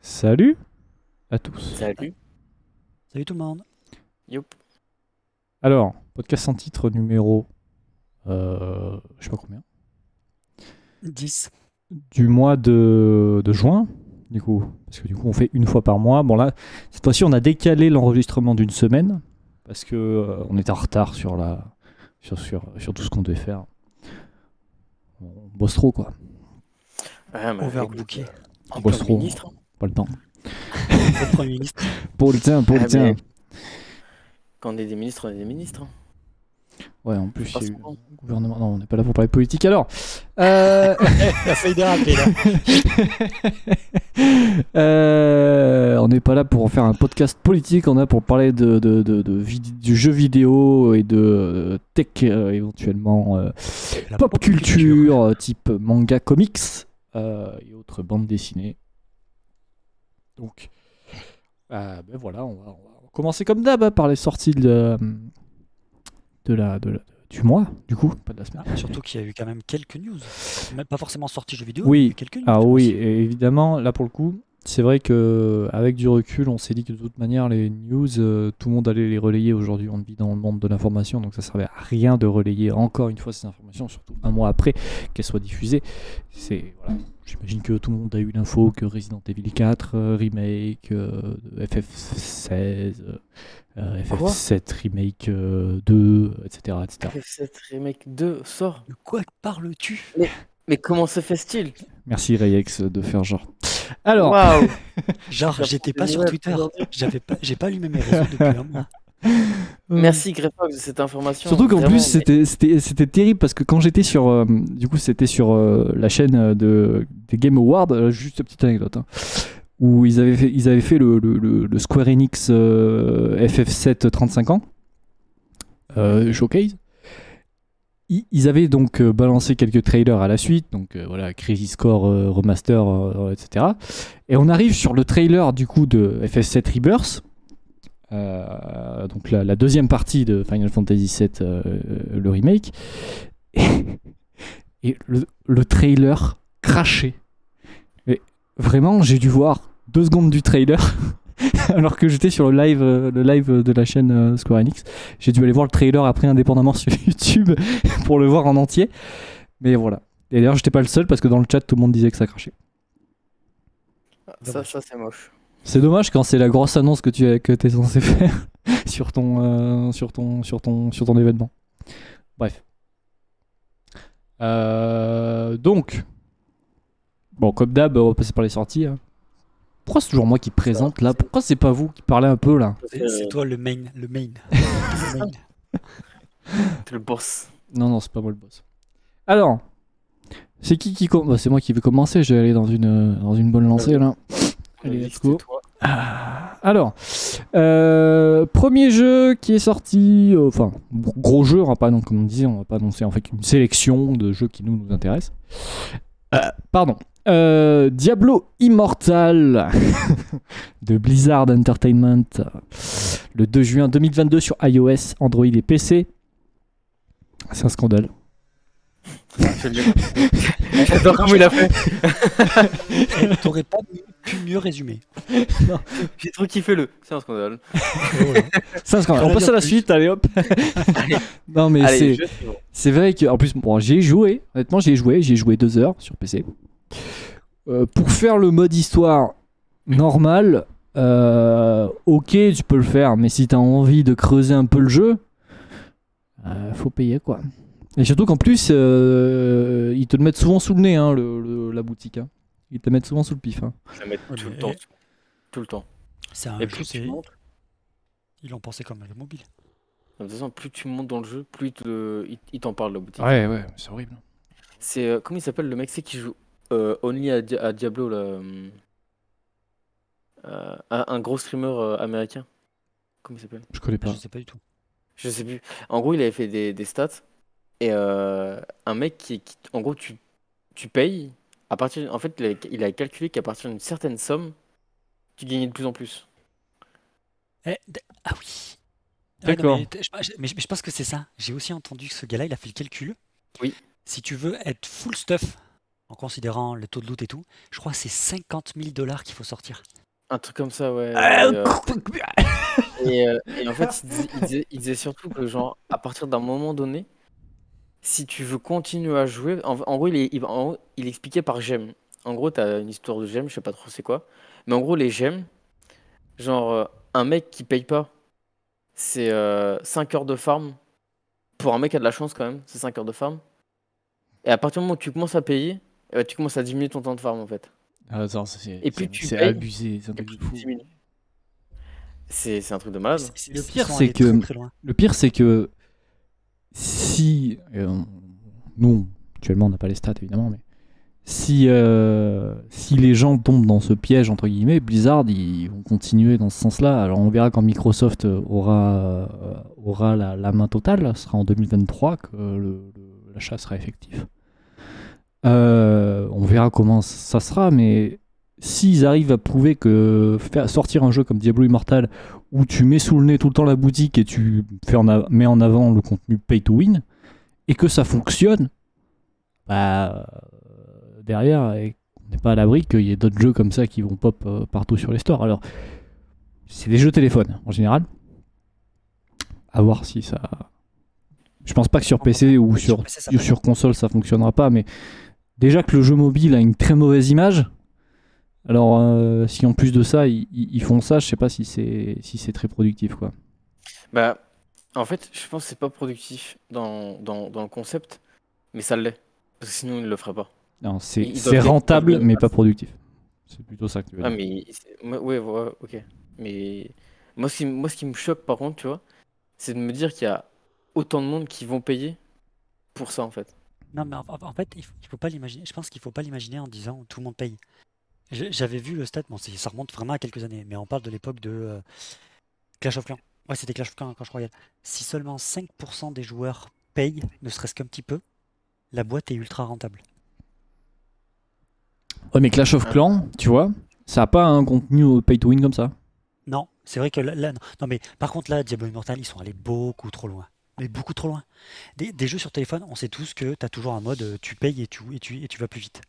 Salut à tous. Salut. Salut tout le monde. Youp. Alors, podcast sans titre numéro. Euh, je sais pas combien. 10. Du mois de, de juin, du coup. Parce que du coup, on fait une fois par mois. Bon, là, cette fois-ci, on a décalé l'enregistrement d'une semaine. Parce que euh, on était en retard sur, la, sur, sur, sur tout ce qu'on devait faire. On bosse trop, quoi. Ah, mais Overbooké. En On bosse plein trop. ministre. Pas le temps. Le Premier ministre. Pour le tien, pour le Ah, tien. Quand on est des ministres, on est des ministres. hein. Ouais, en plus, Pas il y a eu souvent. le gouvernement. Non, on n'est pas là pour parler politique. Alors, euh, Il a failli déraper là. Euh, on n'est pas là pour faire un podcast politique, on est là pour parler de, de, de- de vid- du jeu vidéo et de euh, tech euh, éventuellement, euh, La pop culture, type manga, comics euh, et autres bandes dessinées. Donc, euh, ben voilà, on va, on va commencer comme d'hab hein, par les sorties de, de la, de la- du mois, du coup, pas de la semaine. Ah, surtout qu'il y a eu quand même quelques news. Même pas forcément sorties jeux vidéo. Oui. mais quelques news. Ah oui, et évidemment, là pour le coup, c'est vrai que avec du recul, on s'est dit que de toute manière, les news, euh, tout le monde allait les relayer aujourd'hui. On vit dans le monde de l'information, donc ça servait à rien de relayer encore une fois ces informations, surtout un mois après qu'elles soient diffusées. C'est voilà. J'imagine que tout le monde a eu l'info que Resident Evil 4 euh, remake, euh, FF16, euh, euh, Quoi FF7 remake euh, 2, etc., etc. FF7 Remake 2 sort. De quoi parles-tu? Mais comment se fait-il? Merci Rayex de faire genre. Alors, Waouh Genre, j'étais pas sur Twitter. aujourd'hui. J'avais pas, j'ai pas lu mes réseaux depuis un mois. Merci Greyfox de cette information. Surtout qu'en plus c'était terrible parce que quand j'étais sur euh, du coup c'était sur euh, la chaîne euh, de des Game Awards juste une petite anecdote hein, où ils avaient fait ils avaient fait le, le, le- le Square Enix euh, FF7 35 ans showcase. Ils, ils avaient donc balancé quelques trailers à la suite donc voilà Crazy Score remaster etc et on arrive sur le trailer du coup de FF7 Rebirth donc la, deuxième partie de Final Fantasy VII, euh, le remake, et, le, le trailer craché. Vraiment, j'ai dû voir deux secondes du trailer, alors que j'étais sur le live, euh, le live de la chaîne euh, Square Enix. J'ai dû aller voir le trailer après indépendamment sur YouTube pour le voir en entier. Mais voilà. Et d'ailleurs, j'étais pas le seul parce que dans le chat, tout le monde disait que ça crachait. Ça, ça c'est moche. C'est dommage quand c'est la grosse annonce que tu es, que es censé faire sur ton, euh, sur, ton, sur, ton, sur ton événement. Bref. Euh, donc, bon, comme d'hab, on va passer par les sorties. hein. Pourquoi c'est toujours moi qui présente là? Pourquoi c'est pas vous qui parlez un peu là? C'est c'est toi le main. Le main. Le main. T'es le boss. Non, non, c'est pas moi le boss. Alors, c'est qui qui commence C'est moi qui vais commencer. Je vais aller dans une, dans une bonne lancée là. Allez, let's go. Ah, Alors, euh, premier jeu qui est sorti, euh, enfin gros jeu, on va pas, donc, comme on disait, on va pas annoncer en fait une sélection de jeux qui nous nous intéressent. Euh, pardon. Euh, Diablo Immortal de Blizzard Entertainment le 2 juin 2022 sur iOS, Android et PC. C'est un scandale. J'adore comment il a fait. T'aurais pas pu mieux résumer. J'ai trop kiffé le. C'est un scandale. C'est un scandale. On passe à la suite, allez hop. Allez. non mais c'est. C'est vrai que, en plus, bon, j'ai joué, honnêtement, j'ai joué, j'ai joué deux heures sur PC. Euh, pour faire le mode histoire normal, euh, ok, tu peux le faire, mais si t'as envie de creuser un peu le jeu, euh, faut payer quoi. Et surtout qu'en plus, euh, ils te le mettent souvent sous le nez, hein, le- le- la boutique. hein. Ils te le mettent souvent sous le pif. hein. Je vais mettre Ouais, tout le mais- temps. Tout le temps. C'est un Et jeu, plus c'est- tu montes, Ils l'ont pensé comme un jeu mobile. de toute façon, plus tu montes dans le jeu, plus il te- il il t'en parle la boutique. Ouais, ouais, c'est horrible. C'est euh, comment il s'appelle le mec c'est qui joue euh, Only à, Dia- à Diablo là. euh, un, un gros streamer euh, américain. Comment il s'appelle? Je connais pas. Je sais pas du tout. Je sais plus. En gros, il avait fait des, des stats et euh, un mec qui, qui- en gros, tu, tu payes à partir. En fait, il a, il a calculé qu'à partir d'une certaine somme, tu gagnais de plus en plus. Eh, d- ah oui. Ah non, D'accord. mais, je, je- mais je- mais je pense que c'est ça. J'ai aussi entendu que ce gars-là, il a fait le calcul. Oui. Si tu veux être full stuff en considérant le taux de loot et tout, je crois que c'est 50 000 dollars qu'il faut sortir. Un truc comme ça, ouais. Et, euh, et, euh, et en fait, il disait, il disait- il disait surtout que, genre, à partir d'un moment donné, si tu veux continuer à jouer, en, en gros, il, est- il- en gros, il expliquait par gemme. En gros, t'as une histoire de gemme, je sais pas trop c'est quoi. Mais en gros, les gemmes, genre, euh, un mec qui paye pas, c'est 5 heures de farm. Pour un mec qui a de la chance, quand même, c'est 5 heures de farm. Et à partir du moment où tu commences à payer, eh ben, tu commences à diminuer ton temps de farm, en fait. Ah, attends, c'est tu abusé, c'est un truc de tu fou. C'est c'est un truc de malade. Le pire, c'est que- très, très loin. Le pire, c'est que si. euh, nous, actuellement, on n'a pas les stats évidemment, mais si, euh, si les gens tombent dans ce piège, entre guillemets, Blizzard, ils vont continuer dans ce sens-là. Alors, on verra quand Microsoft aura, euh, la, main totale. Ce sera en 2023 que l'achat sera effectif. On verra comment ça sera, mais s'ils arrivent à prouver que faire sortir un jeu comme Diablo Immortal où tu mets sous le nez tout le temps la boutique et tu fais en av- mets en avant le contenu pay to win et que ça fonctionne, bah euh, derrière et on n'est pas à l'abri qu'il y ait d'autres jeux comme ça qui vont pop euh, partout sur les stores. Alors c'est des jeux téléphone en général. À voir si ça. Je pense pas que sur PC ou sur, PC, sur console ça fonctionnera pas, mais déjà que le jeu mobile a une très mauvaise image. Alors, euh, si en plus de ça, ils, font ça, je sais pas si c'est si c'est très productif, quoi. Bah, en fait, je pense que c'est pas productif dans, dans, dans le concept, mais ça l'est. Parce que sinon, ils le feraient pas. Non, c'est rentable, mais pas productif. C'est plutôt ça que tu veux Ah, dire. mais. c'est- moi- Ouais, ouais, ok. Mais. Moi ce, qui, moi, ce qui me choque, par contre, tu vois, c'est de me dire qu'il y a autant de monde qui vont payer pour ça, en fait. Non, mais en, en- en fait, il faut, il faut pas l'imaginer. Je pense qu'il faut pas l'imaginer en disant tout le monde paye. J'avais vu le stat, bon, ça remonte vraiment à quelques années, mais on parle de l'époque de euh, Clash of Clans. Ouais, c'était Clash of Clans quand je croyais. Si seulement 5% des joueurs payent, ne serait-ce qu'un petit peu, la boîte est ultra rentable. Ouais, mais Clash of Clans, tu vois, ça a pas un contenu euh, pay to win comme ça? Non, c'est vrai que là, là- non. Non, mais par contre, là, Diablo Immortal, ils sont allés beaucoup trop loin. Mais beaucoup trop loin. Des, jeux sur téléphone, on sait tous que tu as toujours un mode euh, tu payes et tu, et, tu, vas plus vite.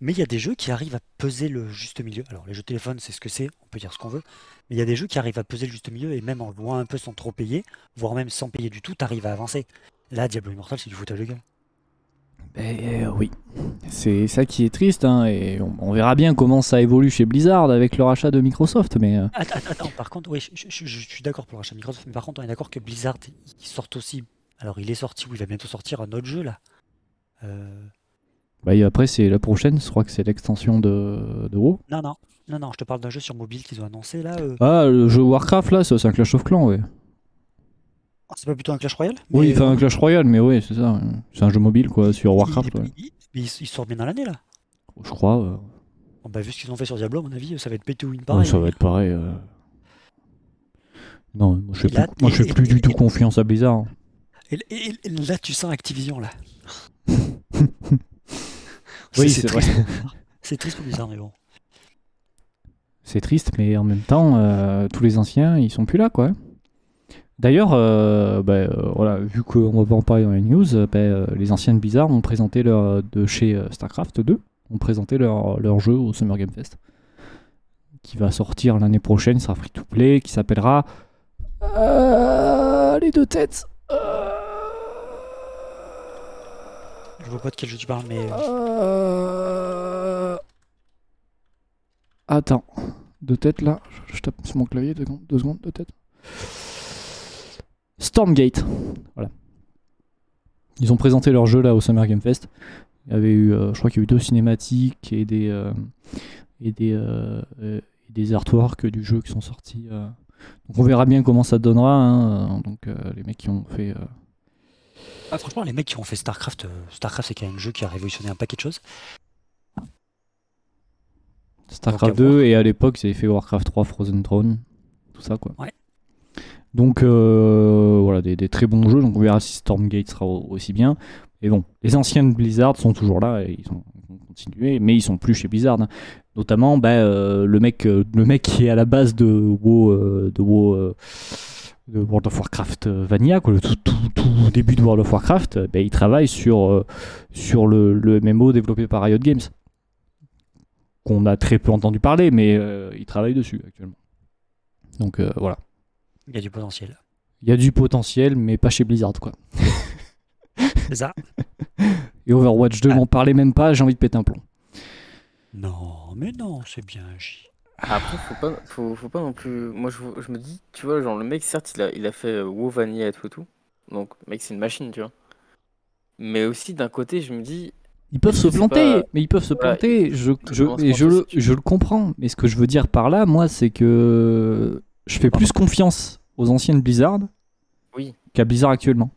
Mais il y a des jeux qui arrivent à peser le juste milieu. Alors, les jeux téléphone, c'est ce que c'est, on peut dire ce qu'on veut. Mais il y a des jeux qui arrivent à peser le juste milieu et même en jouant un peu sans trop payer, voire même sans payer du tout, tu à avancer. Là, Diablo Immortal, c'est du foutage de gueule. Ben euh, oui, c'est ça qui est triste, hein, et on, on verra bien comment ça évolue chez Blizzard avec le rachat de Microsoft, mais euh, Attends, par contre, oui, je, je- je- je suis d'accord pour le rachat de Microsoft, mais par contre, on est d'accord que Blizzard, il sort aussi. Alors, il est sorti, ou il va bientôt sortir un autre jeu là. Euh, bah, et après c'est la prochaine, je crois que c'est l'extension de, de WoW. Non, non, non, non, je te parle d'un jeu sur mobile qu'ils ont annoncé là. euh. Ah, le jeu Warcraft là, c'est un Clash of Clans, ouais. Ah, C'est pas plutôt un Clash Royale Oui, enfin euh, un Clash Royale, mais oui, c'est ça. C'est un jeu mobile quoi, sur Warcraft, il, ouais. il- il- il sort bien dans l'année là. je crois. euh. Bon, bah, vu ce qu'ils ont fait sur Diablo, à mon avis, ça va être to win Ouais, pareil. ça va être pareil. euh. Non, moi je fais là- plus, moi, je fais plus du tout confiance à Blizzard. hein. Et, et- et là, tu sens Activision là. Oui, c'est triste. C'est triste pour Blizzard, mais bon. C'est triste, mais en même temps, euh, tous les anciens, ils sont plus là, quoi. D'ailleurs, euh, bah, euh, voilà, vu qu'on va pas en parler dans les news, euh, bah, les anciens de Blizzard ont présenté leur, de chez StarCraft 2, ont présenté leur, leur jeu au Summer Game Fest, qui va sortir l'année prochaine, sera free to play, qui s'appellera euh, les deux têtes. Euh, Je vois pas de quel jeu tu parles, mais. Attends, deux têtes là, je, je tape sur mon clavier, deux, secondes, deux secondes, deux têtes. Stormgate, voilà. Ils ont présenté leur jeu là au Summer Game Fest. Il y avait eu, euh, je crois qu'il y a eu deux cinématiques et des euh, et des euh, et des artworks du jeu qui sont sortis. Donc on verra bien comment ça donnera. hein. Donc les mecs qui ont fait Ah, franchement, les mecs qui ont fait StarCraft, StarCraft, c'est quand même un jeu qui a révolutionné un paquet de choses. StarCraft Donc, à 2 et à l'époque ils avaient fait Warcraft 3 Frozen Throne, tout ça quoi. Ouais. Donc euh, voilà, des, très bons jeux, donc on verra si Stormgate sera au- aussi bien. Et bon, les anciens Blizzard sont toujours là et ils, ont, continué, mais ils sont plus chez Blizzard. hein. Notamment bah, euh, le, mec, euh, le mec qui est à la base de WoW, de WoW, World of Warcraft Vanilla, quoi, le tout, début de World of Warcraft, ben, ils travaillent sur, sur le, le MMO développé par Riot Games. Qu'on a très peu entendu parler, mais ils travaillent dessus actuellement. Donc voilà. Il y a du potentiel. Il y a du potentiel, mais pas chez Blizzard, quoi. C'est ça Et Overwatch 2, Ah. m'en parlez même pas, j'ai envie de péter un plomb. Non, mais non, c'est bien agi. Après, faut pas, faut, faut pas non plus. Moi, je, je me dis, tu vois, genre, le mec, certes, il a, il a fait euh, WoW Vanilla et tout et tout. Donc, mec, c'est une machine, tu vois. Mais aussi, d'un côté, je me dis, Ils peuvent se planter, pas. mais ils peuvent se Voilà, planter. Je, et je, je le comprends. Mais ce que je veux dire par là, moi, c'est que je fais plus confiance aux anciennes Blizzard Oui. qu'à Blizzard actuellement.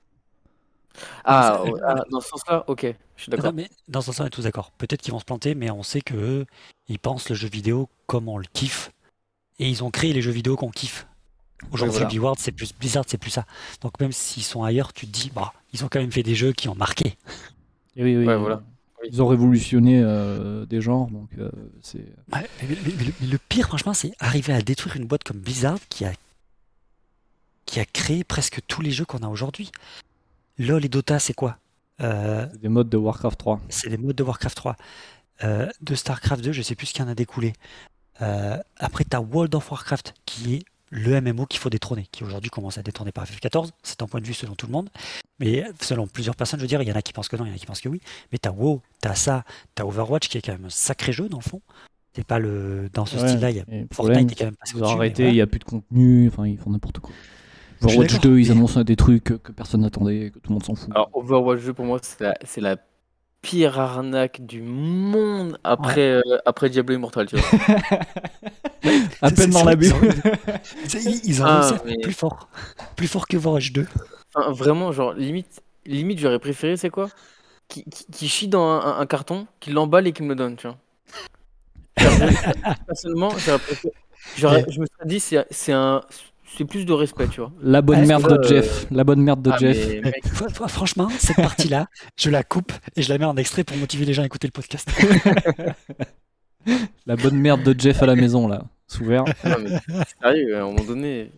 ah, ah, dans ce sens-là, ok, je suis Non, d'accord. mais dans ce sens, on est tous d'accord. Peut-être qu'ils vont se planter, mais on sait que eux, ils pensent le jeu vidéo comme on le kiffe. Et ils ont créé les jeux vidéo qu'on kiffe. Aujourd'hui, voilà. Blizzard, c'est plus Blizzard, c'est plus ça. Donc même s'ils sont ailleurs, tu te dis, bah, ils ont quand même fait des jeux qui ont marqué. Et oui, oui, Ouais, euh, voilà. Ils ont révolutionné euh, des genres, donc euh, c'est. Ouais, mais, mais- mais le, pire, franchement, c'est arriver à détruire une boîte comme Blizzard qui a, qui a créé presque tous les jeux qu'on a aujourd'hui. LoL et Dota, c'est quoi? Euh, c'est des modes de Warcraft 3. C'est les modes de Warcraft 3. Euh, de Starcraft 2, je sais plus ce qui en a découlé. Euh, après, tu as World of Warcraft, qui est le MMO qu'il faut détrôner, qui aujourd'hui commence à détrôner par FF14. C'est un point de vue selon tout le monde. Mais selon plusieurs personnes, je veux dire, il y en a qui pensent que non, il y en a qui pensent que oui. Mais tu as WoW, tu as ça, tu as Overwatch, qui est quand même un sacré jeu dans le fond. C'est pas le. Dans ce Ouais, style-là, il y a Fortnite est quand même passé Ils ont au-dessus. arrêté, il voilà. n'y a plus de contenu, enfin ils font n'importe quoi. Overwatch d'accord, 2, ils annoncent des trucs que, personne n'attendait, que tout le monde s'en fout. Alors, Overwatch 2, pour moi, c'est la, c'est la pire arnaque du monde après, euh, après Diablo Immortal, tu vois. à peine dans la bulle. Ils, Ah, mais- plus fort. Plus fort que Overwatch 2. Enfin, vraiment, genre, limite, limite j'aurais préféré, c'est quoi qui, qui, qui chie dans un, un- un carton, qui l'emballe et qui me le donne, tu vois. Personnellement, j'aurais préféré- j'aurais- je me serais dit, c'est c'est un. C'est plus de respect, tu vois. La bonne Ah, merde de ça, Jeff. La bonne merde de Ah, Jeff. mais, mec, Franchement, cette partie-là, je la coupe et je la mets en extrait pour motiver les gens à écouter le podcast. La bonne merde de Jeff à la maison, là. Sous verre. non, mais sérieux, à un moment donné.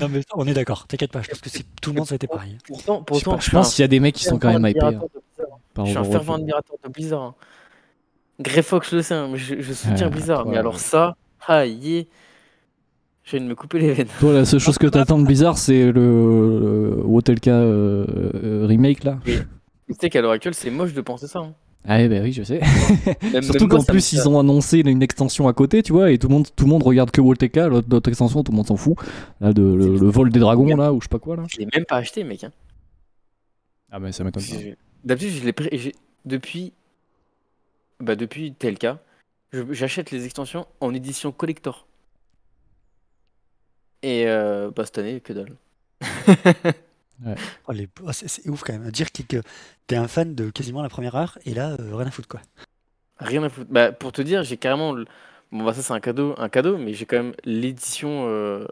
Non mais on est d'accord, t'inquiète pas, je pense que c'est tout le monde ça a été pareil. Pourtant, Je, pourtant pas, je pense qu'il y a des mecs qui sont quand même hypés hein, Je suis un fervent admirateur de Blizzard. hein. Grey Fox, je le sais, hein, mais je, je soutiens Ouais, Blizzard. toi, mais alors ça, aïe, je viens de me couper les veines. Toi, la seule chose que t'attends de bizarre, c'est le, le Wotelka euh, euh, remake, là. Tu sais qu'à l'heure actuelle, c'est moche de penser ça. hein. Ah, ouais, bah oui, je sais. Même- Surtout qu'en plus, ils ont annoncé une extension à côté, tu vois, et tout le monde, tout le monde regarde que Wolteka, l'autre extension, tout le monde s'en fout. Là, de, le, le vol des dragons, là, ou je sais pas quoi, là. Je l'ai même pas acheté, mec. hein. Ah, mais ça m'étonne Je- D'habitude, je l'ai j'ai- depuis, bah depuis tel cas, je- j'achète les extensions en édition collector. Et euh, bah cette année, que dalle. Oh, les- oh, c'est ouf quand même, dire que, que t'es un fan de quasiment la première heure et là euh, rien à foutre quoi. Rien à foutre. Bah, pour te dire, j'ai carrément. le- Bon, bah, ça, c'est un cadeau, un cadeau, mais j'ai quand même l'édition euh,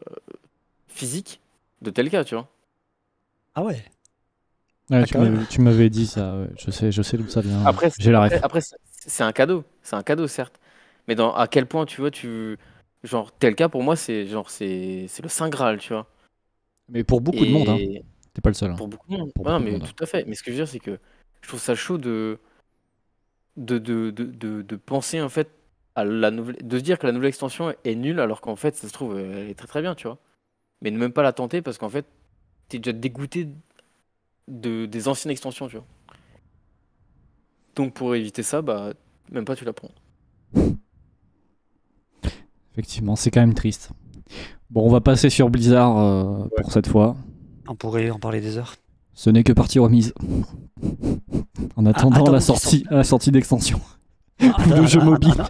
physique de tel cas, tu vois. Ah ouais Ouais, Ah, tu m'avais- dit ça, ouais. je sais, je sais d'où ça vient. Après, c'est- J'ai la après, ref. après, c'est- c'est un cadeau. C'est un cadeau, certes. Mais dans, à quel point, tu vois, tu. Genre, tel cas, pour moi, c'est genre c'est c'est le Saint Graal, tu vois. Mais pour beaucoup de monde, hein. T'es pas le seul. hein. Pour beaucoup de monde. Pour Ouais, beaucoup de mais monde. tout à fait. Mais ce que je veux dire, c'est que je trouve ça chaud de, de, de, de, de, de penser en fait à la nouvelle, de se dire que la nouvelle extension est nulle alors qu'en fait, ça se trouve, elle est très très bien, tu vois. Mais ne même pas la tenter parce qu'en fait, t'es déjà dégoûté de, des anciennes extensions, tu vois. Donc pour éviter ça, bah, même pas tu la prends. Effectivement, c'est quand même triste. Bon, on va passer sur Blizzard euh, pour cette fois. On pourrait en parler des heures. Ce n'est que partie remise. En attendant attendons la sortie, la sortie d'extension. Ah, de en- jeux en- mobiles.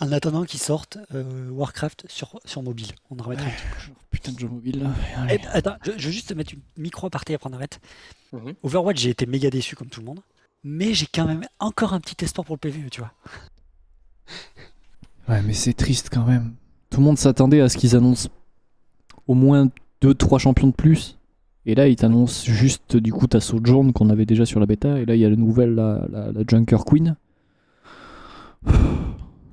En, en attendant qu'ils sortent euh, Warcraft sur, sur mobile. On en remettra un petit peu. Putain de jeu mobile. là. Eh, attends, je, je veux juste te mettre une micro aparté après on arrête. Mhm. Overwatch, j'ai été méga déçu comme tout le monde. Mais j'ai quand même encore un petit espoir pour le PvE, tu vois. Ouais, mais c'est triste quand même. Tout le monde s'attendait à ce qu'ils annoncent au moins 2-3 champions de plus. Et là, ils t'annoncent juste, du coup, ta Sojourn qu'on avait déjà sur la bêta. Et là, il y a la nouvelle, la, la, la Junker Queen.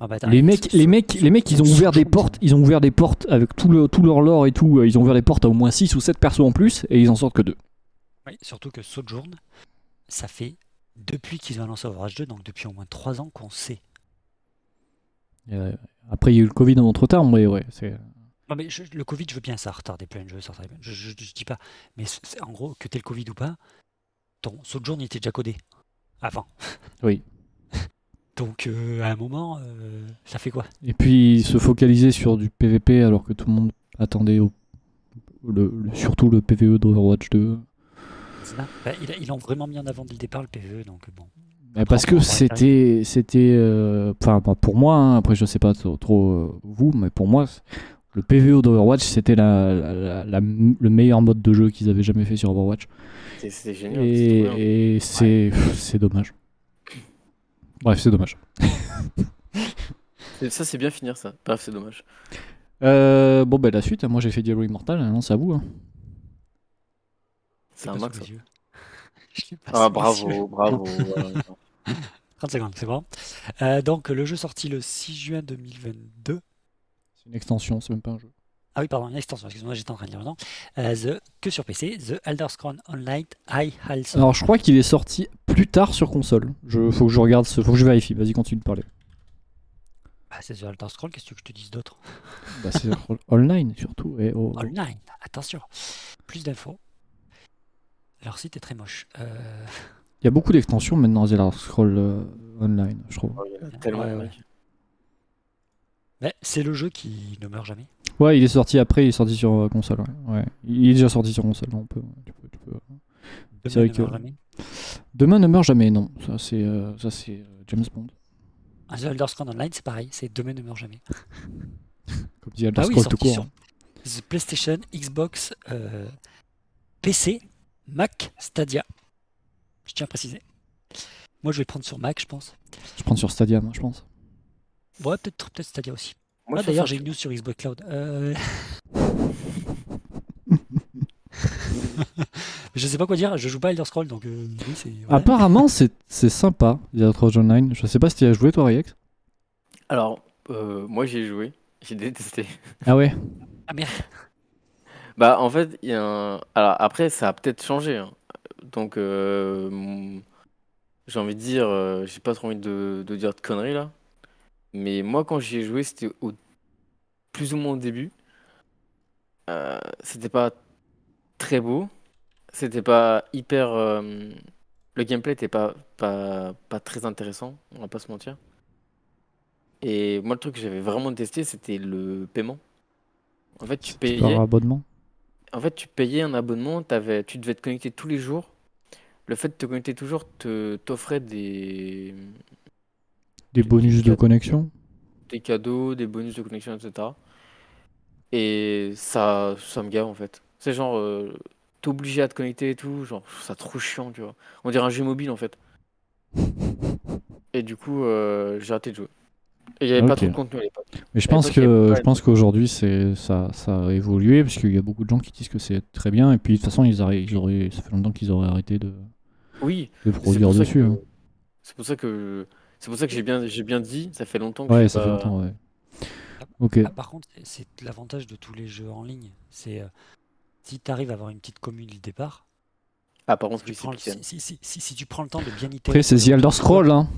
Ah bah, Les mecs, les mecs, les mecs, ils ont ouvert des portes, ils ont ouvert des portes avec tout, le, tout leur lore et tout. euh, Ils ont ouvert des portes à au moins 6 ou 7 persos en plus et ils en sortent que deux. Oui, surtout que Sojourn, ça fait depuis qu'ils ont lancé Overwatch 2, donc depuis au moins 3 ans qu'on sait. Euh, après, il y a eu le Covid en entre temps, mais ouais, c'est. Non, mais je- le Covid, je veux bien, ça a retardé plein de jeux, ça je, je, je dis pas. Mais en gros, que t'aies le Covid ou pas, ton Sojourn il était déjà codé avant. Oui. Donc euh, à un moment, euh, ça fait quoi? Et puis se focaliser sur du PVP alors que tout le monde attendait au- le, le- surtout le PVE d'Overwatch 2. C'est ça Bah, Ils l'ont vraiment mis en avant dès le départ, le PvE, donc bon. Parce que c'était, c'était, euh, enfin bah, pour moi, hein, après je sais pas trop, trop, euh, vous, mais pour moi, le PVE d'Overwatch c'était la, la- la- la- le meilleur mode de jeu qu'ils avaient jamais fait sur Overwatch. C'était génial. Et, et c'est, c'est dommage. Bref, c'est dommage. Ça, c'est bien finir ça. Bref, c'est dommage. Euh, bon, ben la suite, moi j'ai fait Diablo Immortal, maintenant c'est à vous. hein. C'est un max. sous ça. mes yeux. Je l'ai pas Ah, bravo, bravo. voilà. 30 secondes, c'est bon. Euh, donc le jeu sorti le 6 juin 2022. C'est une extension, c'est même pas un jeu. Ah oui, pardon, une extension, excuse-moi, j'étais en train de lire le nom. Euh, the, que sur PC, The Elder Scrolls Online High Halcyon. Alors je crois qu'il est sorti plus tard sur console. Je, faut que je regarde, ce- faut que je vérifie. Vas-y, continue de parler. Ah, c'est The Elder Scrolls, qu'est-ce que tu veux que je te dise d'autre? Bah, c'est online surtout. Et oh, oh. Online, attention. Plus d'infos. Leur site est très moche. Euh, Il y a beaucoup d'extensions maintenant à The Elder Scrolls euh, Online, je trouve. Oh, Ouais, mais c'est le jeu qui ne meurt jamais. Ouais, il est sorti après, il est sorti sur euh, console. Ouais. Ouais. Il est déjà sorti sur console. On peut, tu peux- tu peux- Demain ne meurt que- jamais. Demain ne meurt jamais, non. Ça c'est, euh, ça c'est euh, James Bond. Ah, The Elder Scrolls Online, c'est pareil, c'est Demain ne meurt jamais. Comme dit Elder Ah oui, Scrolls tout court. sur The PlayStation, Xbox, euh, PC, Mac, Stadia. Je tiens à préciser. Moi, je vais prendre sur Mac, je pense. Je prends sur Stadia, moi, je pense. Ouais, peut-être peut Stadia aussi. Moi, Ah, D'ailleurs, j'ai une news sur Xbox Cloud. Euh... je sais pas quoi dire, je joue pas à Elder Scrolls, donc euh, oui, c'est... voilà. Apparemment, c'est, c'est sympa, The Elder Scrolls Online. Je sais pas si tu as joué, toi, Riex. Alors, euh, moi, j'ai joué. J'ai détesté. Ah ouais Ah merde, Bah, en fait, il y a un... Alors, après, ça a peut-être changé. hein. Donc, euh, mon- j'ai envie de dire, euh, j'ai pas trop envie de, de dire de conneries là. Mais moi, quand j'y ai joué, c'était au... plus ou moins au début. Euh, c'était pas très beau. C'était pas hyper. euh, Le gameplay était pas, pas, pas très intéressant, on va pas se mentir. Et moi, le truc que j'avais vraiment testé, c'était le paiement. En fait, tu payais. Par abonnement En fait, tu payais un abonnement, tu devais te connecter tous les jours. Le fait de te connecter toujours te, t'offrait des, Des bonus de connexion des cadeaux, des bonus de connexion, etc. Et ça, ça me gave en fait. C'est genre, euh, t'es obligé à te connecter et tout, genre, ça trop chiant, tu vois. On dirait un jeu mobile en fait. Et du coup, euh, j'ai arrêté de jouer. Et il n'y avait pas trop de contenu à l'époque. Mais je pense que je pense qu'aujourd'hui c'est ça, ça a évolué parce qu'il y a beaucoup de gens qui disent que c'est très bien et puis de toute façon ils, arrêt- ils auraient ça fait longtemps qu'ils auraient arrêté de, Oui, de produire dessus. que, hein. c'est pour ça que, c'est pour ça que j'ai bien, j'ai bien dit, ça fait longtemps que Ouais, ça fait longtemps. Ouais. Ok. Ah, par contre, c'est- l'avantage de tous les jeux en ligne. C'est euh, si tu arrives à avoir une petite commune dès le départ, Ah, par contre, si tu, prends le, si, si- si- si tu prends le temps de bien itérer. Après c'est The Elder Scroll hein.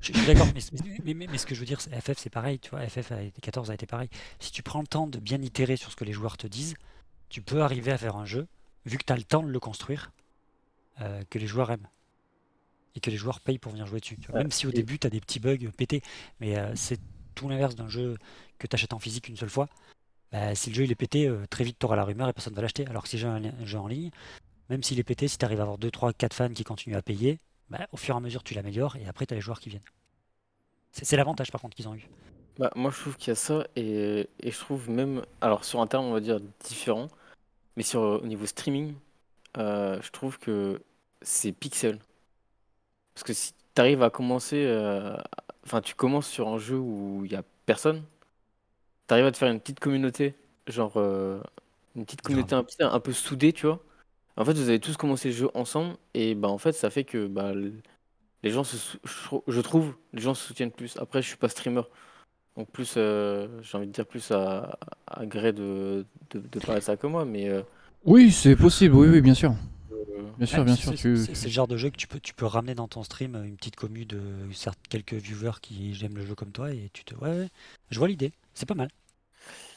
Je, je suis d'accord, mais, mais- mais- mais ce que je veux dire, c'est FF, c'est pareil, tu vois, FF a été 14 a été pareil. Si tu prends le temps de bien itérer sur ce que les joueurs te disent, tu peux arriver à faire un jeu, vu que tu as le temps de le construire, euh, que les joueurs aiment. Et que les joueurs payent pour venir jouer dessus. tu vois. Ouais, Même si au début, tu as des petits bugs pétés, mais euh, c'est tout l'inverse d'un jeu que tu achètes en physique une seule fois. Bah, si le jeu il est pété, euh, très vite tu auras la rumeur et personne va l'acheter. Alors que si j'ai un, un jeu en ligne, même s'il est pété, si tu arrives à avoir 2, 3, 4 fans qui continuent à payer, bah, au fur et à mesure tu l'améliores et après tu as les joueurs qui viennent. C'est l'avantage par contre qu'ils ont eu. Bah, moi, je trouve qu'il y a ça, et, et je trouve même, alors sur un terme, on va dire différent, mais sur au niveau streaming, euh, je trouve que c'est pixel. Parce que si tu arrives à commencer, euh, enfin, tu commences sur un jeu où il y a personne, tu arrives à te faire une petite communauté, genre euh, une petite communauté un peu soudée, tu vois. En fait, vous avez tous commencé le jeu ensemble, et bah, en fait, ça fait que bah, les gens se, sou- je trou- je trouve, les gens se soutiennent plus. Après, je suis pas streamer, donc plus, euh, j'ai envie de dire plus à, à gré de, de, de parler ça que moi, mais euh, Oui, c'est possible, oui, oui, bien sûr. euh, Bien sûr, Ouais, bien c'est- sûr. c'est- tu- C'est c'est le genre de jeu que tu peux, tu peux ramener dans ton stream euh, une petite commu de certes quelques viewers qui aiment le jeu comme toi et tu te. Ouais, ouais, je vois l'idée. C'est pas mal.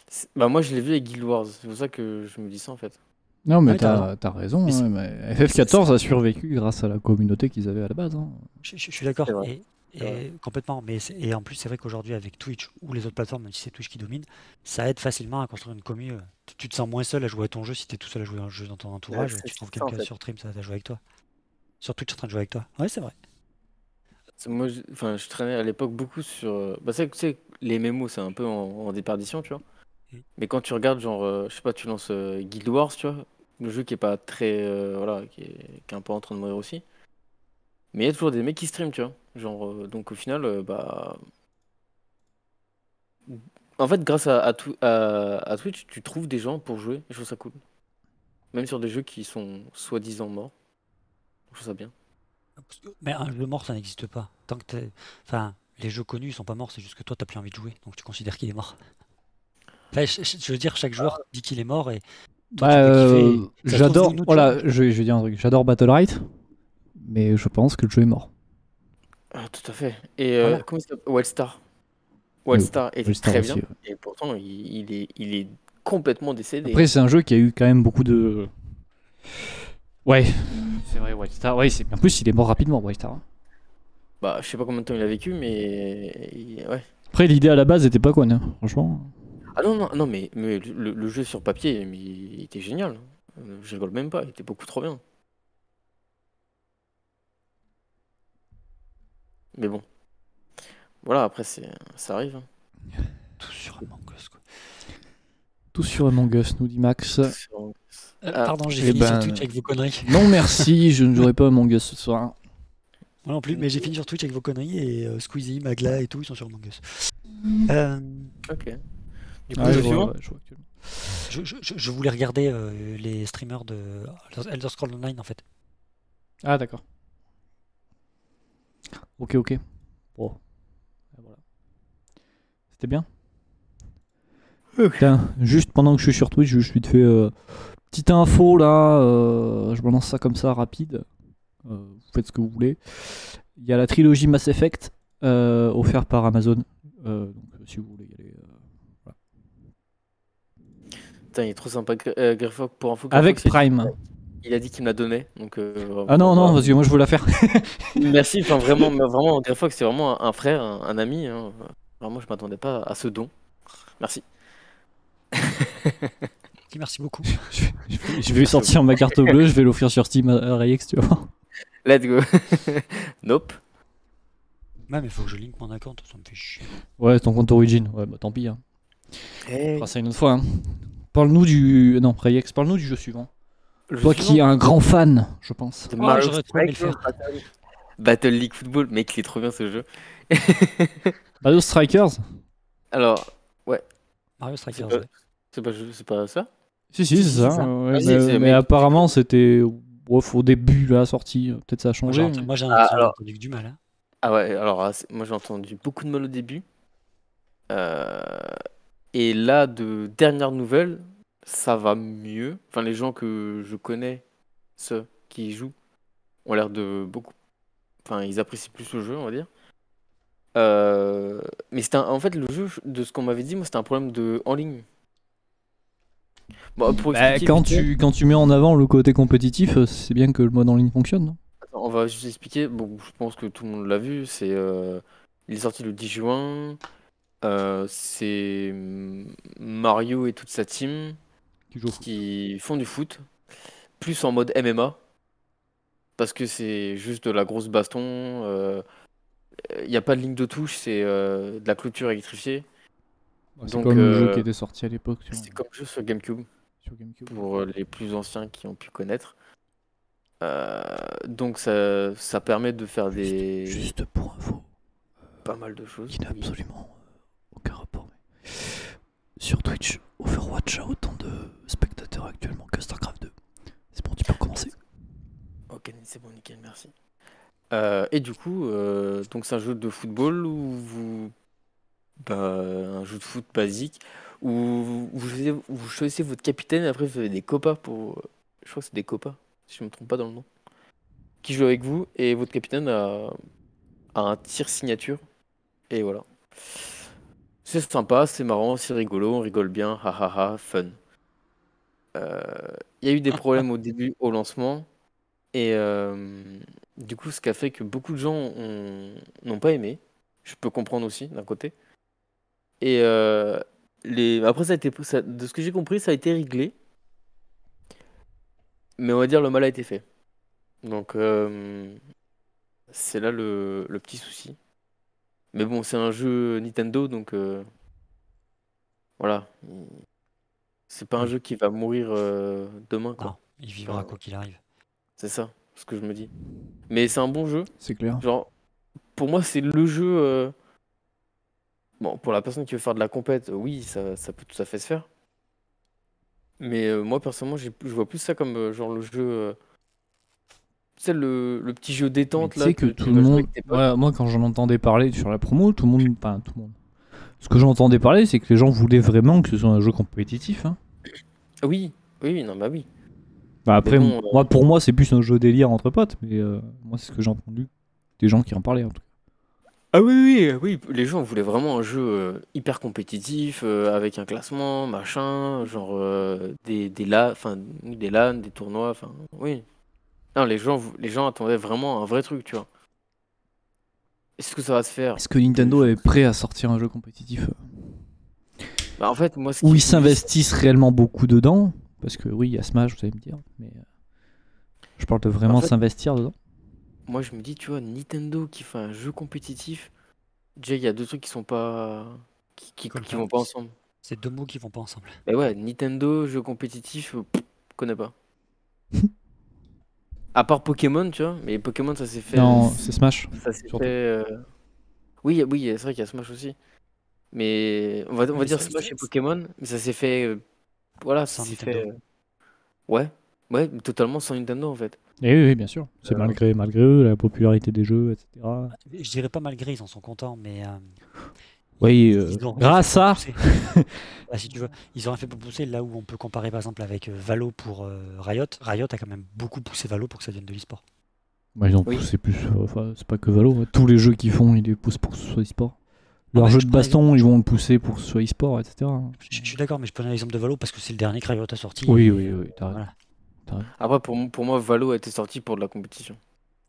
c'est- bah moi je l'ai vu avec Guild Wars, c'est pour ça que je me dis ça en fait. Non, mais Ouais, t'as raison. Mais c'est- hein, mais FF14 a survécu grâce à la communauté qu'ils avaient à la base. hein. Je, je- je suis d'accord. Et, complètement. Mais et en plus, c'est vrai qu'aujourd'hui, avec Twitch ou les autres plateformes, même si c'est Twitch qui domine, ça aide facilement à construire une commu. euh, Tu, tu te sens moins seul à jouer à ton jeu si tu es tout seul à jouer à un jeu dans ton entourage. tu trouves ça, en quelqu'un fait. sur stream, ça va jouer avec toi. Sur Twitch en train de jouer avec toi. Ouais, c'est vrai. Moi, je, enfin, je traînais à l'époque beaucoup sur. euh, Bah, c'est, tu sais, les mémos, c'est un peu en, en déperdition, tu vois. Mais quand tu regardes, genre, euh, je sais pas, tu lances euh, Guild Wars, tu vois, le jeu qui est pas très. euh, voilà, qui est, un peu en train de mourir aussi. Mais il y a toujours des mecs qui streament, tu vois. Genre, donc au final, bah. En fait, grâce à, à, Twi- à- à Twitch, tu trouves des gens pour jouer, et je trouve ça cool. Même sur des jeux qui sont soi-disant morts. Je trouve ça bien. Mais un jeu mort, ça n'existe pas. Tant que t'es- Enfin, les jeux connus, ils sont pas morts, c'est juste que toi, t'as plus envie de jouer. Donc tu considères qu'il est mort. Enfin, je, veux dire, chaque joueur dit qu'il est mort et. Bah, euh, j'adore. Voilà, je, vais- je vais dire un truc. J'adore Battle Right, mais je pense que le jeu est mort. Ah, tout à fait. Et euh, Voilà. comment il s'appelle? Wildstar. Wildstar était Wildstar très aussi, bien. ouais. Et pourtant, il, il est, il est complètement décédé. Après, c'est un jeu qui a eu quand même beaucoup de. Ouais, c'est vrai, Wildstar. Ouais, c'est... En plus, il est mort rapidement, Wildstar. Bah, je sais pas combien de temps il a vécu, mais. Ouais. Après, l'idée à la base était pas conne, hein, franchement. Ah non, non, non mais, mais le, le jeu sur papier, mais il était génial. Euh, Je rigole même pas, il était beaucoup trop bien. Mais bon. Voilà, après, c'est, ça arrive. hein. Tout sur Among Us, quoi. Tout sur Among Us, nous dit Max. Sur- Euh, Ah, pardon, j'ai eh fini ben, sur Twitch avec vos conneries. Non, merci, je ne jouerai pas à Among Us ce soir. Moi non plus, mais j'ai fini sur Twitch avec vos conneries et euh, Squeezie, Magla et tout, ils sont sur Among Us. Euh, Ok. Du coup, Ouais, le je, suivant vois, ouais, je vois actuellement. je, je- je- je voulais regarder euh, les streamers de Elder Scrolls Online en fait. Ah, d'accord. Ok, ok. Bon. Ah, Voilà. C'était bien Tiens, juste pendant que je suis sur Twitch, je suis te fait euh, petite info là. euh, je balance ça comme ça rapide. Euh, vous faites ce que vous voulez. Il y a la trilogie Mass Effect euh, offerte par Amazon. Euh, donc, si vous voulez y aller. Putain, il est trop sympa. Euh, Greyfox, pour info. Avec Greyfox, il a dit- Prime. Il a dit qu'il me la donnait. Donc, euh, Ah non, non, que moi je veux la faire. Merci, enfin vraiment, vraiment, Greyfox, c'est vraiment un, frère, un, un ami. hein. Vraiment, je m'attendais pas à ce don. Merci. Merci beaucoup. je, vais- je vais, je vais sortir ma carte bleue, je vais l'offrir sur Steam à Rayex, tu vois. Let's go. nope. Ouais, mais il faut que je link mon account, ça me fait chier. Ouais, ton compte Origin. Ouais, bah tant pis. Hein. On Eh, fera ça une autre fois. hein. Parle-nous du. Non, Rayex, parle-nous du jeu suivant. le Toi qui es un grand fan, je pense. c'est Oh, Mario j'aurais trop aimé le Strikers Battle League. Football, mec, il est trop bien ce jeu. Battle Strikers Alors, Mario c'est Strikers, pas, ouais. c'est pas, c'est pas ça? Si, si, c'est ça. ouais, Ah, mais c'est- mais mais- apparemment, c'était. Au début, la sortie. Peut-être ça a Moi, changé. j'ai mais- Moi j'ai Ah, j'ai alors- entendu que du mal. hein. Ah ouais, alors ah, c'est- moi j'ai entendu beaucoup de mal au début. Euh, et là, de dernières nouvelles, ça va mieux. Enfin, les gens que je connais, ceux qui y jouent, ont l'air de beaucoup. Enfin, ils apprécient plus le jeu, on va dire. Euh, mais c'était un- en fait le jeu, de ce qu'on m'avait dit, moi c'était un problème de en ligne. Bon, pour Bah, quand, tu, quand tu mets en avant le côté compétitif, euh, c'est bien que le mode en ligne fonctionne, non? Attends, on va juste expliquer. Bon, je pense que tout le monde l'a vu. C'est, euh, il est sorti le 10 juin. Euh, c'est Mario et toute sa team Qui font du foot, plus en mode MMA, parce que c'est juste de la grosse baston. euh, Il n'y a pas de ligne de touche, c'est euh, de la clôture électrifiée. C'est Donc, comme le jeu euh, qui était sorti à l'époque sur, C'est comme jeu sur GameCube. sur GameCube. pour euh, les plus anciens qui ont pu connaître. Euh, donc ça, ça permet de faire des Juste pour info, pas mal de choses. qui n'a absolument euh, aucun rapport. Sur Twitch, Overwatch a autant de spectateurs actuellement que StarCraft 2. C'est bon, tu peux commencer. Ok, c'est bon, nickel, merci. Euh, et du coup, euh, donc c'est un jeu de football où vous. bah, un jeu de foot basique où vous, choisissez, votre capitaine et après vous avez des copains pour. Je crois que c'est des copains, si je me trompe pas dans le nom. Qui jouent avec vous et votre capitaine a un tir signature. Et voilà. C'est sympa, c'est marrant, c'est rigolo, on rigole bien, hahaha, fun. Euh, Il y a eu des problèmes au début, au lancement. Et euh, du coup, ce qui a fait que beaucoup de gens ont- n'ont pas aimé. Je peux comprendre aussi, d'un côté. Et euh, les... après, ça a été... ça- de ce que j'ai compris, ça a été réglé. Mais on va dire le mal a été fait. Donc, euh, c'est là le... le petit souci. Mais bon, c'est un jeu Nintendo, donc euh, voilà. C'est pas un jeu qui va mourir euh, demain, quoi. Non, il vivra Ah. quoi qu'il arrive. C'est ça, ce que je me dis. Mais c'est un bon jeu. C'est clair. Genre, pour moi, c'est le jeu. euh, Bon, pour la personne qui veut faire de la compète, oui, ça, ça peut tout à fait se faire. Mais euh, moi, personnellement, je vois plus ça comme euh, genre le jeu. Euh, Tu sais, le, le petit jeu détente tu là. sais que, tu tout le monde. moi, quand j'en entendais parler sur la promo, tout le monde. Pas tout le monde. Ce que j'entendais parler, c'est que les gens voulaient vraiment que ce soit un jeu compétitif. hein. Oui, oui, oui, non, bah oui. Bah après, bon, m- moi, pour moi, c'est plus un jeu délire entre potes, mais euh, moi, c'est ce que j'ai entendu. Des gens qui en parlaient, en tout cas. Ah oui, oui, oui, les gens voulaient vraiment un jeu euh, hyper compétitif, euh, avec un classement, machin, genre euh, des, des, la- enfin, oui, des LAN, des tournois, enfin, oui. Non, les gens, les gens attendaient vraiment un vrai truc, tu vois. Est-ce que ça va se faire? Est-ce que Nintendo est prêt à sortir un jeu compétitif euh, Bah, en fait, moi, ce où qui- ils s'investissent réellement beaucoup dedans Parce que oui, il y a Smash, vous allez me dire, mais euh, je parle de vraiment En fait- s'investir dedans. Moi, je me dis, tu vois, Nintendo qui fait un jeu compétitif, déjà, il y a deux trucs qui sont pas... qui, qui, vont pas ensemble. C'est deux mots qui vont pas ensemble. Et ouais, Nintendo, jeu compétitif, pff, connais pas. À part Pokémon, tu vois, mais Pokémon, ça s'est fait... Non, c'est Smash. Ça s'est fait. euh, Oui, oui, c'est vrai qu'il y a Smash aussi. Mais on va, on va Mais dire Smash et Pokémon, mais ça s'est fait. euh, Voilà, ça Sans s'est Nintendo. fait. euh, Ouais, ouais, totalement sans Nintendo en fait. Et oui, oui, bien sûr. C'est Euh, malgré, malgré eux, la popularité des jeux, etc. Je dirais pas malgré, ils en sont contents, mais euh, Oui, euh, ils ont rien grâce à. Bah, si tu veux, ils ont rien fait pour pousser là où on peut comparer par exemple avec euh, Valo pour euh, Riot. Riot a quand même beaucoup poussé Valo pour que ça devienne de l'e-sport. Bah, ils ont Oui. poussé plus. euh, Enfin, c'est pas que Valo. ouais. Tous les jeux qu'ils font, ils les poussent pour que ce soit e-sport. Leur ouais, jeu je de prends baston, ils vont le pousser pour que ce soit e-sport, etc. Je, je suis d'accord, mais je prenais l'exemple de Valo parce que c'est le dernier que Riot a sorti. Oui, et, oui, oui. Voilà. Après, pour, moi, Valo a été sorti pour de la compétition.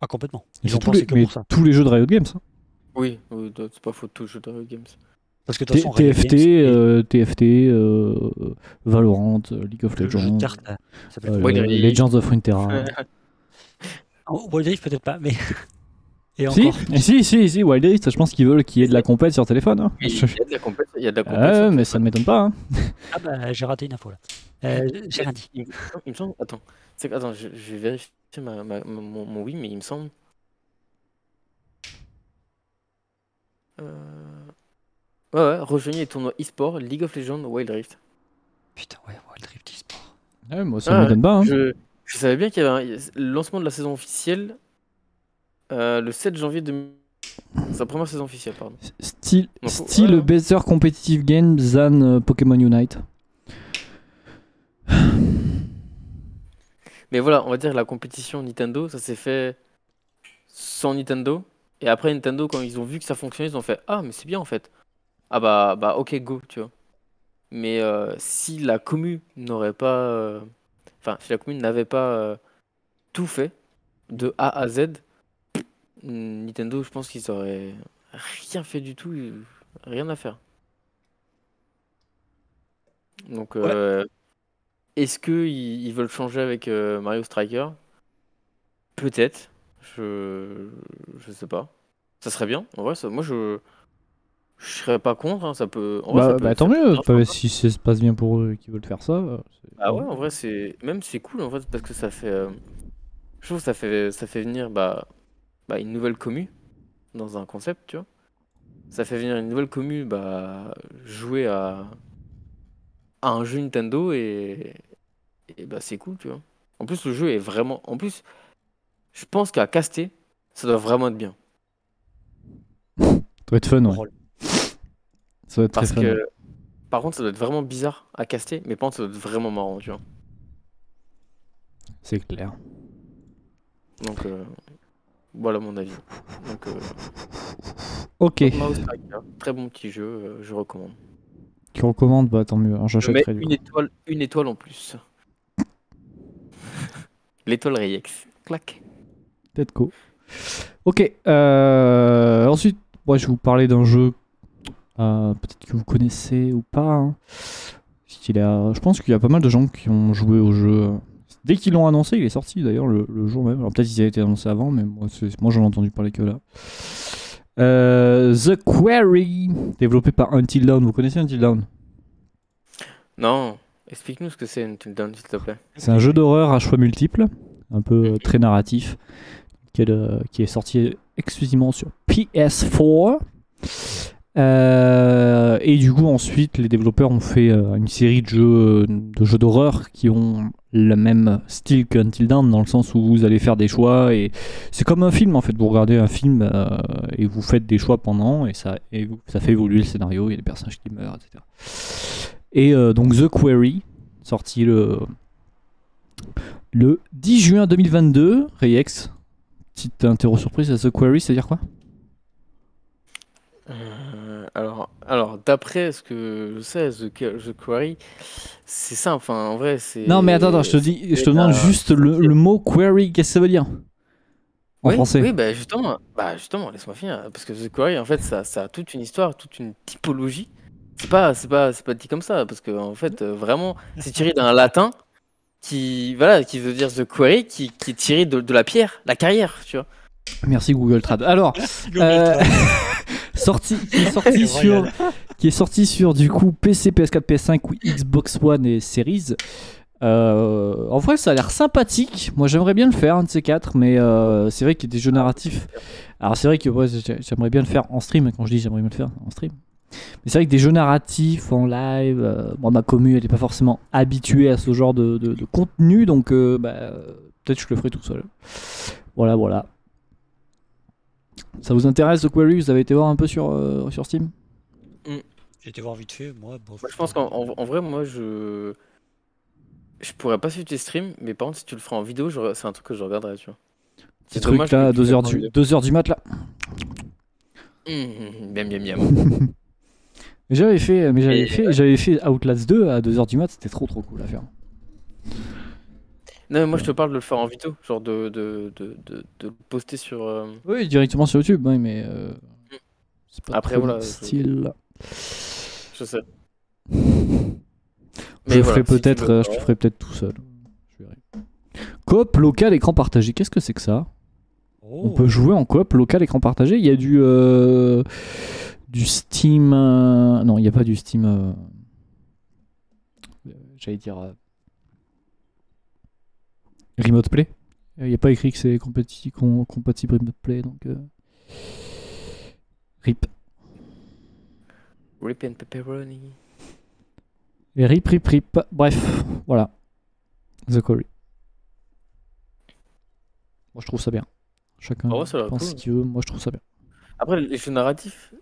Ah, complètement. Ils ont tous pensé les, que mais pour ça. tous les jeux de Riot Games. hein. Oui, oui, c'est pas faute, tout jeu de Riot Games. Parce que de toute T- façon, TFT, euh, TFT, euh, Valorant, euh, League of le Legends, cartes, euh, euh. Legends of Runeterra. Oh, Wild Rift peut-être pas, mais. Et si, si, si, si, Wild Rift, je pense qu'ils veulent qu'il y ait de la compète sur téléphone. hein. Il y a de la compète, il y a de la compète Ah, mais ça ne m'étonne pas. hein. Ah bah j'ai raté une info là. Euh, j'ai rien dit. Il me, semble. Attends, attends je, je vais vérifier ma, ma- ma- mon, mon oui, mais il me semble. Ouais, ouais, rejoignez les tournois e-sport, League of Legends, Wild Rift. Putain, ouais, Wild Rift e-sport. Ouais, moi, ça Ah, ne m'étonne pas. hein. Je, je savais bien qu'il y avait un, le lancement de la saison officielle euh, le 7 janvier 2000. Sa première saison officielle, pardon. Style, Donc, style ouais, better competitive game than euh, Pokémon Unite. Mais voilà, on va dire la compétition Nintendo, ça s'est fait sans Nintendo. Et après Nintendo, quand ils ont vu que ça fonctionnait, ils ont fait Ah, mais c'est bien en fait. Ah bah, bah ok, go, tu vois. Mais euh, si la commu n'aurait pas. euh, Enfin, si la commune n'avait pas euh, tout fait, de A à Z, Nintendo, je pense qu'ils auraient rien fait du tout, rien à faire. Donc, euh, est-ce qu'ils ils veulent changer avec euh, Mario Striker? Peut-être. Je je sais pas. Ça serait bien. En vrai, ça- moi je je serais pas contre. hein, Ça peut. En vrai, Bah, ça peut- bah, tant mieux, sympa. si ça se passe bien pour eux qu'ils veulent faire ça. Ah ouais, en vrai, c'est même c'est cool en fait parce que ça fait. euh, Je trouve que ça fait ça fait venir bah, bah une nouvelle commu dans un concept, tu vois. Ça fait venir une nouvelle commu bah jouer à à un jeu Nintendo et et bah c'est cool, tu vois. En plus, le jeu est vraiment. En plus, je pense qu'à caster, ça doit vraiment être bien. Ça doit être fun, ouais. Ça doit être très Parce fun. que, par contre, ça doit être vraiment bizarre à caster, mais par contre, ça doit être vraiment marrant, tu vois. C'est clair. Donc, euh, voilà mon avis. Donc, euh, Ok. Striker, très bon petit jeu, euh, je recommande. Tu recommandes Bah tant mieux. Mets j'achèterai du une étoile, une étoile en plus. L'étoile Reyex. Clac. Ok. euh, Ensuite, moi je vais vous parler d'un jeu. euh, Peut-être que vous connaissez ou pas. hein. A- Je pense qu'il y a pas mal de gens qui ont joué au jeu. Dès qu'ils l'ont annoncé, il est sorti d'ailleurs le, le jour même. Alors peut-être qu'il avait été annoncé avant, mais moi, moi j'en ai entendu parler que là. Euh, The Quarry, développé par Until Dawn. Vous connaissez Until Dawn? Non, explique-nous ce que c'est Until Dawn, s'il te plaît. C'est un jeu d'horreur à choix multiples, un peu euh, très narratif, qui est, euh, sorti exclusivement sur PS4. Euh, et du coup, ensuite, les développeurs ont fait euh, une série de jeux de jeux d'horreur qui ont le même style que Until Dawn, dans le sens où vous allez faire des choix et c'est comme un film en fait. Vous regardez un film euh, et vous faites des choix pendant et ça, ça fait évoluer le scénario. Il y a des personnages qui meurent, etc. Et euh, donc The Quarry, sorti le le 10 juin 2022, Reyex. Petite interro surprise à The Quarry, c'est-à-dire quoi? Euh, alors, alors d'après ce que je sais, The, Qu- The Quarry, c'est ça, enfin, en vrai, c'est... Non, mais attends, attends, je te dis, je te demande juste le, le mot query, qu'est-ce que ça veut dire? En oui, français. Oui, bah justement, bah justement, laisse-moi finir, parce que The Quarry, en fait, ça, ça a toute une histoire, toute une typologie. C'est pas, c'est pas, c'est pas dit comme ça, parce que en fait, vraiment, c'est tiré d'un latin qui, voilà, qui veut dire The Quarry, qui, qui est tiré de, de la pierre, la carrière, tu vois. Merci Google Trad. Alors, euh, sorti, qui est sorti sur, qui est sorti sur du coup PC, PS4, PS5 ou Xbox One et Series. Euh, en vrai, ça a l'air sympathique. Moi, j'aimerais bien le faire, un de ces quatre, mais euh, c'est vrai qu'il y a des jeux narratifs. Alors, c'est vrai que ouais, j'ai- j'aimerais bien le faire en stream. Quand je dis j'aimerais bien le faire en stream, mais c'est vrai que des jeux narratifs en live, euh, moi, ma commu, elle n'est pas forcément habituée à ce genre de, de- de contenu, donc euh, bah, euh, peut-être que je le ferai tout seul. Voilà, voilà. Ça vous intéresse, The Query? Vous avez été voir un peu sur, euh, sur Steam? J'ai été voir vite fait, moi. je pense qu'en en, en vrai, moi, je. Je pourrais pas suivre tes streams, mais par contre, si tu le feras en vidéo, je- c'est un truc que je regarderai, tu vois. Petit C'est truc dommage là, que tu 2h fasses en du, vidéo. 2 heures du mat là. Mmh, miam, miam, miam. Mais j'avais fait, mais j'avais fait, j'avais fait Outlast 2 à 2h du mat, c'était trop trop cool à faire. Non, mais moi, je te parle de le faire en vidéo, genre de, de, de, de, de le poster sur. euh, Oui, directement sur YouTube, oui, mais euh, c'est pas Après, trop voilà, mon je- style. Je sais. je Mais le voilà, ferai peut-être, veux euh, je le ferai peut-être tout seul. Je verrai. Coop local écran partagé, qu'est-ce que c'est que ça? Oh. On peut jouer en coop local écran partagé? Il y a du euh, du Steam. euh, Non, il n'y a pas du Steam. euh, J'allais dire euh, Remote Play. Il n'y a pas écrit que c'est compati- com- compatible Remote Play, donc euh, RIP. Rip and pepperoni. Et RIP, RIP, RIP. Bref, voilà. The Quarry. Moi, je trouve ça bien. Chacun Ah ouais, pense cool. ce qu'il veut. Moi, je trouve ça bien. Après, les jeux narratifs,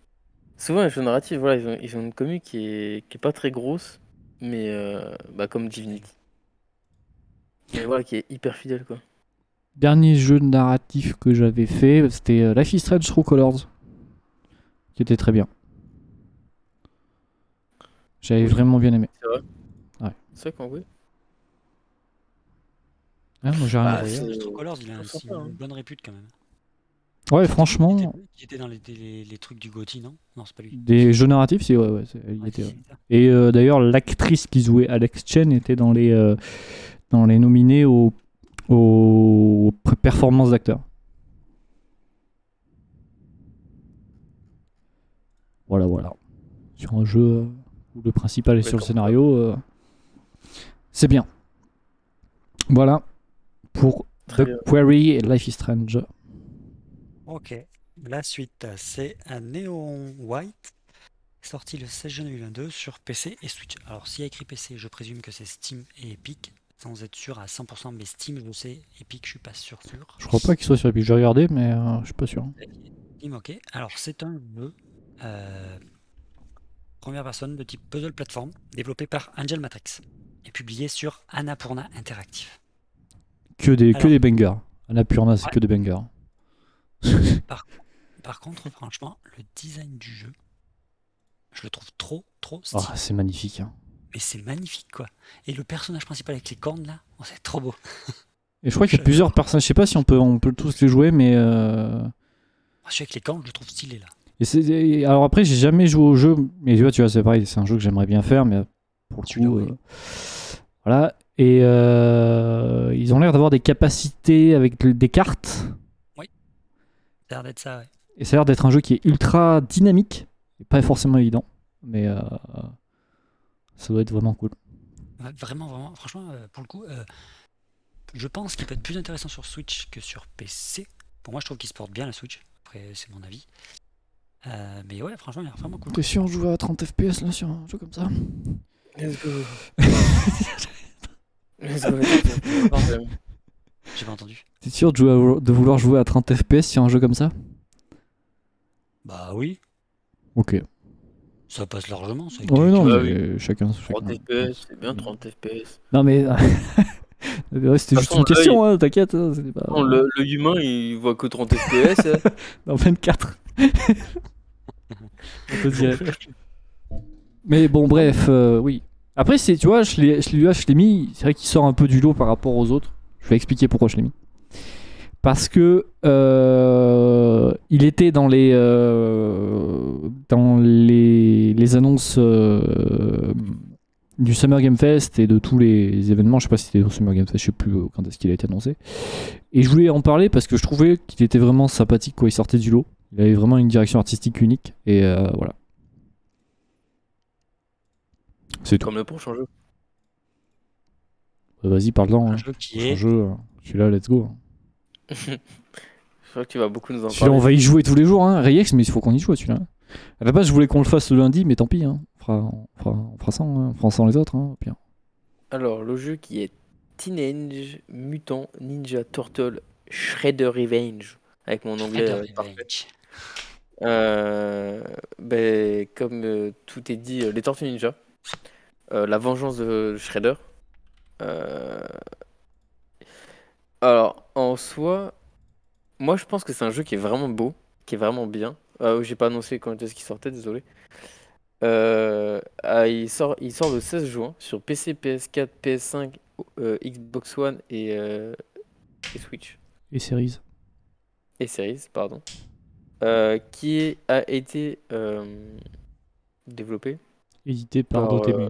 souvent les jeux narratifs, voilà, ils ont, ils ont une commu qui est, qui est pas très grosse, mais euh, bah, comme Divinity. Mais voilà, qui est hyper fidèle, quoi. Dernier jeu narratif que j'avais fait, c'était euh, Life is Strange True Colors. Qui était très bien. J'avais Oui. vraiment bien aimé. C'est vrai Ouais. C'est vrai qu'en vrai. Hein, moi, j'ai rien Bah, à dire. c'est- True Colors, il a aussi sympa, hein. une bonne répute quand même. Ouais, franchement, était, qui était dans les, les- les trucs du GOTY, non? Non, c'est pas lui. des jeux narratifs, c'est ouais, ouais, il Ouais, était, si, ouais. Et euh, d'ailleurs, l'actrice qui jouait Alex Chen était dans les, euh, dans les nominés aux, aux performances d'acteurs. Voilà, voilà. Sur un jeu euh, où le principal est sur le scénario, euh, c'est bien. Voilà pour Très The bien. Quarry et Life is Strange. Ok. La suite, c'est un Neon White, sorti le 16 juin 2022 sur PC et Switch. Alors, s'il y a écrit PC, je présume que c'est Steam et Epic. sans être sûr à 100%, mais Steam, je sais, Epic, je suis pas sûr. sûr. Je crois pas qu'il soit sur Epic. J'ai regardé, mais euh, je suis pas sûr. Steam, ok. Alors, c'est un jeu euh, première personne de type puzzle platform, développé par Angel Matrix et publié sur Annapurna Interactive. Que des, que des bangers. Annapurna, c'est Ouais. que des bangers. Par contre, franchement, le design du jeu, je le trouve trop, trop stylé. Ah, c'est magnifique. hein. Mais c'est magnifique, quoi. Et le personnage principal avec les cornes, là, oh, c'est trop beau. Et je crois qu'il y a plusieurs personnes. Je sais pas si on peut, on peut tous les jouer, mais. euh, Ah, Celui avec les cornes, je le trouve stylé, là. Et c'est- et alors après, j'ai jamais joué au jeu, mais tu vois, tu vois, c'est pareil, c'est un jeu que j'aimerais bien faire, mais pour le coup, oui. euh, voilà. Et euh, ils ont l'air d'avoir des capacités avec des cartes, Ça a l'air d'être ça, ouais. et ça a l'air d'être un jeu qui est ultra dynamique, et pas forcément évident, mais euh, ça doit être vraiment cool. Ouais, Vraiment, vraiment, franchement, euh, pour le coup, euh, je pense qu'il peut être plus intéressant sur Switch que sur PC. Pour moi, je trouve qu'il se porte bien la Switch. Après, c'est mon avis. Euh, mais ouais, franchement, il a l'air vraiment cool. T'es sûr de jouer à 30 FPS là sur un jeu comme ça Let's go. Let's go, let's go. J'ai pas entendu. T'es sûr de, jouer à- de vouloir jouer à 30 FPS sur un jeu comme ça? Bah oui, Ok. ça passe largement. Ça, Ouais, non, Bah mais chacun. 30 chacun. FPS, c'est bien 30 FPS. Non, mais. ouais, C'était juste façon, une question, hein, t'inquiète. hein, pas... Non, le, le humain, il voit que 30 FPS. hein. Dans 24. On te dirait. Mais bon, bref, euh, oui. Après, c'est, tu vois, l'ai, je l'ai mis. C'est vrai qu'il sort un peu du lot par rapport aux autres. Je vais expliquer pourquoi je l'ai mis. Parce que euh, il était dans les euh, dans les, les annonces euh, du Summer Game Fest et de tous les événements. Je sais pas si c'était au Summer Game Fest, je sais plus quand est-ce qu'il a été annoncé. Et je voulais en parler parce que je trouvais qu'il était vraiment sympathique quand il sortait du lot. Il avait vraiment une direction artistique unique et voilà. C'est tout. Comme le prochain jeu. Euh, Vas-y, parle-en. Un hein. jeu qui Son est. jeu, celui-là, let's go. Je crois que tu vas beaucoup nous en Celui-là, on parler. va y jouer tous les jours, hein. Reyex, mais il faut qu'on y joue à celui-là. À la base, je voulais qu'on le fasse le lundi, mais tant pis. Hein. On, fera, on, fera, on fera ça, hein. on fera sans les autres. Hein, au pire. Alors, le jeu qui est Teenage Mutant Ninja Turtle Shredder Revenge. Avec mon anglais Shredder euh, parfait. Revenge. Euh, ben, comme euh, tout est dit, euh, les Tortues Ninja, euh, la vengeance de Shredder. Euh, Alors, en soi, moi je pense que c'est un jeu qui est vraiment beau, qui est vraiment bien. Euh, J'ai pas annoncé quand est-ce qu'il sortait, désolé. Euh, ah, il, sort, il sort le 16 juin sur PC, PS4, PS5, euh, Xbox One et, euh, et Switch Et Series. et Series, pardon, qui a été développé Édité par par Dotemu.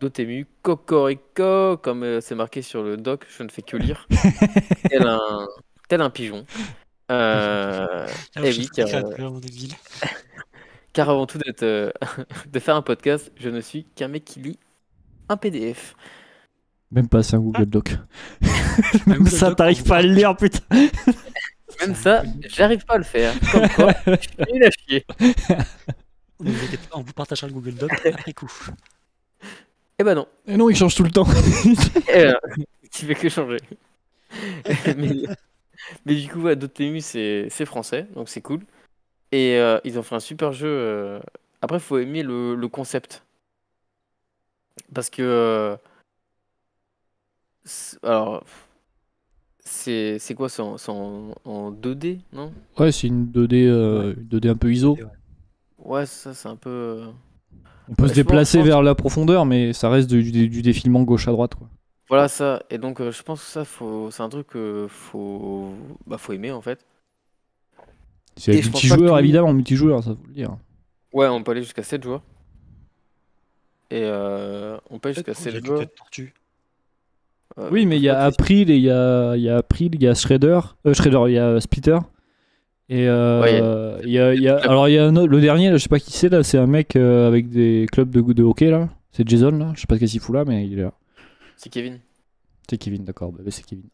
Dotemu, Cocorico, comme euh, c'est marqué sur le doc, je ne fais que lire, tel un, tel un pigeon. Euh, Ah, eh oui, car, euh, car avant tout d'être, euh, de faire un podcast, je ne suis qu'un mec qui lit un PDF. Même pas, c'est un Google Doc. Même ça, doc, t'arrives pas à le lire, putain. Même ça, j'arrive pas à le faire. Comme quoi, je suis nul à chier. On vous aidez- On vous partagera le Google Doc après coup. Eh ben non. Et non, il change tout le temps. Eh ben, tu fais que changer. mais, mais du coup, ouais, Dotemu, c'est c'est français, donc c'est cool. Et euh, ils ont fait un super jeu. euh, Après, il faut aimer le, le concept. Parce que. euh, Alors. C'est c'est quoi C'est en, en, en 2D, non? Ouais, c'est une 2D, euh, une 2D un peu ISO. Ouais. Ouais, ça, c'est un peu. Euh, On peut Ouais, se déplacer pense- vers la profondeur, mais ça reste du, du- du défilement gauche à droite. Quoi. Voilà ça. Et donc, euh, je pense que ça, faut... c'est un truc que faut... Bah, faut aimer en fait. C'est que multijoueur, tout- évidemment, multijoueur, ça faut le dire. Ouais, on peut aller jusqu'à 7 joueurs. Et euh, on peut aller jusqu'à Peut-être qu'il y a 7 du joueurs. Tortue. Euh, Oui, mais il y a. April, et il y a, il y a April, il y a Shredder, euh, Shredder, il y a Splitter. Et euh, Ouais, il y a, il y a- alors il y a un autre- le dernier, là, je sais pas qui c'est là, c'est un mec euh, avec des clubs de, de hockey là. C'est Jason là, je sais pas ce qu'il fout là, mais il est là. C'est Kevin. C'est Kevin, d'accord, bah, c'est Kevin.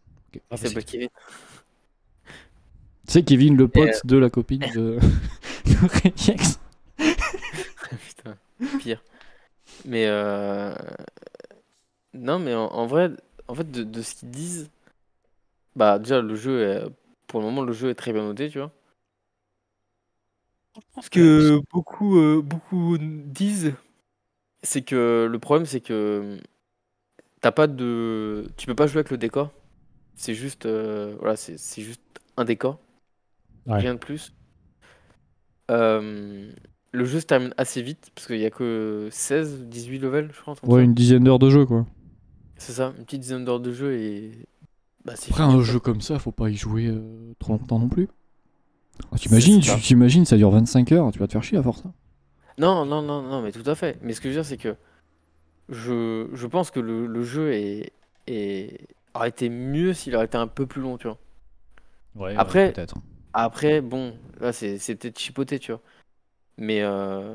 Ah, c'est- Kevin. C'est Kevin, le pote euh, de la copine de, de. Putain, pire. Mais euh... non, mais en, en vrai, en fait, de, de ce qu'ils disent, bah déjà le jeu, est, pour le moment, le jeu est très bien noté, tu vois. Ce que beaucoup, euh, beaucoup disent, c'est que le problème, c'est que t'as pas de, tu peux pas jouer avec le décor. C'est juste, euh, voilà, c'est c'est juste un décor, Ouais. rien de plus. Euh, le jeu se termine assez vite parce qu'il y a que 16, 18 levels, je crois. Ouais, ça. une dizaine d'heures de jeu, quoi. C'est ça, une petite dizaine d'heures de jeu et bah, c'est Après, fini, un quoi. jeu comme ça, faut pas y jouer euh, trop longtemps non plus. Ah, T'imagines, ça. tu t'imagines, ça dure 25 heures, tu vas te faire chier à force. hein. Non, non, non, non, mais tout à fait. Mais ce que je veux dire, c'est que je, je pense que le, le jeu est, est- aurait été mieux s'il aurait été un peu plus long, tu vois. Ouais, Après- peut-être. Après, bon, là, c'est c'est peut-être chipoté, tu vois. Mais, euh,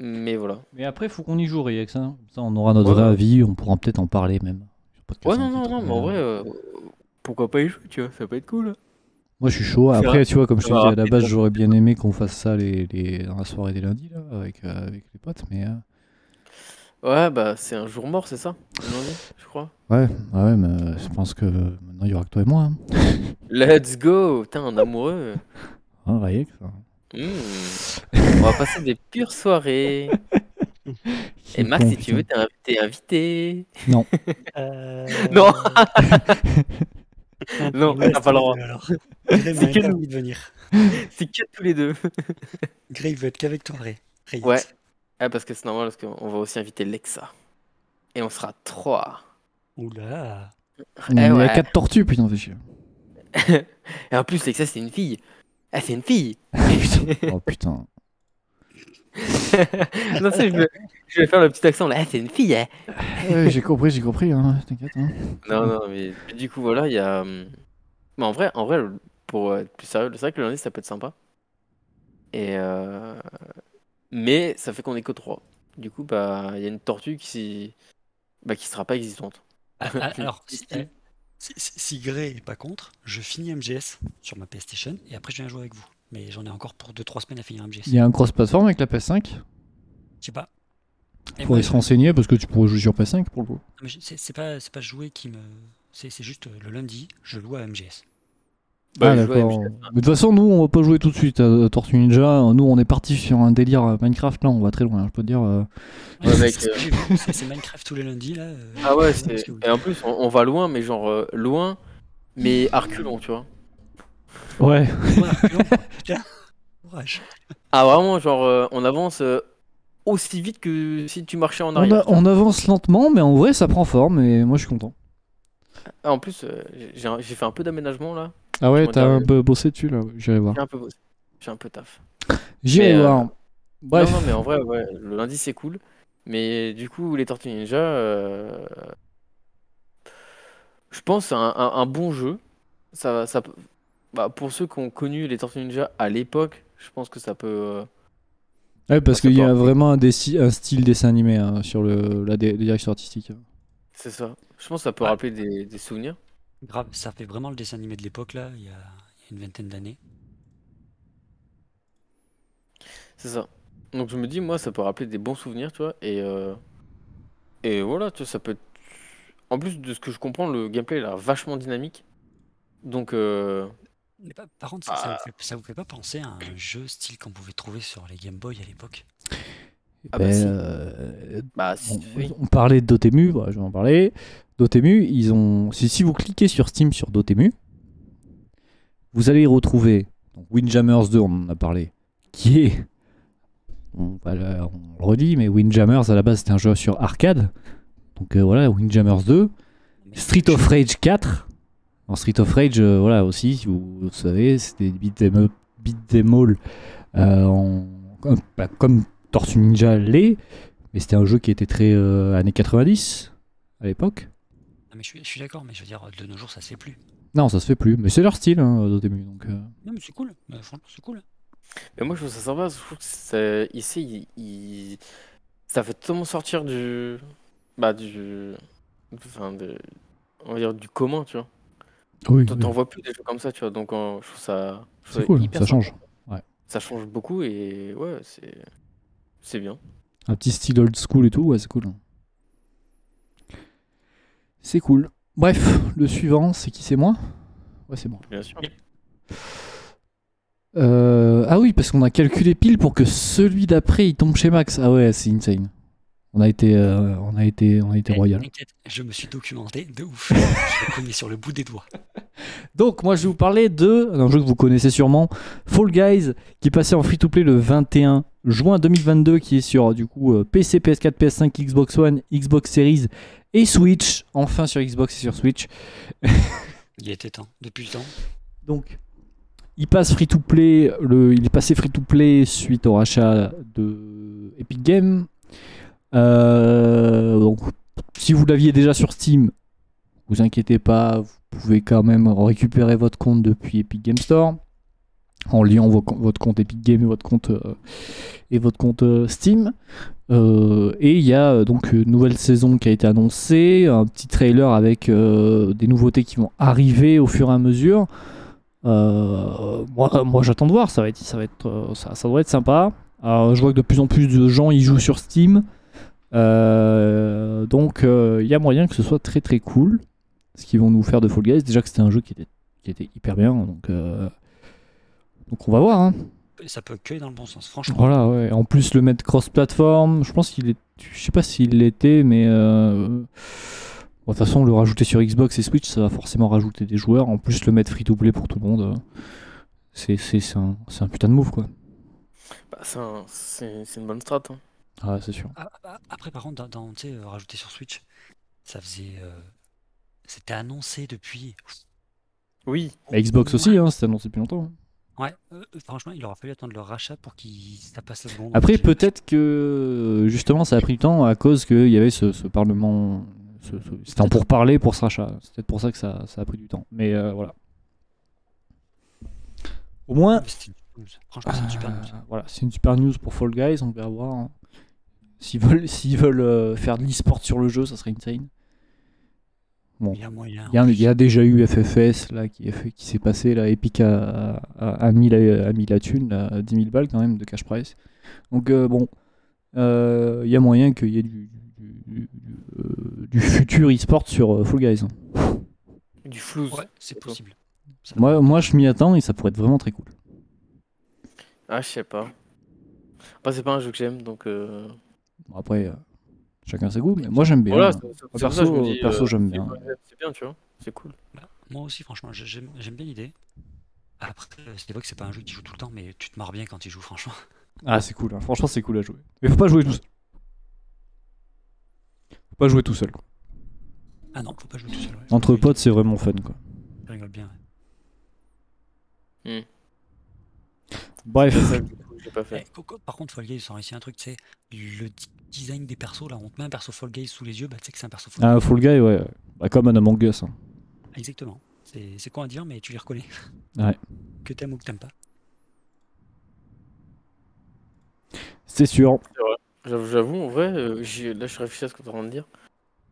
mais voilà. Mais après, faut qu'on y joue, avec ça. Comme ça, on aura notre Ouais, vrai avis, on pourra peut-être en parler même. Ouais, non, non, non, mais en vrai, euh, euh, pourquoi pas y jouer, tu vois, ça peut être cool. Moi, je suis chaud. Après, tu vois, comme je te dis, à la base, hein. j'aurais bien aimé qu'on fasse ça les, les... dans la soirée des lundis, là, avec, euh, avec les potes. Mais euh, Ouais, bah, c'est un jour mort, c'est ça, le lundi, je crois. ouais, ouais, mais euh, je pense que maintenant, il y aura que toi et moi. Hein. Let's go! Putain, un amoureux. Ah, voyez que ça. Hmm. On va passer des pures soirées. Et Max, si tu veux, t'es inv- t'es invité. Euh, Non. Non, t'as pas le droit. C'est que nous. envie de venir. C'est que tous les deux. Grey, il veut être qu'avec toi, Ray. Ray, Ouais. Ah, parce que c'est normal, parce qu'on va aussi inviter Lexa. Et on sera trois. Oula. Il y a. 4 tortues, putain, fais chier. Et en plus, Lexa, c'est une fille. Ah, c'est une fille. Oh putain. non, c'est, je, je vais faire le petit accent là. Ah, c'est une fille, hein. Ouais, j'ai compris, j'ai compris, hein, t'inquiète. Hein. Non, non, mais mais du coup, voilà, il y a. hum, Mais en vrai, en vrai, pour être plus sérieux, c'est vrai que le lundi, ça peut être sympa. Et. euh, Mais ça fait qu'on est que trois. Du coup, bah, il y a une tortue qui. Bah, qui sera pas existante. Ah, ah, alors, si, Si. si, si- si Grey est pas contre, je finis MGS sur ma PlayStation et après je viens jouer avec vous. Mais j'en ai encore pour 2-3 semaines à finir MGS. Il y a un cross-platform avec la PS5. Je sais pas. Il faudrait se renseigner parce que tu pourrais jouer sur PS5 pour le coup. je- c'est pas, c'est pas jouer qui me. C'est c'est juste euh, le lundi, je loue à MGS. Bah, ah d'accord. Mais de toute façon, nous, on va pas jouer tout de suite à Tortue Ninja. Nous, on est parti sur un délire euh, Minecraft. Là, on va très loin. Je peux te dire. euh, Ouais, C'est j'ai vu, c'est- Minecraft tous les lundis là. euh, Ah ouais, et en plus, on, on va loin, mais genre euh, loin, mais à reculons, tu vois. Ouais. Ouais, reculons. Putain, courage. Ah vraiment, genre, euh, on avance euh, aussi vite que si tu marchais en On, arrière. a- on avance lentement, mais en vrai, ça prend forme. Et moi, je suis content. Ah, en plus, euh, j'ai, fait un peu d'aménagement là. Ah ouais, t'as un peu bossé dessus là. J'irai voir. J'ai un peu, bossé. j'ai un peu taf. J'irai euh, voir. Bref. Non, non, mais en vrai, ouais, le lundi c'est cool. Mais du coup, les Tortues Ninja, euh, je pense c'est un, un- un bon jeu. Ça, ça, bah, pour ceux qui ont connu les Tortues Ninja à l'époque, je pense que ça peut. Ouais, parce qu'il y a vraiment un, un style dessin animé hein, sur le, la dé- direction artistique. c'est ça. Je pense que ça peut Ouais. rappeler des, des souvenirs. Grave, ça fait vraiment le dessin animé de l'époque là, il y a, il y a une vingtaine d'années. C'est ça. Donc je me dis, moi, ça peut rappeler des bons souvenirs, tu vois. Et, euh, et voilà, tu vois, ça peut être. En plus de ce que je comprends, le gameplay il a l'air vachement dynamique. Donc, euh, Mais pas- par contre, ça, ça Ah. vous fait, ça vous fait pas penser à un jeu style qu'on pouvait trouver sur les Game Boy à l'époque? Ah bah Ben, si. euh, bah, si, on, oui. on parlait de Dotemu, bah, je vais en parler. Dotemu, ils ont. Si, si vous cliquez sur Steam sur Dotemu, vous allez y retrouver donc, Windjammers 2, on en a parlé, qui est. On, le- on le redit, mais Windjammers à la base c'était un jeu sur arcade. Donc euh, voilà, Windjammers 2. Mais Street of Rage 4. En Street of Rage, euh, voilà aussi, si vous, vous savez, c'était des beat'em up- beat'em all euh, en- comme, bah, comme Tortue Ninja l'est, mais c'était un jeu qui était très euh, années 90 à l'époque. Non, mais je suis, je suis d'accord, mais je veux dire, de nos jours, ça se fait plus. Non, ça se fait plus, mais c'est leur style hein, Dotemu. Donc, euh, Non, mais c'est cool, euh, franchement, c'est cool. Mais moi, je trouve ça sympa. Je trouve que c'est- ici, il, il- ça fait tellement sortir du. Bah, du. Enfin, de- on va dire du commun, tu vois. Oui, T'en t'en vois plus des jeux comme ça, tu vois. Donc, euh, je trouve ça. je trouve c'est cool, hyper ça sympa. change. Ça change beaucoup et ouais, c'est. C'est bien. Un petit style old school et tout, ouais, c'est cool. C'est cool. Bref, le suivant, c'est qui C'est moi? Ouais, c'est moi. Bien sûr. Euh, ah oui, parce qu'on a calculé pile pour que celui d'après il tombe chez Max. Ah ouais, c'est insane. On a été, euh, on a été, on a été Eh, royal. je me suis documenté de ouf. je le connais sur le bout des doigts. Donc moi je vais vous parler de un jeu que vous connaissez sûrement, Fall Guys, qui est passé en free-to-play le 21 juin 2022, qui est sur du coup PC, PS4, PS5, Xbox One, Xbox Series et Switch. Enfin sur Xbox et sur Switch. Il était temps, depuis le temps. Donc il passe free-to-play, le, il est passé free-to-play suite au rachat de Epic Games. Euh, donc si vous l'aviez déjà sur Steam, vous inquiétez pas, vous pouvez quand même récupérer votre compte depuis Epic Game Store en liant vo- votre compte Epic Game et votre compte, euh, et votre compte euh, Steam. Et il y a donc une nouvelle saison qui a été annoncée, un petit trailer avec des nouveautés qui vont arriver au fur et à mesure. Moi, j'attends de voir, ça va être, ça ça, ça devrait être sympa. Je vois que de plus en plus de gens y jouent sur Steam. Euh, donc euh, il y a moyen que ce soit très très cool ce qu'ils vont nous faire de Fall Guys. Déjà que c'était un jeu qui était, qui était hyper bien, donc, euh, donc on va voir. hein. Et Ça peut que dans le bon sens, franchement. Voilà, ouais. En plus, le mettre cross-platform, je pense qu'il est. Je sais pas s'il l'était, mais. euh, bon, De toute façon, le rajouter sur Xbox et Switch, ça va forcément rajouter des joueurs. En plus, le mettre free-to-play pour tout le monde, euh, c'est c'est- c'est un, c'est un putain de move, quoi. Bah, c'est un- une bonne strat. hein. Ah, c'est sûr. Ah, ah, Après, par contre, dans, euh, rajouter sur Switch, ça faisait. euh, C'était annoncé depuis. Oui. Bah, Xbox aussi, hein, c'était annoncé depuis longtemps. hein. Ouais, euh, franchement, il aura fallu attendre le rachat pour qu'il ça passe le bon. Après, peut-être que justement, ça a pris du temps à cause qu'il y avait ce, ce parlement. ce- ce- C'était en pourparler pour ce rachat. C'est peut-être pour ça que ça, ça a pris du temps. Mais euh, voilà. Au moins, C'était une super news. Franchement, c'est une super news. Euh, voilà, c'est une super news pour Fall Guys, on va voir. hein. S'ils veulent, s'ils veulent euh, faire de l'e-sport sur le jeu, ça serait insane. Bon. Il y a moyen. Il y, a, il y a déjà eu FFS là, qui, qui s'est passé, là, Epic a, a, a mis, la, a mis la thune, là, 10 000 balles quand même de cash price. Donc euh, bon, euh, il y a moyen qu'il y ait du, du, du- euh, du futur e-sport sur euh, Fall Guys. hein. Du. Ouais, c'est possible. Moi, moi je m'y attends et ça pourrait être vraiment très cool. Ah, je sais pas. Après, c'est pas un jeu que j'aime, donc. Bon, après, euh, chacun ses goûts, mais moi j'aime bien. Voilà, c'est c'est pour ça que je perso- dis, perso, euh, j'aime c'est bien. C'est bien, tu vois. C'est cool. Bah, moi aussi, franchement, j'ai- j'aime j'aime bien l'idée. Après, euh, c'est vrai que c'est pas un jeu qui joue tout le temps, mais tu te marres bien quand tu joues, franchement. Ah, c'est cool, hein. franchement, c'est cool à jouer. Mais faut pas jouer tout seul. Faut pas jouer tout seul. quoi. Ah non, faut pas jouer tout seul. ouais. Entre potes, c'est vraiment fun. Quoi. Tu rigoles bien. ouais. Bref, Ça j'ai pas Eh, fait. par contre, Fall Guys, ils ont réussi un truc, tu sais, le design des persos, là, on te met un perso Fall Guys sous les yeux, bah tu sais que c'est un perso Fall un Guys. Fall Guy, ouais. Bah, comme un Among Us. hein. Exactement. C'est c'est con à dire, mais tu les reconnais. Ouais. Que t'aimes ou que t'aimes pas. C'est sûr. J'avoue, j'avoue, en vrai, euh, j'y- là, je réfléchis à ce que tu es en train de dire.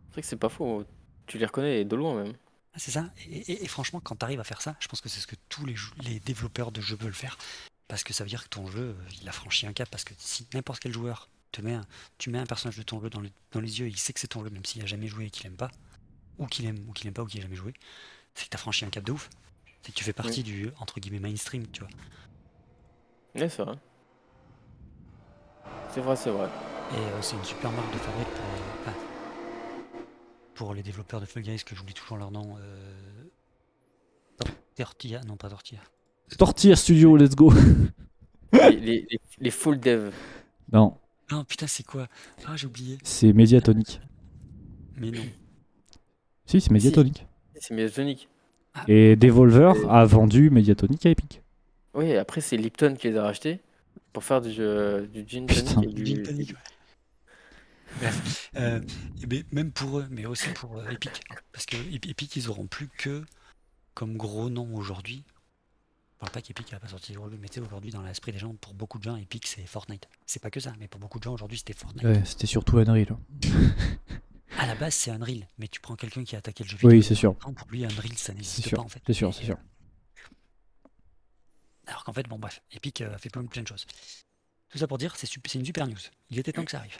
C'est vrai que c'est pas faux. Tu les reconnais et de loin même. Ah, c'est ça. Et, et- et franchement, quand tu arrives à faire ça, je pense que c'est ce que tous les, jou- les développeurs de jeux veulent faire. Parce que ça veut dire que ton jeu, il a franchi un cap. Parce que si n'importe quel joueur te met un, tu mets un personnage de ton jeu dans, le- dans les yeux et il sait que c'est ton jeu, même s'il a jamais joué et qu'il aime pas, ou qu'il aime, ou qu'il aime pas, ou qu'il a jamais joué, c'est que tu as franchi un cap de ouf. C'est que tu fais partie du, entre guillemets, mainstream, tu vois. C'est vrai. C'est vrai, c'est vrai. Et euh, c'est une super marque de fabrique pour, euh, enfin, pour les développeurs de Fall Guys, que j'oublie toujours leur nom. Euh... Tortilla, non pas Tortilla. Tortilla Studio, let's go. les, les, les, les full dev. Non, Non, putain, c'est quoi? Ah, j'ai oublié. c'est Mediatonic. Mais non. Si, c'est Mediatonic. C'est Mediatonic. Et Devolver a vendu Mediatonic à Epic. Oui, après, c'est Lipton qui les a rachetés pour faire du, euh, du gin Putain. tonic et Gin du... tonic, ouais. Bref, euh, et ben, même pour eux, mais aussi pour euh, Epic. Parce que Ep- Epic, ils auront plus que comme gros nom aujourd'hui. Je parle pas qu'Epic n'a pas sorti aujourd'hui, mais tu sais, aujourd'hui, dans l'esprit des gens, pour beaucoup de gens, Epic, c'est Fortnite. C'est pas que ça, mais pour beaucoup de gens, aujourd'hui, c'était Fortnite. Ouais, c'était surtout Unreal. À la base, c'est Unreal, mais tu prends quelqu'un qui a attaqué le jeu vidéo. Oui, c'est sûr. Pour lui, Unreal, ça n'existe pas en fait. C'est sûr, c'est sûr. Alors qu'en fait, bon, bref, Epic euh, a fait plein, plein de choses. Tout ça pour dire, c'est une super news. Il était temps que ça arrive.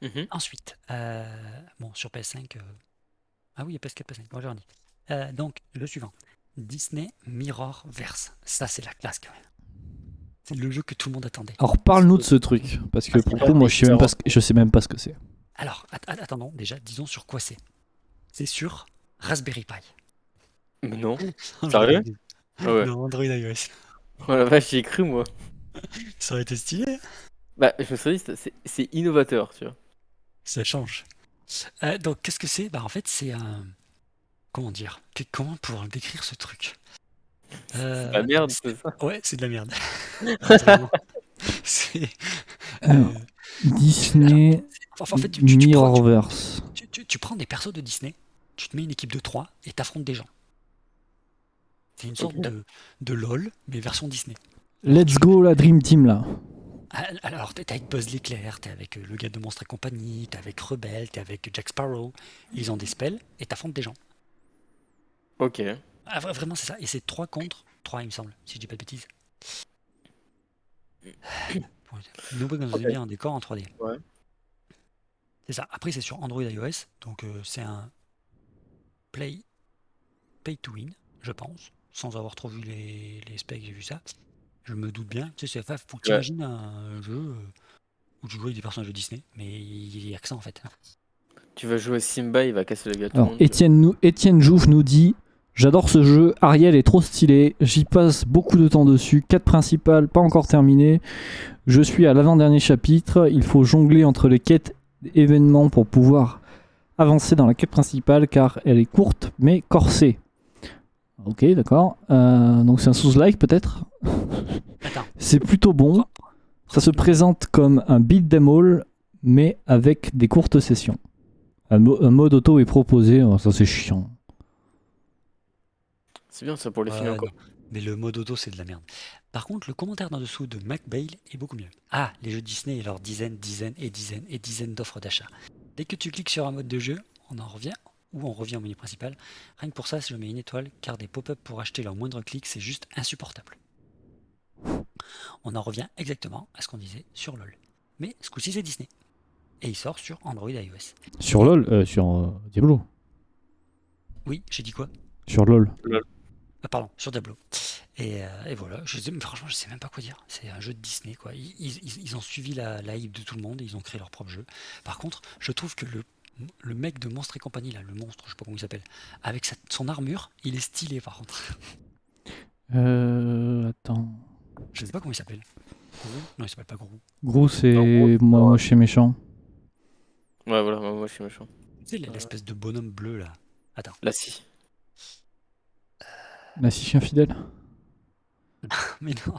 Mhm. Ensuite, euh, bon, sur PS5, euh, Ah oui, il y a PS4, PS5. Bon, j'ai rien dit. Euh, donc, le suivant. Disney Mirrorverse. Ça, c'est la classe quand même. C'est le jeu que tout le monde attendait. Alors parle-nous de ce truc, parce que Ah, pour pas coup, moi je sais même pas, ce- je sais même pas ce que c'est. Alors, att- att- attendons, déjà, disons sur quoi c'est. C'est sur Raspberry Pi. Mais non. Android. Sérieux Ah ouais. Non, Android iOS. Oh la vache, j'y ai cru moi. Ça aurait été stylé. Bah, je me suis dit, c'est innovateur, tu vois. Ça change. Euh, donc, qu'est-ce que c'est? Bah, en fait, c'est un. Comment dire? Que- Comment pouvoir décrire ce truc? Euh, La merde, c'est ça? Ouais, c'est de la merde. C'est. Euh, Disney enfin, en fait, tu, tu- tu prends, tu- Mirrorverse. tu- tu- tu prends des persos de Disney, tu te mets une équipe de 3 et t'affrontes des gens. C'est une sorte de, de LOL, mais version Disney. Let's go la Dream Team là. Alors, t'es avec Buzz l'éclair, t'es avec euh, le gars de Monstre et compagnie, t'es avec Rebelle, t'es avec Jack Sparrow. Ils ont des spells et t'affrontes des gens. Ok. Ah, vra- vraiment, c'est ça. Et c'est 3 contre 3, il me semble, si je dis pas de bêtises. Nous, quand vous Ok. avez bien un décor en 3D. Ouais. C'est ça. Après, c'est sur Android iOS. Donc, euh, c'est un play pay to win, je pense. Sans avoir trop vu les, les specs, j'ai vu ça. Je me doute bien. Tu sais, c'est- faut que tu Ouais. imagines un jeu euh, où tu joues avec des personnages de Disney, mais il y a que ça en fait. Tu vas jouer Simba, il va casser le le Alors. Étienne, nous, Étienne Jouve nous dit J'adore ce jeu, Ariel est trop stylé, j'y passe beaucoup de temps dessus, quête principale pas encore terminée, je suis à l'avant-dernier chapitre, il faut jongler entre les quêtes événements pour pouvoir avancer dans la quête principale car elle est courte mais corsée. Ok, d'accord. Euh, donc c'est un sous-like peut-être? C'est plutôt bon. Ça se présente comme un beat them all, mais avec des courtes sessions. Un, mo- un mode auto est proposé, oh, ça c'est chiant. C'est bien ça pour les filles encore. non. Mais le mode auto, c'est de la merde. Par contre, le commentaire d'en dessous de MacBail est beaucoup mieux. Ah, les jeux Disney et leurs dizaines, dizaines et dizaines et dizaines d'offres d'achat. Dès que tu cliques sur un mode de jeu, on en revient ou on revient au menu principal. Rien que pour ça, je mets une étoile, car des pop-up pour acheter leur moindre clic, c'est juste insupportable. On en revient exactement à ce qu'on disait sur LoL. Mais ce coup-ci, c'est Disney. Et il sort sur Android et iOS. Sur LoL, euh, sur euh, Diablo. Oui, j'ai dit quoi? Sur LoL. Ah, pardon, sur Diablo. Et, euh, et voilà, je sais, mais franchement, je sais même pas quoi dire. C'est un jeu de Disney, quoi. Ils, ils- ils- ils ont suivi la, la hype de tout le monde et ils ont créé leur propre jeu. Par contre, je trouve que le, le mec de Monstre et compagnie, là, le monstre, je sais pas comment il s'appelle, avec sa- son armure, il est stylé par contre. Euh, attends. Je sais pas comment il s'appelle. Non, il s'appelle pas Gourou. Gros, c'est moi, ouais. moi je suis méchant. Ouais, voilà, moi, moi, je suis méchant. Tu sais, l'espèce de bonhomme bleu, là. Là, si. La six chien fidèle. Mais non.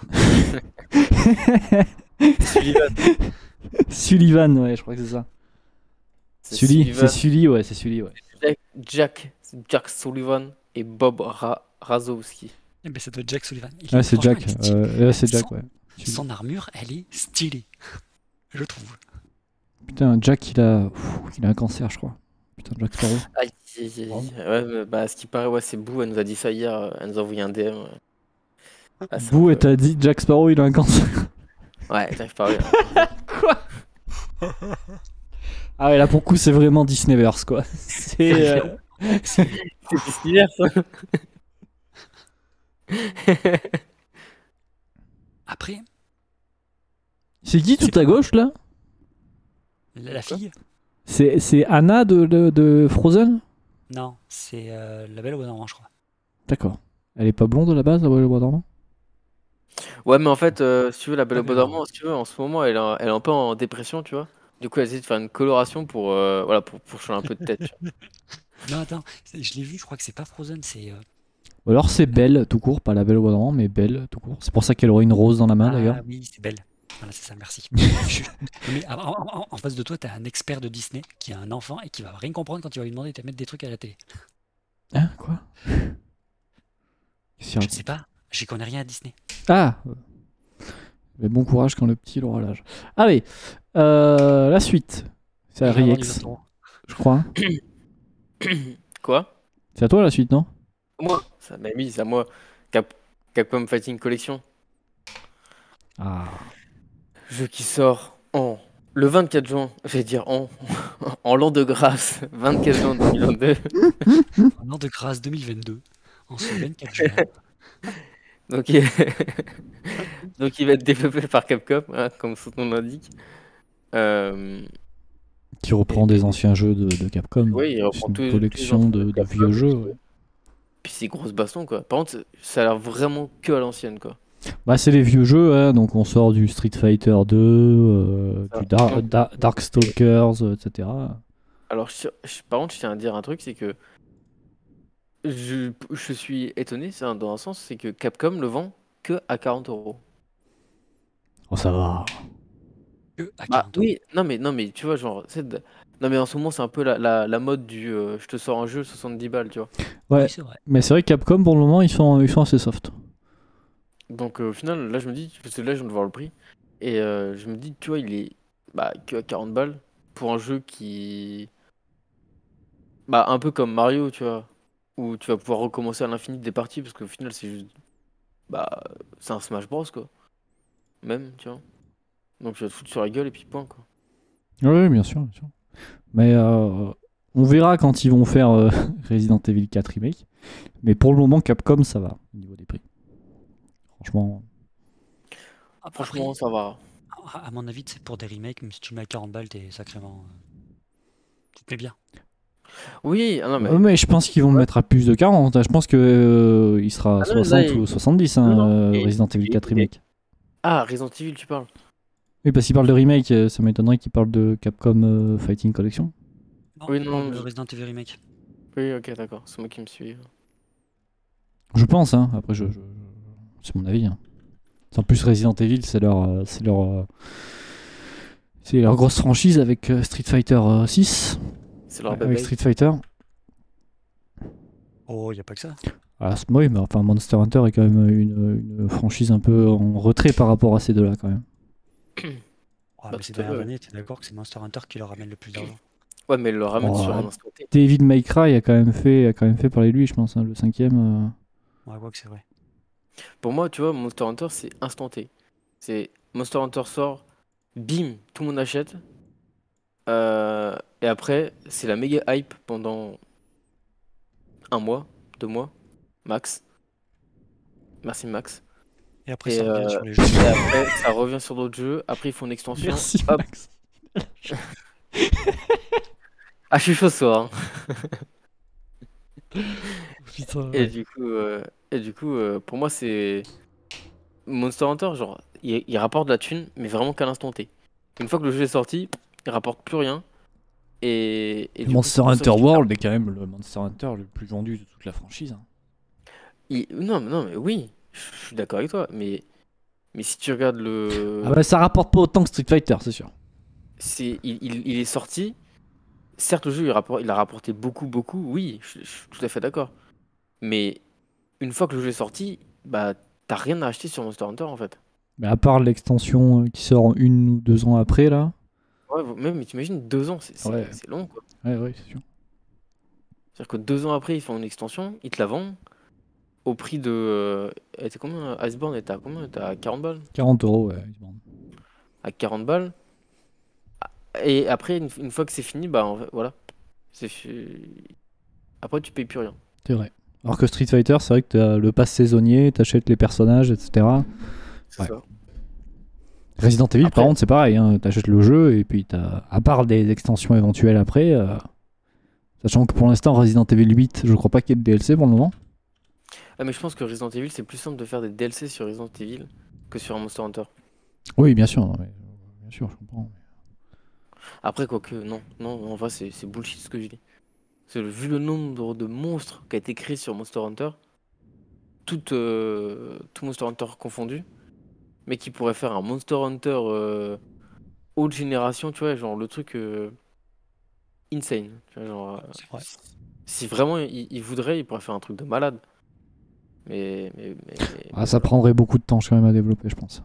Sullivan. Sullivan, ouais, je crois que c'est ça. C'est Sully, Sullivan, c'est Sully, ouais, c'est Sully, ouais. Jack, Jack, Jack Sullivan et Bob Ra- Razowski. Eh ben, ça doit être Jack Sullivan. Il est- Ouais, c'est Jack. euh, ouais, c'est Jack, Son- ouais. Sully. Son armure, elle est stylée. Je trouve. Putain, Jack, il a, il a un cancer, je crois. Putain, Jack Sparrow. Aïe, aïe, aïe, aïe. Ouais, mais, bah, ce qui paraît, ouais, c'est Boo, elle nous a dit ça hier, euh, elle nous a envoyé un DM. ouais. Ah, Bou, peu- et t'as dit Jack Sparrow, il a un cancer. Ouais, pas à rire. Ah ouais, là pour coup, c'est vraiment Disneyverse, quoi. C'est. euh, C'est distillère, ça. Après, C'est qui tout à gauche, là? La, la fille? C'est c'est Anna de, de, de Frozen? Non, c'est euh, la belle au bois dormant, je crois. D'accord. Elle est pas blonde à la base, la Belle au bois dormant? Ouais, mais en fait, euh, si tu veux, la Belle au Ah, Bois dormant, si tu veux, en ce moment, elle est, un- elle est un peu en dépression, tu vois. Du coup, elle essaie de faire une coloration pour, euh, voilà, pour, pour changer un peu de tête. tu vois. Non, attends, je l'ai vu, je crois que c'est pas Frozen, c'est. euh, Ou alors c'est Belle, tout court, pas la Belle au bois dormant, mais Belle, tout court. C'est pour ça qu'elle aurait une rose dans la main, d'ailleurs. Ah oui, c'est belle. Voilà, c'est ça, merci. Je- Mais en, en- en- en face de toi, t'as un expert de Disney qui a un enfant et qui va rien comprendre quand tu vas lui demander de te mettre des trucs à la télé. Hein Quoi? Qu'il Je sais pas, j'y connais rien à Disney. Ah Mais bon courage quand le petit il aura l'âge. Allez, euh, la suite. C'est à du Riex, je crois. Quoi? C'est à toi la suite, non? Moi? Ça, Bah oui, c'est à moi. Cap- Capcom Fighting Collection. Ah. Jeu qui sort en Le 24 juin, je vais dire en, en l'an de grâce, 24 juin 2022. Un an de grâce 2022. En ce 24 juin. Donc il... Donc il va être développé par Capcom, hein, comme son nom l'indique. Euh, Qui reprend des anciens jeux de, de Capcom. Oui, il reprend tous une les- collection tous de, vieux jeux. ouais. Puis c'est grosse baston quoi. Par contre, ça a l'air vraiment que à l'ancienne quoi. Bah, c'est les vieux jeux, hein, donc on sort du Street Fighter 2, euh, du Dar- Da- Darkstalkers, euh, etc. Alors, je- je- par contre, je tiens à dire un truc, c'est que je, je suis étonné, c'est un- dans un sens, c'est que Capcom le vend que à 40 euros. Oh, ça va. Que à Ah 40 euros. oui, non mais non mais tu vois genre, c'est de- non mais en ce moment c'est un peu la, la, la mode du, euh, je te sors un jeu 70 balles, tu vois. Ouais, Oui, vrai. mais c'est vrai que Capcom, pour le moment, ils sont, ils sont assez soft. Donc euh, au final, là je me dis, parce que là je viens de voir le prix, et euh, je me dis, tu vois, il est bah, que à 40 balles pour un jeu qui, bah un peu comme Mario, tu vois, où tu vas pouvoir recommencer à l'infini des parties, parce qu'au final c'est juste, bah c'est un Smash Bros quoi, même, tu vois. Donc tu vas te foutre sur la gueule et puis point quoi. Oui, bien sûr, bien sûr. Mais euh, on verra quand ils vont faire Resident Evil 4 Remake. Mais pour le moment, Capcom, ça va au niveau des prix. Franchement, ça va. à mon avis, c'est pour des remakes, même si tu le mets à 40 balles, t'es sacrément. euh, Tu te mets bien. Oui, ah non mais. Mais je pense qu'ils vont le mettre à plus de 40. hein. Je pense que euh, il sera Ah non, là, 60 il- ou 70, hein, Non, non, euh, Resident Evil il- 4 il- Remake. Ah, Resident Evil, tu parles. Oui, parce qu'il parle de remake, ça m'étonnerait qu'il parle de Capcom euh, Fighting Collection. Non, Oui, non, de Resident Evil Remake. Oui, ok, d'accord, c'est moi qui me suis. Je pense, hein. après, je, je- c'est mon avis. hein. En plus, Resident Evil, c'est leur, euh, c'est leur, euh, c'est leur grosse franchise avec euh, Street Fighter euh, 6, C'est leur avec. Street Fighter. Oh, y a pas que ça. Ah, c'est- oui, mais enfin, Monster Hunter est quand même une, une franchise un peu en retrait par rapport à ces deux-là, quand même. Oh, mais ces dernières ouais. années, t'es d'accord que c'est Monster Hunter qui leur ramène le plus d'argent. Ouais, mais ils le ramènent Oh, sur un ouais. instant. David May Cry a quand même fait, a quand même fait parler de lui, je pense, hein, le cinquième. euh. Ouais, quoi que c'est vrai. Pour moi, tu vois, Monster Hunter, c'est instant T. C'est Monster Hunter sort, bim, tout le monde achète. Euh, et après, c'est la méga hype pendant un mois, deux mois, max. Merci Max. Et après, Et, ça revient euh, sur les jeux. Et après, ça revient sur d'autres jeux. Après, ils font une extension. Merci, Hop. Max. Ah, je suis chaud ce soir. hein. Putain, Et du coup, euh, et du coup euh, pour moi, c'est Monster Hunter, genre, il, il rapporte de la thune, mais vraiment qu'à l'instant T. Une fois que le jeu est sorti, il rapporte plus rien. Et, et du coup, Monster Hunter World est quand même le Monster Hunter le plus vendu de toute la franchise. hein. il- Non, mais non, mais oui, je suis d'accord avec toi, mais, mais si tu regardes le. Ah bah, ça rapporte pas autant que Street Fighter, c'est sûr. c'est, il, il- il est sorti. Certes, le jeu, il, a rapporté beaucoup, beaucoup, oui, je, je suis tout à fait d'accord. Mais une fois que le jeu est sorti, bah, t'as rien à acheter sur Monster Hunter en fait. Mais à part l'extension qui sort une ou deux ans après, là. Ouais, même, mais t'imagines, deux ans, c'est Ouais. long quoi. Ouais, ouais, c'est sûr. C'est-à-dire que deux ans après, ils font une extension, ils te la vendent au prix de. euh, elle était combien Iceborne était à combien Elle était à 40 balles 40 euros, ouais. vendent. À 40 balles. Et après, une, une fois que c'est fini, bah en fait, voilà. Après, tu payes plus rien. C'est vrai. Alors que Street Fighter, c'est vrai que t'as le pass saisonnier, t'achètes les personnages, etc. C'est Ouais. ça. Resident Evil, Après- par contre, c'est pareil. Hein. T'achètes le jeu et puis t'as, à part des extensions éventuelles après, euh, sachant que pour l'instant, Resident Evil 8, je crois pas qu'il y ait de DLC pour le moment. Ah, mais je pense que Resident Evil, c'est plus simple de faire des DLC sur Resident Evil que sur un Monster Hunter. Oui, bien sûr. Bien sûr, je comprends. Après, quoique, non, non, en vrai, c'est c'est bullshit ce que je dis. C'est le- vu le nombre de monstres qui a été créé sur Monster Hunter, tout, euh, tout Monster Hunter confondu, mais qui pourrait faire un Monster Hunter euh, haute génération, tu vois, genre le truc euh, insane. Tu vois, genre, euh, C'est vrai. si vraiment il, il voudrait, il pourrait faire un truc de malade. Mais, mais, mais- mais- Ah, ça prendrait beaucoup de temps quand même à développer, je pense.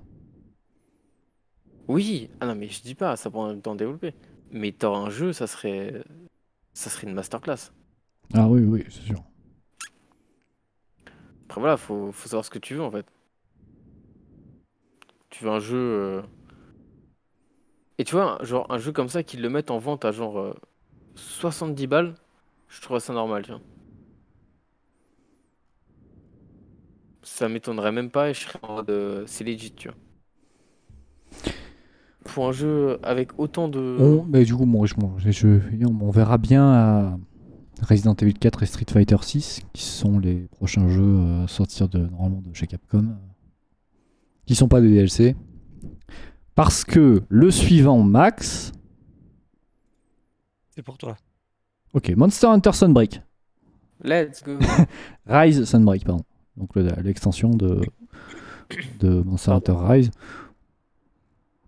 Oui, ah non, mais je dis pas, ça prend du temps à développer. Mais t'auras un jeu, ça serait, ça serait une masterclass. Ah oui, oui, c'est sûr. Après voilà, faut, faut savoir ce que tu veux en fait. Tu veux un jeu euh, Et tu vois, genre un jeu comme ça, qu'ils le mettent en vente à genre euh, 70 balles, je trouve ça normal, tu vois. Ça m'étonnerait même pas et je serais en mode euh, c'est legit, tu vois. Pour un jeu avec autant de. On, mais du coup, bon, je, bon, je- je- on verra bien à Resident Evil 4 et Street Fighter 6, qui sont les prochains jeux euh, à sortir de, normalement de chez Capcom, qui sont pas des DLC. Parce que le suivant, Max, C'est pour toi. ok, Monster Hunter Sunbreak, Let's go! Rise Sunbreak, pardon. Donc le- l'extension de, de Monster Hunter Rise.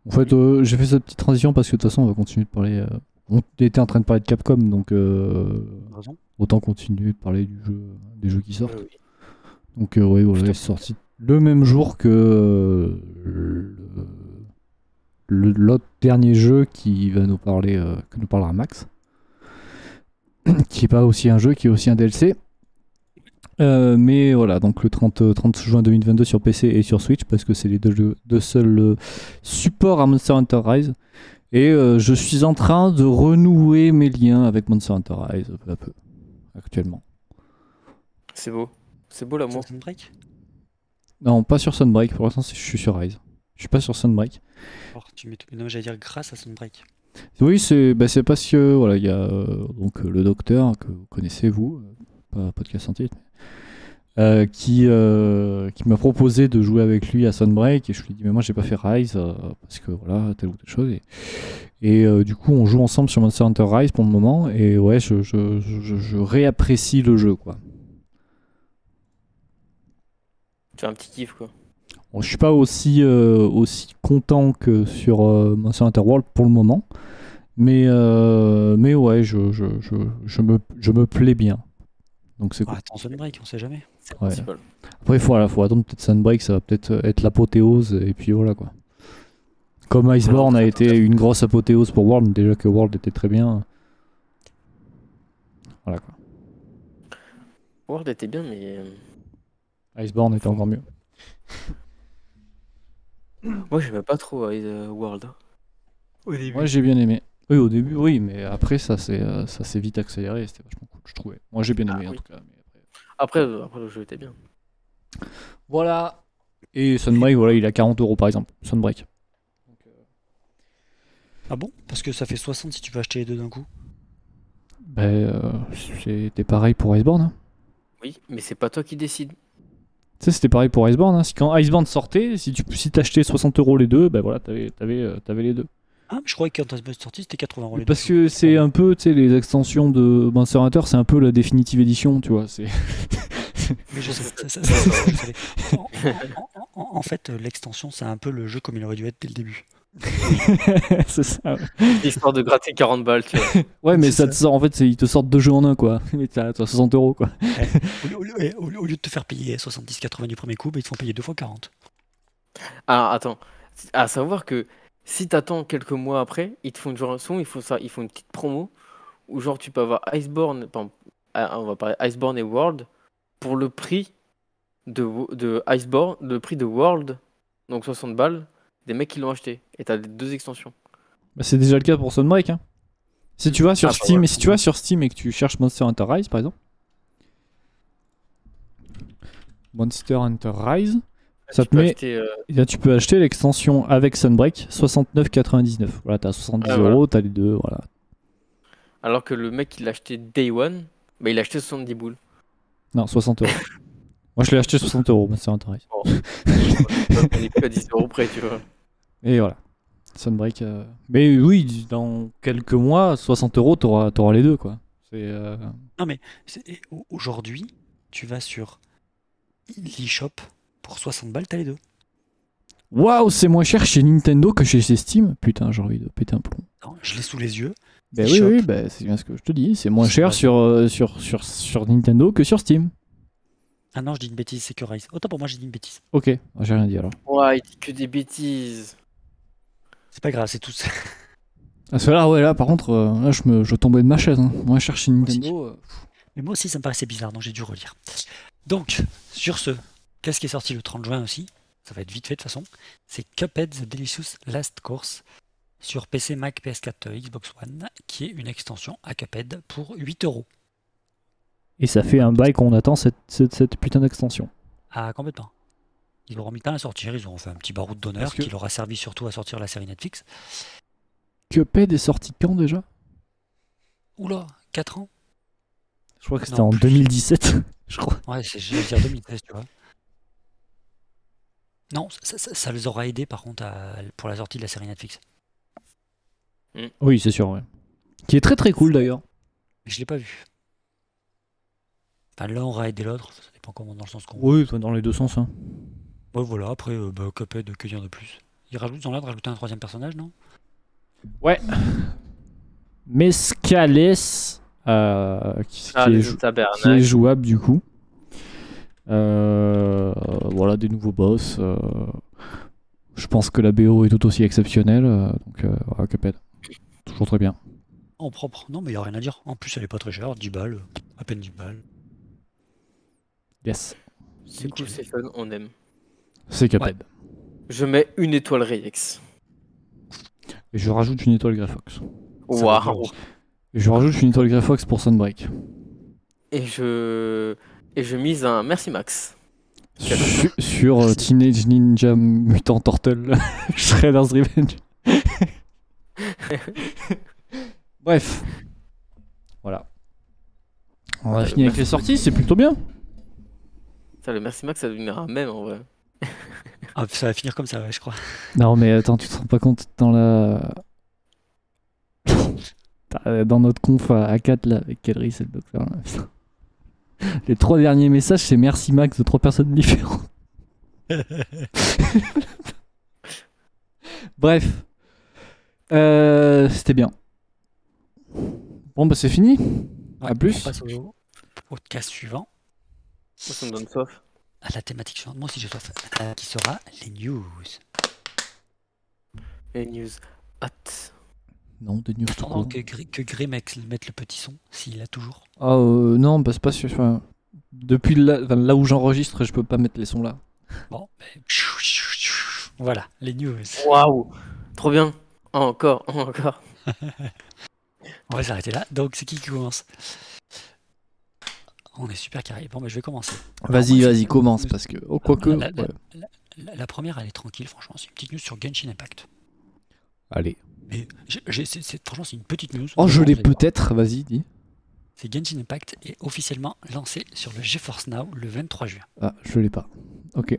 En fait, euh, j'ai fait cette petite transition parce que de toute façon, on va continuer de parler. euh, on était en train de parler de Capcom, donc euh, Raison. autant continuer de parler du jeu, des jeux qui sortent. Euh, oui. Donc, euh, ouais, voilà, c'est sorti le même jour que euh, le- le- l'autre dernier jeu qui va nous parler, euh, que nous parlera Max, qui est pas aussi un jeu, qui est aussi un DLC. Euh, mais voilà, donc le 30, 30 juin 2022 sur PC et sur Switch, parce que c'est les deux, jeux- deux seuls euh, supports à Monster Hunter Rise. Et euh, je suis en train de renouer mes liens avec Monster Hunter Rise peu à peu, actuellement. C'est beau. C'est beau l'amour. Assassin's Break Non, pas sur Sunbreak, pour l'instant je suis sur Rise. Je suis pas sur Sunbreak. Tu mets... Non, j'allais dire grâce à Sunbreak. Oui, c'est bah, parce que voilà, il y a euh, donc euh, le docteur que vous connaissez vous, euh, pas podcast scientifique, mais, euh, qui euh, qui m'a proposé de jouer avec lui à Sunbreak et je lui ai dit mais moi j'ai pas fait Rise euh, parce que voilà telle ou telle chose et, et, du coup on joue ensemble sur Monster Hunter Rise pour le moment et ouais je, je, je, je réapprécie le jeu quoi. Tu as un petit kiff quoi. Bon, je suis pas aussi, aussi content que sur Monster Hunter World pour le moment. Mais, mais ouais, je, je, je, je me, je me plais bien. Donc c'est Ah, cool. attends, Sunbreak, on sait jamais. Ouais. Après, il faut, voilà, faut attendre peut-être Sunbreak, ça va peut-être être l'apothéose. Et puis voilà quoi. Comme Iceborne a été une grosse apothéose pour World, déjà que World était très bien. Voilà quoi. World était bien, mais. euh, Iceborne était encore mieux. Moi, j'aimais pas trop euh, World. Au début. Moi j'ai bien aimé. Oui, au début, oui, mais après ça s'est euh, ça s'est vite accéléré. C'était vachement cool, je trouvais. Moi j'ai bien Ah, aimé en oui. tout cas. mais après- Après, euh, après, le jeu était bien. Voilà. Et Sunbreak, voilà, il a 40 euros par exemple. Sunbreak. Ah bon? Parce que ça fait 60 si tu veux acheter les deux d'un coup. Ben, euh, c'était pareil pour Iceborne. hein. Oui, mais c'est pas toi qui décide. Tu sais, c'était pareil pour Iceborne. hein. Si quand Iceborne sortait, si tu si t'achetais 60 euros les deux, ben voilà, t'avais t'avais, euh, t'avais les deux. Ah, mais je croyais que quand t'as sorti, c'était 80 euros les Parce que c'est un peu, tu sais, les extensions de Monster Hunter, c'est un peu la définitive édition, tu vois. C'est Mais je sais, ça- ça- ça- savais. En, en- en- en fait, euh, l'extension, c'est un peu le jeu comme il aurait dû être dès le début. c'est ça. Histoire de gratter 40 balles, tu vois. Ouais, mais C'est ça te sort, en fait, c'est- ils te sortent deux jeux en un, quoi. Mais t'as t'as 60 euros, quoi. Lieu- ouais, au lieu de te faire payer 70-80 du premier coup, bah, ils te font payer deux fois 40. Alors, attends. À savoir que si t'attends quelques mois après, ils te font genre un son, ils font ça, ils font une petite promo où genre tu peux avoir Iceborne, ah, on va parler Iceborne et World pour le prix de, Iceborne, le prix de World, donc 60 balles, des mecs qui l'ont acheté. Et t'as les deux extensions. Bah, c'est déjà le cas pour Sunbreak. Hein. Si tu vas sur Ah, bah, Steam, ouais. et si tu vas sur Steam et que tu cherches Monster Hunter Rise, par exemple. Monster Hunter Rise, Ça Tu te peux met- acheter, euh, là, tu peux acheter l'extension avec Sunbreak 69,99. Voilà, t'as 70 Ah, voilà. euros, t'as les deux, voilà. alors que le mec il l'a acheté Day One, bah, il a acheté 70 boules. Non, 60 euros. Moi, je l'ai acheté 60 euros. On est plus à 10 euros près, tu vois. Et voilà. Sunbreak. euh, Mais oui, dans quelques mois, 60 euros, t'auras t'auras les deux, quoi. C'est. euh, et au- Aujourd'hui, tu vas sur l'eShop, pour 60 balles, t'as les deux. Waouh, c'est moins cher chez Nintendo que chez Steam. Putain, j'ai envie de péter un plomb. Non, je l'ai sous les yeux. Bah oui, oui, bah, c'est bien ce que je te dis. C'est moins cher sur, euh, sur, sur, sur Nintendo que sur Steam. Ah non, je dis une bêtise, c'est que Rise. Autant pour moi, j'ai dit une bêtise. Ok, j'ai rien dit alors. Ouais, il dit que des bêtises. C'est pas grave, c'est tout. Parce que là, ouais, là, par contre, euh, là, je, me, je tombais de ma chaise. Hein. Moi, je cherche chez Nintendo. euh, Mais moi aussi, ça me paraissait bizarre, donc j'ai dû relire. Donc, sur ce, qu'est-ce qui est sorti le 30 juin aussi? Ça va être vite fait de toute façon. C'est Cuphead The Delicious Last Course sur PC, Mac, PS4, euh, Xbox One, qui est une extension à Cuphead pour 8 euros. Et ça fait un bail qu'on attend cette, cette, cette putain d'extension. Ah, complètement. Ils auront mis temps à sortir, ils auront fait un petit baroud d'honneur que- qui leur a servi surtout à sortir la série Netflix. Cuphead est sorti quand déjà? Oula, 4 ans? Je crois que c'était en plus. 2017. je crois. Ouais, c'est, je vais dire 2013, tu vois. Non, ça, ça- ça les aura aidés par contre à- pour la sortie de la série Netflix. Oui, c'est sûr, ouais. Qui est très très cool d'ailleurs. Mais je l'ai pas vu. Enfin, l'un aura aidé l'autre, ça dépend comment dans le sens qu'on. Oui, dans les deux sens. hein. Ouais, voilà, après, euh, bah, Cuphead, que dire de plus Ils rajoutent, l'air de rajouter un troisième personnage, non? Ouais. Mescales, euh, qui, Ah, qui est qui est jouable du coup. Euh, voilà, des nouveaux boss. euh, je pense que la BO est tout aussi exceptionnelle. euh, donc, euh, voilà, Cuphead. Toujours très bien. En propre. Non, mais il a rien à dire. En plus, elle est pas très chère, 10 balles, à peine 10 balles. Yes. C'est cool, c'est fun, on aime. C'est Cuphead. Je mets une étoile Rex. Et je rajoute une étoile Greyfox. Waouh. je rajoute une étoile Greyfox pour Sunbreak. Et je et je mise un merci Max. Su- sur euh, Teenage Ninja Mutant Turtle Shredder's Revenge. Bref. Voilà. On a Ouais, fini avec les sorties, c'est plutôt bien. Ça, le merci Max, ça deviendra un même en vrai. Ah, ça va finir comme ça, ouais, je crois. Non, mais attends, tu te rends pas compte dans la. T'as- Dans notre conf à 4 là, avec Kelry, c'est le docteur. là, putain. Les trois derniers messages, c'est merci Max de trois personnes différentes. Bref. Euh, C'était bien. Bon, bah c'est fini. À Ouais, plus. On passe au podcast suivant, Moi, ça me donne soif. à la thématique suivante. Moi aussi, j'ai soif. Euh, qui sera les news? Les news. Hot. Non, des news court. que, que mette, mette le petit son, s'il l'a toujours. Ah, euh, non, bah c'est pas sûr. enfin, depuis là, enfin, là où j'enregistre, je peux pas mettre les sons là. Bon, ben, voilà, les news. Waouh. Trop bien. Encore, encore. On va s'arrêter là. Donc, c'est qui qui commence? On est super carré. Bon, ben, je vais commencer. Vas-y, vas-y, commence parce que. Oh, quoique. La- la- ouais. La, la première, elle est tranquille, franchement. C'est une petite news sur Genshin Impact. Allez. Mais c'est- franchement, c'est une petite news. Oh, je l'ai peut-être, vas-y, dis. C'est Genshin Impact est officiellement lancé sur le GeForce Now le 23 juin. Ah, je l'ai pas. Ok.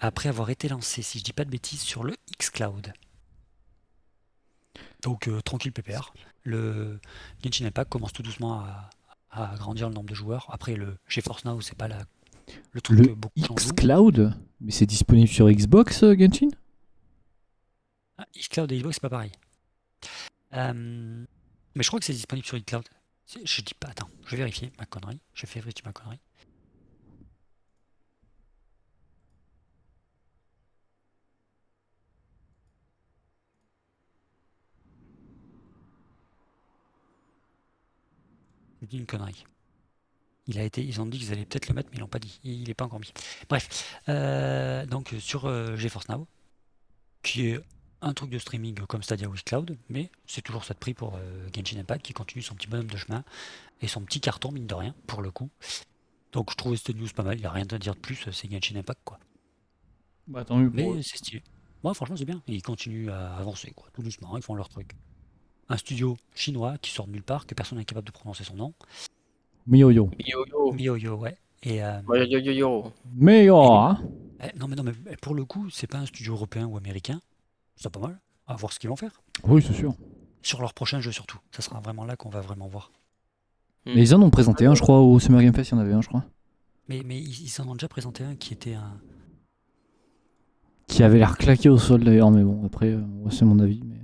Après avoir été lancé, si je dis pas de bêtises, sur le xCloud. Donc euh, tranquille pépère. Le Genshin Impact commence tout doucement à, à agrandir le nombre de joueurs. Après le GeForce Now, c'est pas la, le truc Le jouent. xCloud? Mais c'est disponible sur Xbox, euh, Genshin? Ah, et Xbox, c'est pas pareil. Euh, mais je crois que c'est disponible sur xCloud. C'est- Je dis pas, attends, je vais vérifier ma connerie. Je fais vérifier ma connerie. Je dis une connerie. Il a été, ils ont dit qu'ils allaient peut-être le mettre, mais ils l'ont pas dit. Il n'est pas encore mis. Bref, euh, donc sur euh, GeForce Now, qui est un truc de streaming comme Stadia ou Cloud, mais c'est toujours ça de prix pour euh, Genshin Impact qui continue son petit bonhomme de chemin et son petit carton, mine de rien, pour le coup. Donc je trouvais cette news pas mal, il n'y a rien à dire de plus, c'est Genshin Impact quoi. Bah, tant mieux Mais pour c'est stylé. Moi franchement c'est bien, ils continuent à avancer quoi, tout doucement, ils font leur truc. Un studio chinois qui sort de nulle part, que personne n'est capable de prononcer son nom. Miyo-yo. Yo yo. MiYoYo, ouais. Et euh, Yo yo yo yo. Miyo, hein eh, non mais non mais pour le coup, c'est pas un studio européen ou américain. C'est pas mal. À voir ce qu'ils vont faire. Oui, c'est sûr. Sur leur prochain jeu surtout. Ça sera vraiment là qu'on va vraiment voir. Hmm. Mais ils en ont présenté un, je crois, au Summer Game Fest, il y en avait un, je crois. Mais, mais ils, ils en ont déjà présenté un qui était un. Qui avait l'air claqué au sol d'ailleurs, mais bon, après, euh, ouais, c'est mon avis. Mais...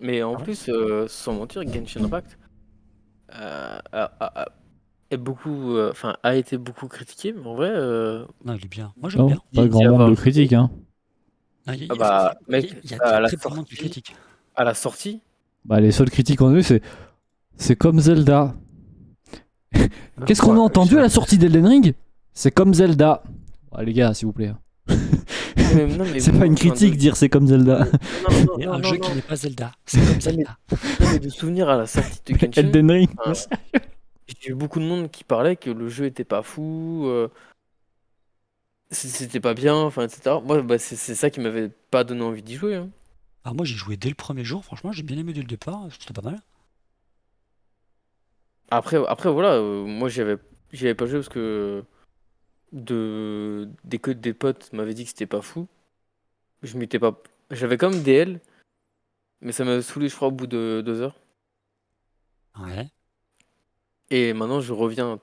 Mais en Ah ouais plus, euh, sans mentir, Genshin Impact euh, a, a- a- est beaucoup, euh, enfin, a été beaucoup critiqué, mais en vrai, euh, Non, il est bien. Moi j'aime Non, bien. pas grand monde de critiques, hein. Non, il y a- Ah il y a- bah, il y a- mec, il y a à la très qui sortie- critique. à la sortie, Bah, les seules critiques qu'on a eues, c'est. C'est comme Zelda. Qu'est-ce qu'on a entendu à la sortie d'Elden Ring? C'est comme Zelda. Ah, les gars, s'il vous plaît. C'est pas une critique dire c'est comme Zelda. Non, non, Il y a non, un non, jeu non. qui n'est pas Zelda. C'est comme Zelda. De souvenir à la sortie de Genshin, Elden Ring. Ah. j'ai eu beaucoup de monde qui parlait que le jeu était pas fou, euh, c'était pas bien, enfin, etc. Moi, bah, c'est c'est ça qui m'avait pas donné envie d'y jouer. hein. Ah, moi, j'ai joué dès le premier jour. Franchement, j'ai bien aimé dès le départ. C'était pas mal. Après, après voilà, euh, moi j'y avais, j'y avais pas joué parce que de, des, que des potes m'avaient dit que c'était pas fou. Je m'étais pas. J'avais quand même DL, mais ça m'a saoulé, je crois, au bout de deux heures. Ouais. Et maintenant, je reviens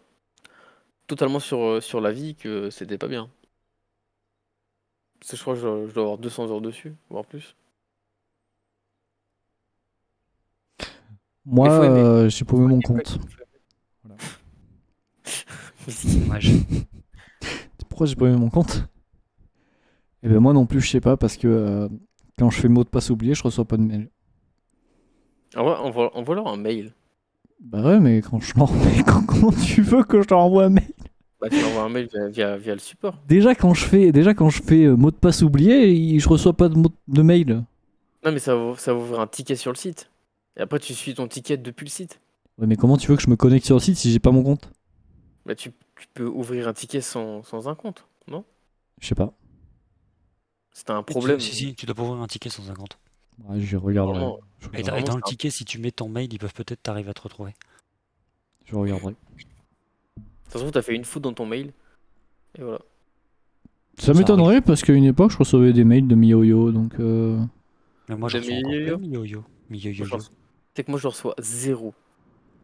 totalement sur, euh, sur l'avis que c'était pas bien. Je crois que je dois, je dois avoir 200 heures dessus, voire plus. Moi, euh, j'ai paumé mon compte. C'est dommage. Pourquoi j'ai paumé mon compte? Eh ben moi non plus, je sais pas, parce que euh, quand je fais mot de passe oublié, je reçois pas de mail. Envoie, envoie, envoie leur un mail. Bah ouais, mais quand je mais quand- comment tu veux que je leur envoie un mail? Bah, tu envoies un mail via, via, via le support. Déjà quand je fais, déjà quand je fais euh, mot de passe oublié, je reçois pas de, mot de mail. Non, mais ça va, ça va ouvrir un ticket sur le site. Et après, tu suis ton ticket depuis le site. Ouais, mais comment tu veux que je me connecte sur le site si j'ai pas mon compte? Bah, tu, tu peux ouvrir un ticket sans, sans un compte, non? Je sais pas. C'est un tu- problème. Si, si, tu dois pas ouvrir un ticket sans un compte. Ouais, je regarderai. Je Et dans, et dans le ticket, si tu mets ton mail, ils peuvent peut-être t'arriver à te retrouver. Je regarderai. De toute façon, t'as fait une faute dans ton mail. Et voilà. Ça m'étonnerait parce qu'à une époque, je recevais des mails de MiYoYo, donc euh, Mais moi, De reçois encore Miyoyo Miyoyo. Je C'est que moi, je reçois zéro.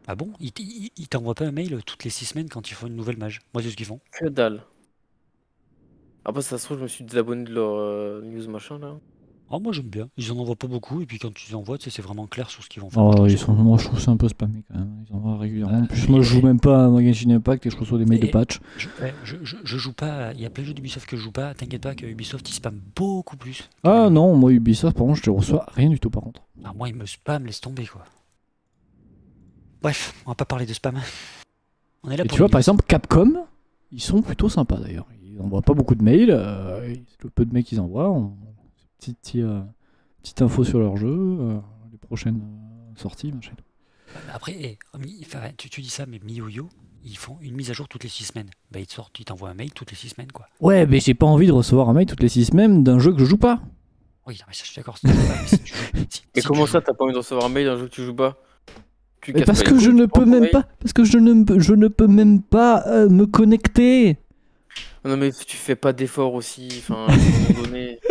Ah bon? Ils t'envoient pas un mail toutes les 6 semaines quand ils font une nouvelle mage Moi, c'est ce qu'ils font. Que dalle. Après, ça se trouve, je me suis désabonné de leur euh, news machin là. Ah, moi, j'aime bien. Ils en envoient pas beaucoup, et puis quand tu les envoies, tu sais, c'est vraiment clair sur ce qu'ils vont faire. oh, ils c'est sont, moi je trouve ça un peu spammé quand même. Ils envoient régulièrement. En plus, Euh, moi je joue même pas à Genshin Impact et je reçois des mails de patch. Je, ouais, je, je, je joue pas. Il y a plein de jeux d'Ubisoft que je joue pas. T'inquiète pas que Ubisoft, ils spamment beaucoup plus. Ah non, moi Ubisoft, par contre, je te reçois rien du tout par contre. Ah, moi, ils me spam, laisse tomber, quoi. Bref, on va pas parler de spam. On est là Et pour tu vois, par exemple, Capcom, ils sont plutôt sympas d'ailleurs. Ils envoient pas beaucoup de mails. euh, le peu de mails qu'ils envoient, on... petite, petite, euh, petite info sur leur jeu, euh, les prochaines euh, sorties, machin. Après, eh, tu, tu dis ça, mais MiYoYo, ils font une mise à jour toutes les 6 semaines. Bah, ils te sortent, ils t'envoient un mail toutes les 6 semaines, quoi. Ouais, mais j'ai pas envie de recevoir un mail toutes les six semaines d'un jeu que je joue pas. Oui, non, mais ça, je suis d'accord. si Et si comment tu ça, t'as pas envie de recevoir un mail d'un jeu que tu joues pas? Tu Mais casses parce pas que je ne peux même pas, parce que je ne, peux- je ne peux même pas euh, me connecter. Non, mais tu fais pas d'efforts aussi. Enfin, à un moment donné.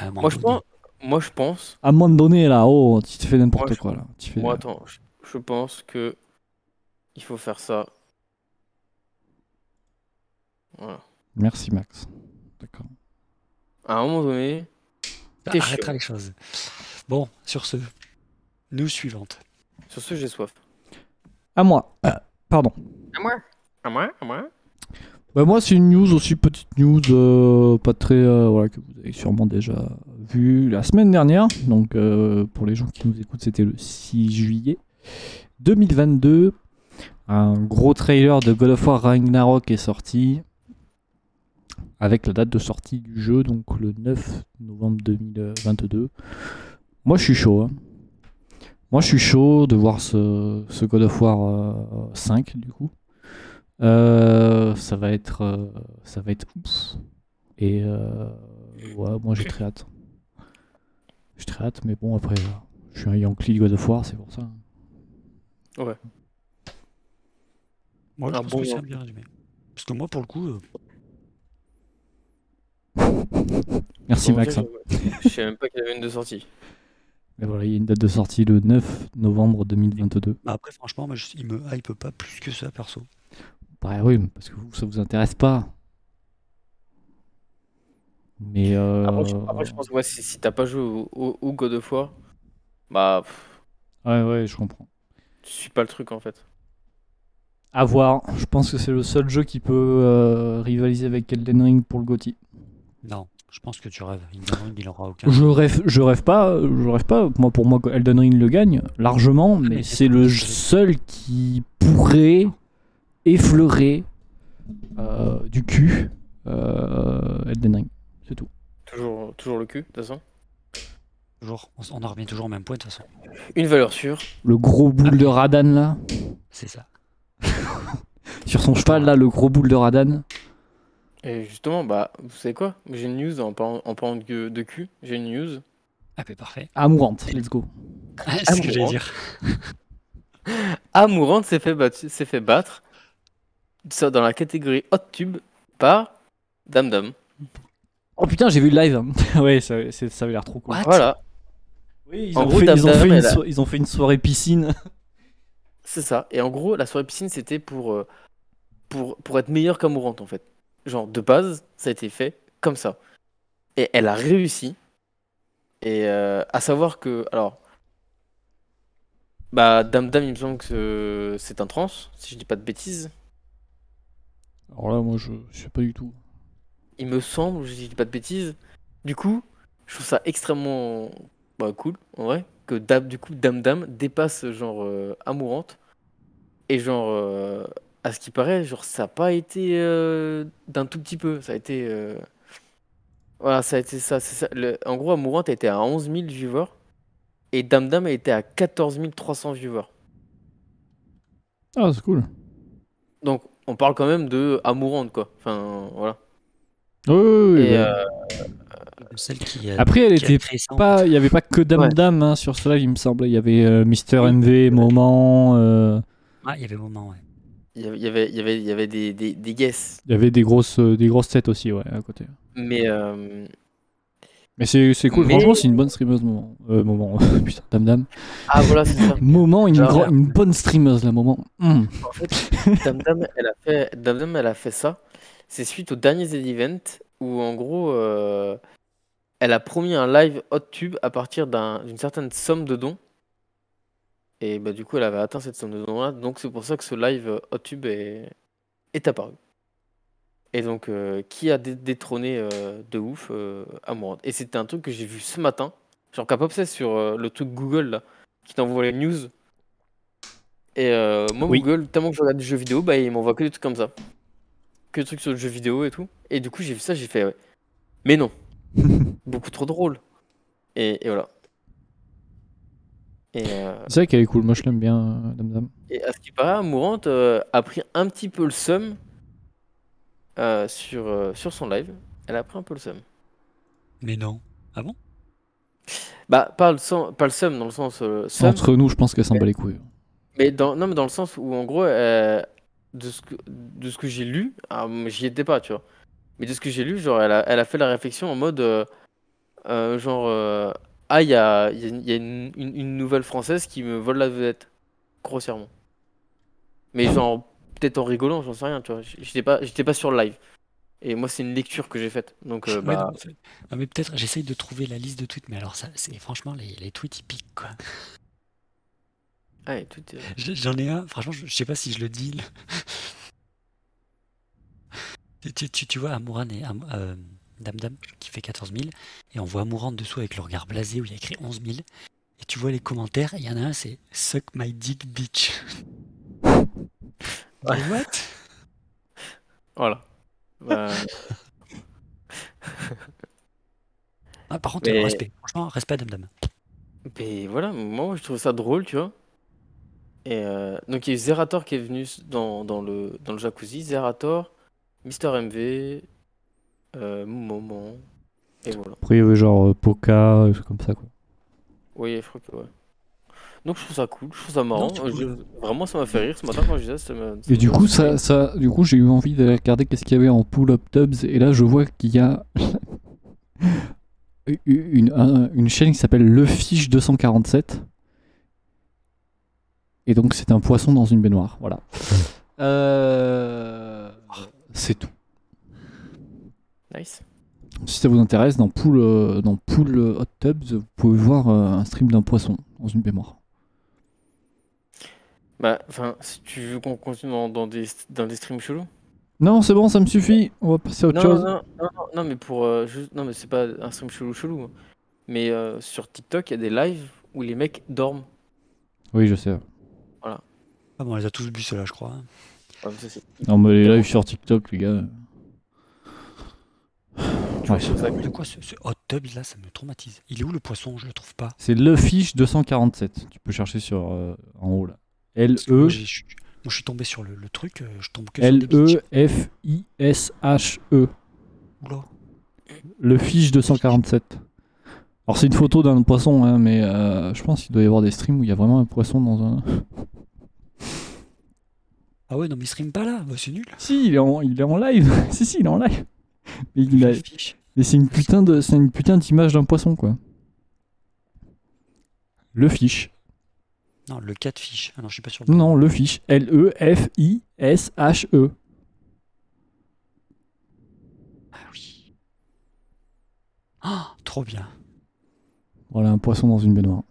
À un moment Moi, je donné. pense. Moi, je pense. À un moment donné, là, oh, tu te fais n'importe Moi, je- quoi là. Tu fais... Moi, attends. Je, je pense que. Il faut faire ça. Voilà. Merci Max. D'accord. À un moment donné. T'es arrêtera les choses. Bon, sur ce, news suivante. Sur ce, j'ai soif. À moi. Euh, pardon. À moi? À moi? À moi? Bah, moi, c'est une news aussi, petite news, euh, pas très. euh, voilà, que vous avez sûrement déjà vu la semaine dernière. Donc, euh, pour les gens qui nous écoutent, c'était le 6 juillet 2022. Un gros trailer de God of War Ragnarok est sorti. Avec la date de sortie du jeu, donc le 9 novembre 2022. Moi, je suis chaud. hein. Moi, je suis chaud de voir ce, ce God of War euh, 5, du coup. Euh, ça va être euh, ça va être ouf et euh, ouais moi j'ai très hâte j'ai très hâte mais bon après euh, je suis un Yankee de God of War c'est pour ça Moi, je Un pense bon que c'est bien résumé. Parce que moi, pour le coup, euh, merci Bon, Max hein. Je je sais même pas qu'il y avait une de sortie. Mais voilà il y a une date de sortie le 9 novembre 2022 bah après, franchement, moi, je- il me hype pas plus que ça, perso. Bah oui parce que vous ça vous intéresse pas mais euh, Après, je, après, je pense que ouais, si, si t'as pas joué au, au- au God of War, bah, pff, ouais ouais je comprends tu suis pas le truc en fait. à voir je pense que c'est le seul jeu qui peut euh, rivaliser avec Elden Ring pour le GOTY Non, je pense que tu rêves. Elden Ring, il aura aucun. Je rêve, je rêve pas, je rêve pas. Moi, pour moi, Elden Ring le gagne largement, mais mais c'est le seul qui pourrait effleurer euh, du cul euh, Elden Ring. C'est tout. Toujours, toujours le cul, de toute façon. Toujours, on, en revient toujours au même point de toute façon. Une valeur sûre. Le gros boule de Radan là, C'est ça. sur son cheval là, le gros boule de Radan. Et justement, bah, vous savez quoi? J'ai une news en parlant, en parlant de, de cul. J'ai une news. Ah, ben parfait. Amourante, let's go. c'est ce que j'allais dire. Amourante s'est fait, battu- s'est fait battre ça, dans la catégorie Hot Tube par Dame Dame. Oh putain, j'ai vu le live. ouais, ça, ça avait l'air trop cool. What? Voilà, Oui, ils En ont, gros, fait, ils, ont Dame, fait une so- ils ont fait une soirée piscine. c'est ça. Et en gros, la soirée piscine, c'était pour, euh, pour, pour être meilleure qu'Amourante, en fait. Genre, de base, ça a été fait comme ça. Et elle a réussi. Et euh, à savoir que, alors, bah, Dame Dame, il me semble que c'est un trans, si je dis pas de bêtises. Alors là, moi, je, je sais pas du tout. il me semble, je dis pas de bêtises. Du coup, je trouve ça extrêmement bah, cool, en vrai, que Dame, du coup, Dame Dame dépasse genre euh, Amourante. Et genre, euh, à ce qui paraît, genre, ça n'a pas été euh, d'un tout petit peu. Ça a été. euh, Voilà, ça a été ça. c'est ça. Le- En gros, Amourante a été à 11 000 viewers. Et Dame Dame a été à 14 300 viewers. Ah, c'est cool. Donc, on parle quand même de Amourante, quoi. Enfin, voilà. Oui, oui, oui, Et, bah. euh, Celle qui, euh, Après, elle qui était pas. Il y avait pas que Dame Ouais. Dame hein, sur ce live, il me semble. Il y avait euh, Mister MV, Moment. euh, Ah, il y avait moment, ouais. il y avait, il y avait, il y avait, des, des, des guesses. Il y avait des grosses, des grosses têtes aussi, ouais, à côté. Mais euh, Mais c'est cool, Mais- franchement, c'est une bonne streameuse, Moment. Euh, moment, putain, Dame Dame. ah voilà, c'est ça. Moment, une, Genre, une bonne streameuse, là, Moment. Hum. En fait, Dame Dame, elle a fait, Dame Dame, elle a fait ça. C'est suite aux derniers events où, en gros, euh, elle a promis un live hot tube à partir d'un- d'une certaine somme de dons. Et bah, du coup, elle avait atteint cette somme de dons-là. Donc, c'est pour ça que ce live hot tube est, est apparu. Et donc, euh, qui a dé- détrôné euh, de ouf euh, Amourante. Et c'était un truc que j'ai vu ce matin. Genre, Capop, c'est sur euh, le truc Google, là, qui t'envoie les news. Et moi, Oui. Google, tellement que je regarde des jeux vidéo, bah, il m'envoie que des trucs comme ça. Que des trucs sur le jeu vidéo et tout. Et du coup, j'ai vu ça, j'ai fait, ouais. Mais non. Beaucoup trop drôle. Et, et voilà. Euh, C'est vrai qu'elle est cool, moi je l'aime bien, euh, Dame Dame. et à ce qui paraît, Mourante euh, a pris un petit peu le seum euh, sur, euh, sur son live. Elle a pris un peu le seum. Mais non. Ah bon? Bah, pas le, sen- pas le seum dans le sens euh, seum, Entre nous, je pense qu'elle s'en bat les couilles. mais dans, non, mais dans le sens où, en gros, euh, de ce que, de ce que j'ai lu, ah, j'y étais pas, tu vois. Mais de ce que j'ai lu, genre, elle a, elle a fait la réflexion en mode, euh, euh, genre, euh, ah, il y a, il y a, il y a une, une- une nouvelle française qui me vole la vedette, grossièrement. Mais genre, peut-être en rigolant, j'en sais rien, tu vois. J'étais pas, j'étais pas sur le live. Et moi, c'est une lecture que j'ai faite. Donc, euh, Ouais, bah, non, mais peut-être, j'essaye de trouver la liste de tweets, mais alors ça, c'est franchement les, les tweets ils piquent quoi. ouais, tout Je- J'en ai un, franchement, je, je sais pas si je le dis. tu, tu- tu vois Amouran et Am- euh, Dame Dame qui fait 14 000, et on voit Amouran dessous avec le regard blasé où il y a écrit 11 000, et tu vois les commentaires, et il y en a un, c'est Suck my dick bitch. Ouais. What? Voilà. Bah, Ah, Par contre, Mais- euh, respect, franchement, respect à Dame Dame. Mais voilà, moi je trouve ça drôle, tu vois. Et euh, donc il y a eu Zerator qui est venu dans, dans le, dans le jacuzzi. Zerator, Mister MV, euh, Moment. Et voilà. Après, il y avait genre euh, Poca, trucs comme ça, quoi. Oui, je crois que ouais. Donc je trouve ça cool, je trouve ça marrant. je- vraiment, ça m'a fait rire ce matin quand je disais ça. Et du coup, ça, ça, du coup, j'ai eu envie d'aller regarder qu'est-ce qu'il y avait en pull-up tubs. Et là, je vois qu'il y a une, un- une chaîne qui s'appelle Le Fiche 247. Et donc, c'est un poisson dans une baignoire. Voilà. Euh, C'est tout. Nice. Si ça vous intéresse, dans Pool, euh, dans Pool Hot Tubs, vous pouvez voir euh, un stream d'un poisson dans une baignoire. Bah, enfin, si tu veux qu'on continue dans, dans des, dans des streams chelous. Non, c'est bon, ça me suffit. On va passer à autre Non, chose. non, non, non, non, mais pour. euh, juste- non, mais c'est pas un stream chelou chelou. hein. Mais euh, sur TikTok, il y a des lives où les mecs dorment. Oui, je sais. Ah bon, on les a tous bu ceux-là, je crois. hein. Ah, mais ça, c'est- Non, mais les lives sur TikTok, les gars. Tu Ouais. De quoi ce, ce hot tub là, ça me traumatise. Il est où le poisson? Je le trouve pas. C'est le fiche 247. Tu peux chercher sur euh, en haut là. L Parce que E je, suis- tombé sur le, le truc, euh, je tombe que sur des L E. Oula. Le fiche 247. Alors c'est une photo d'un poisson, hein, mais euh, je pense qu'il doit y avoir des streams où il y a vraiment un poisson dans un. Ah ouais, non, mais il stream pas là, bah, c'est nul. Si, il est en, il est en live. si, si, il est en live. Mais, il a- mais c'est une putain de, c'est une putain d'image d'un poisson quoi. Le fiche. Non, le catfish. Ah non, je suis pas sûr. Non, le fiche. L E F I S H E. Ah oui. Ah, trop bien. Voilà un poisson dans une baignoire.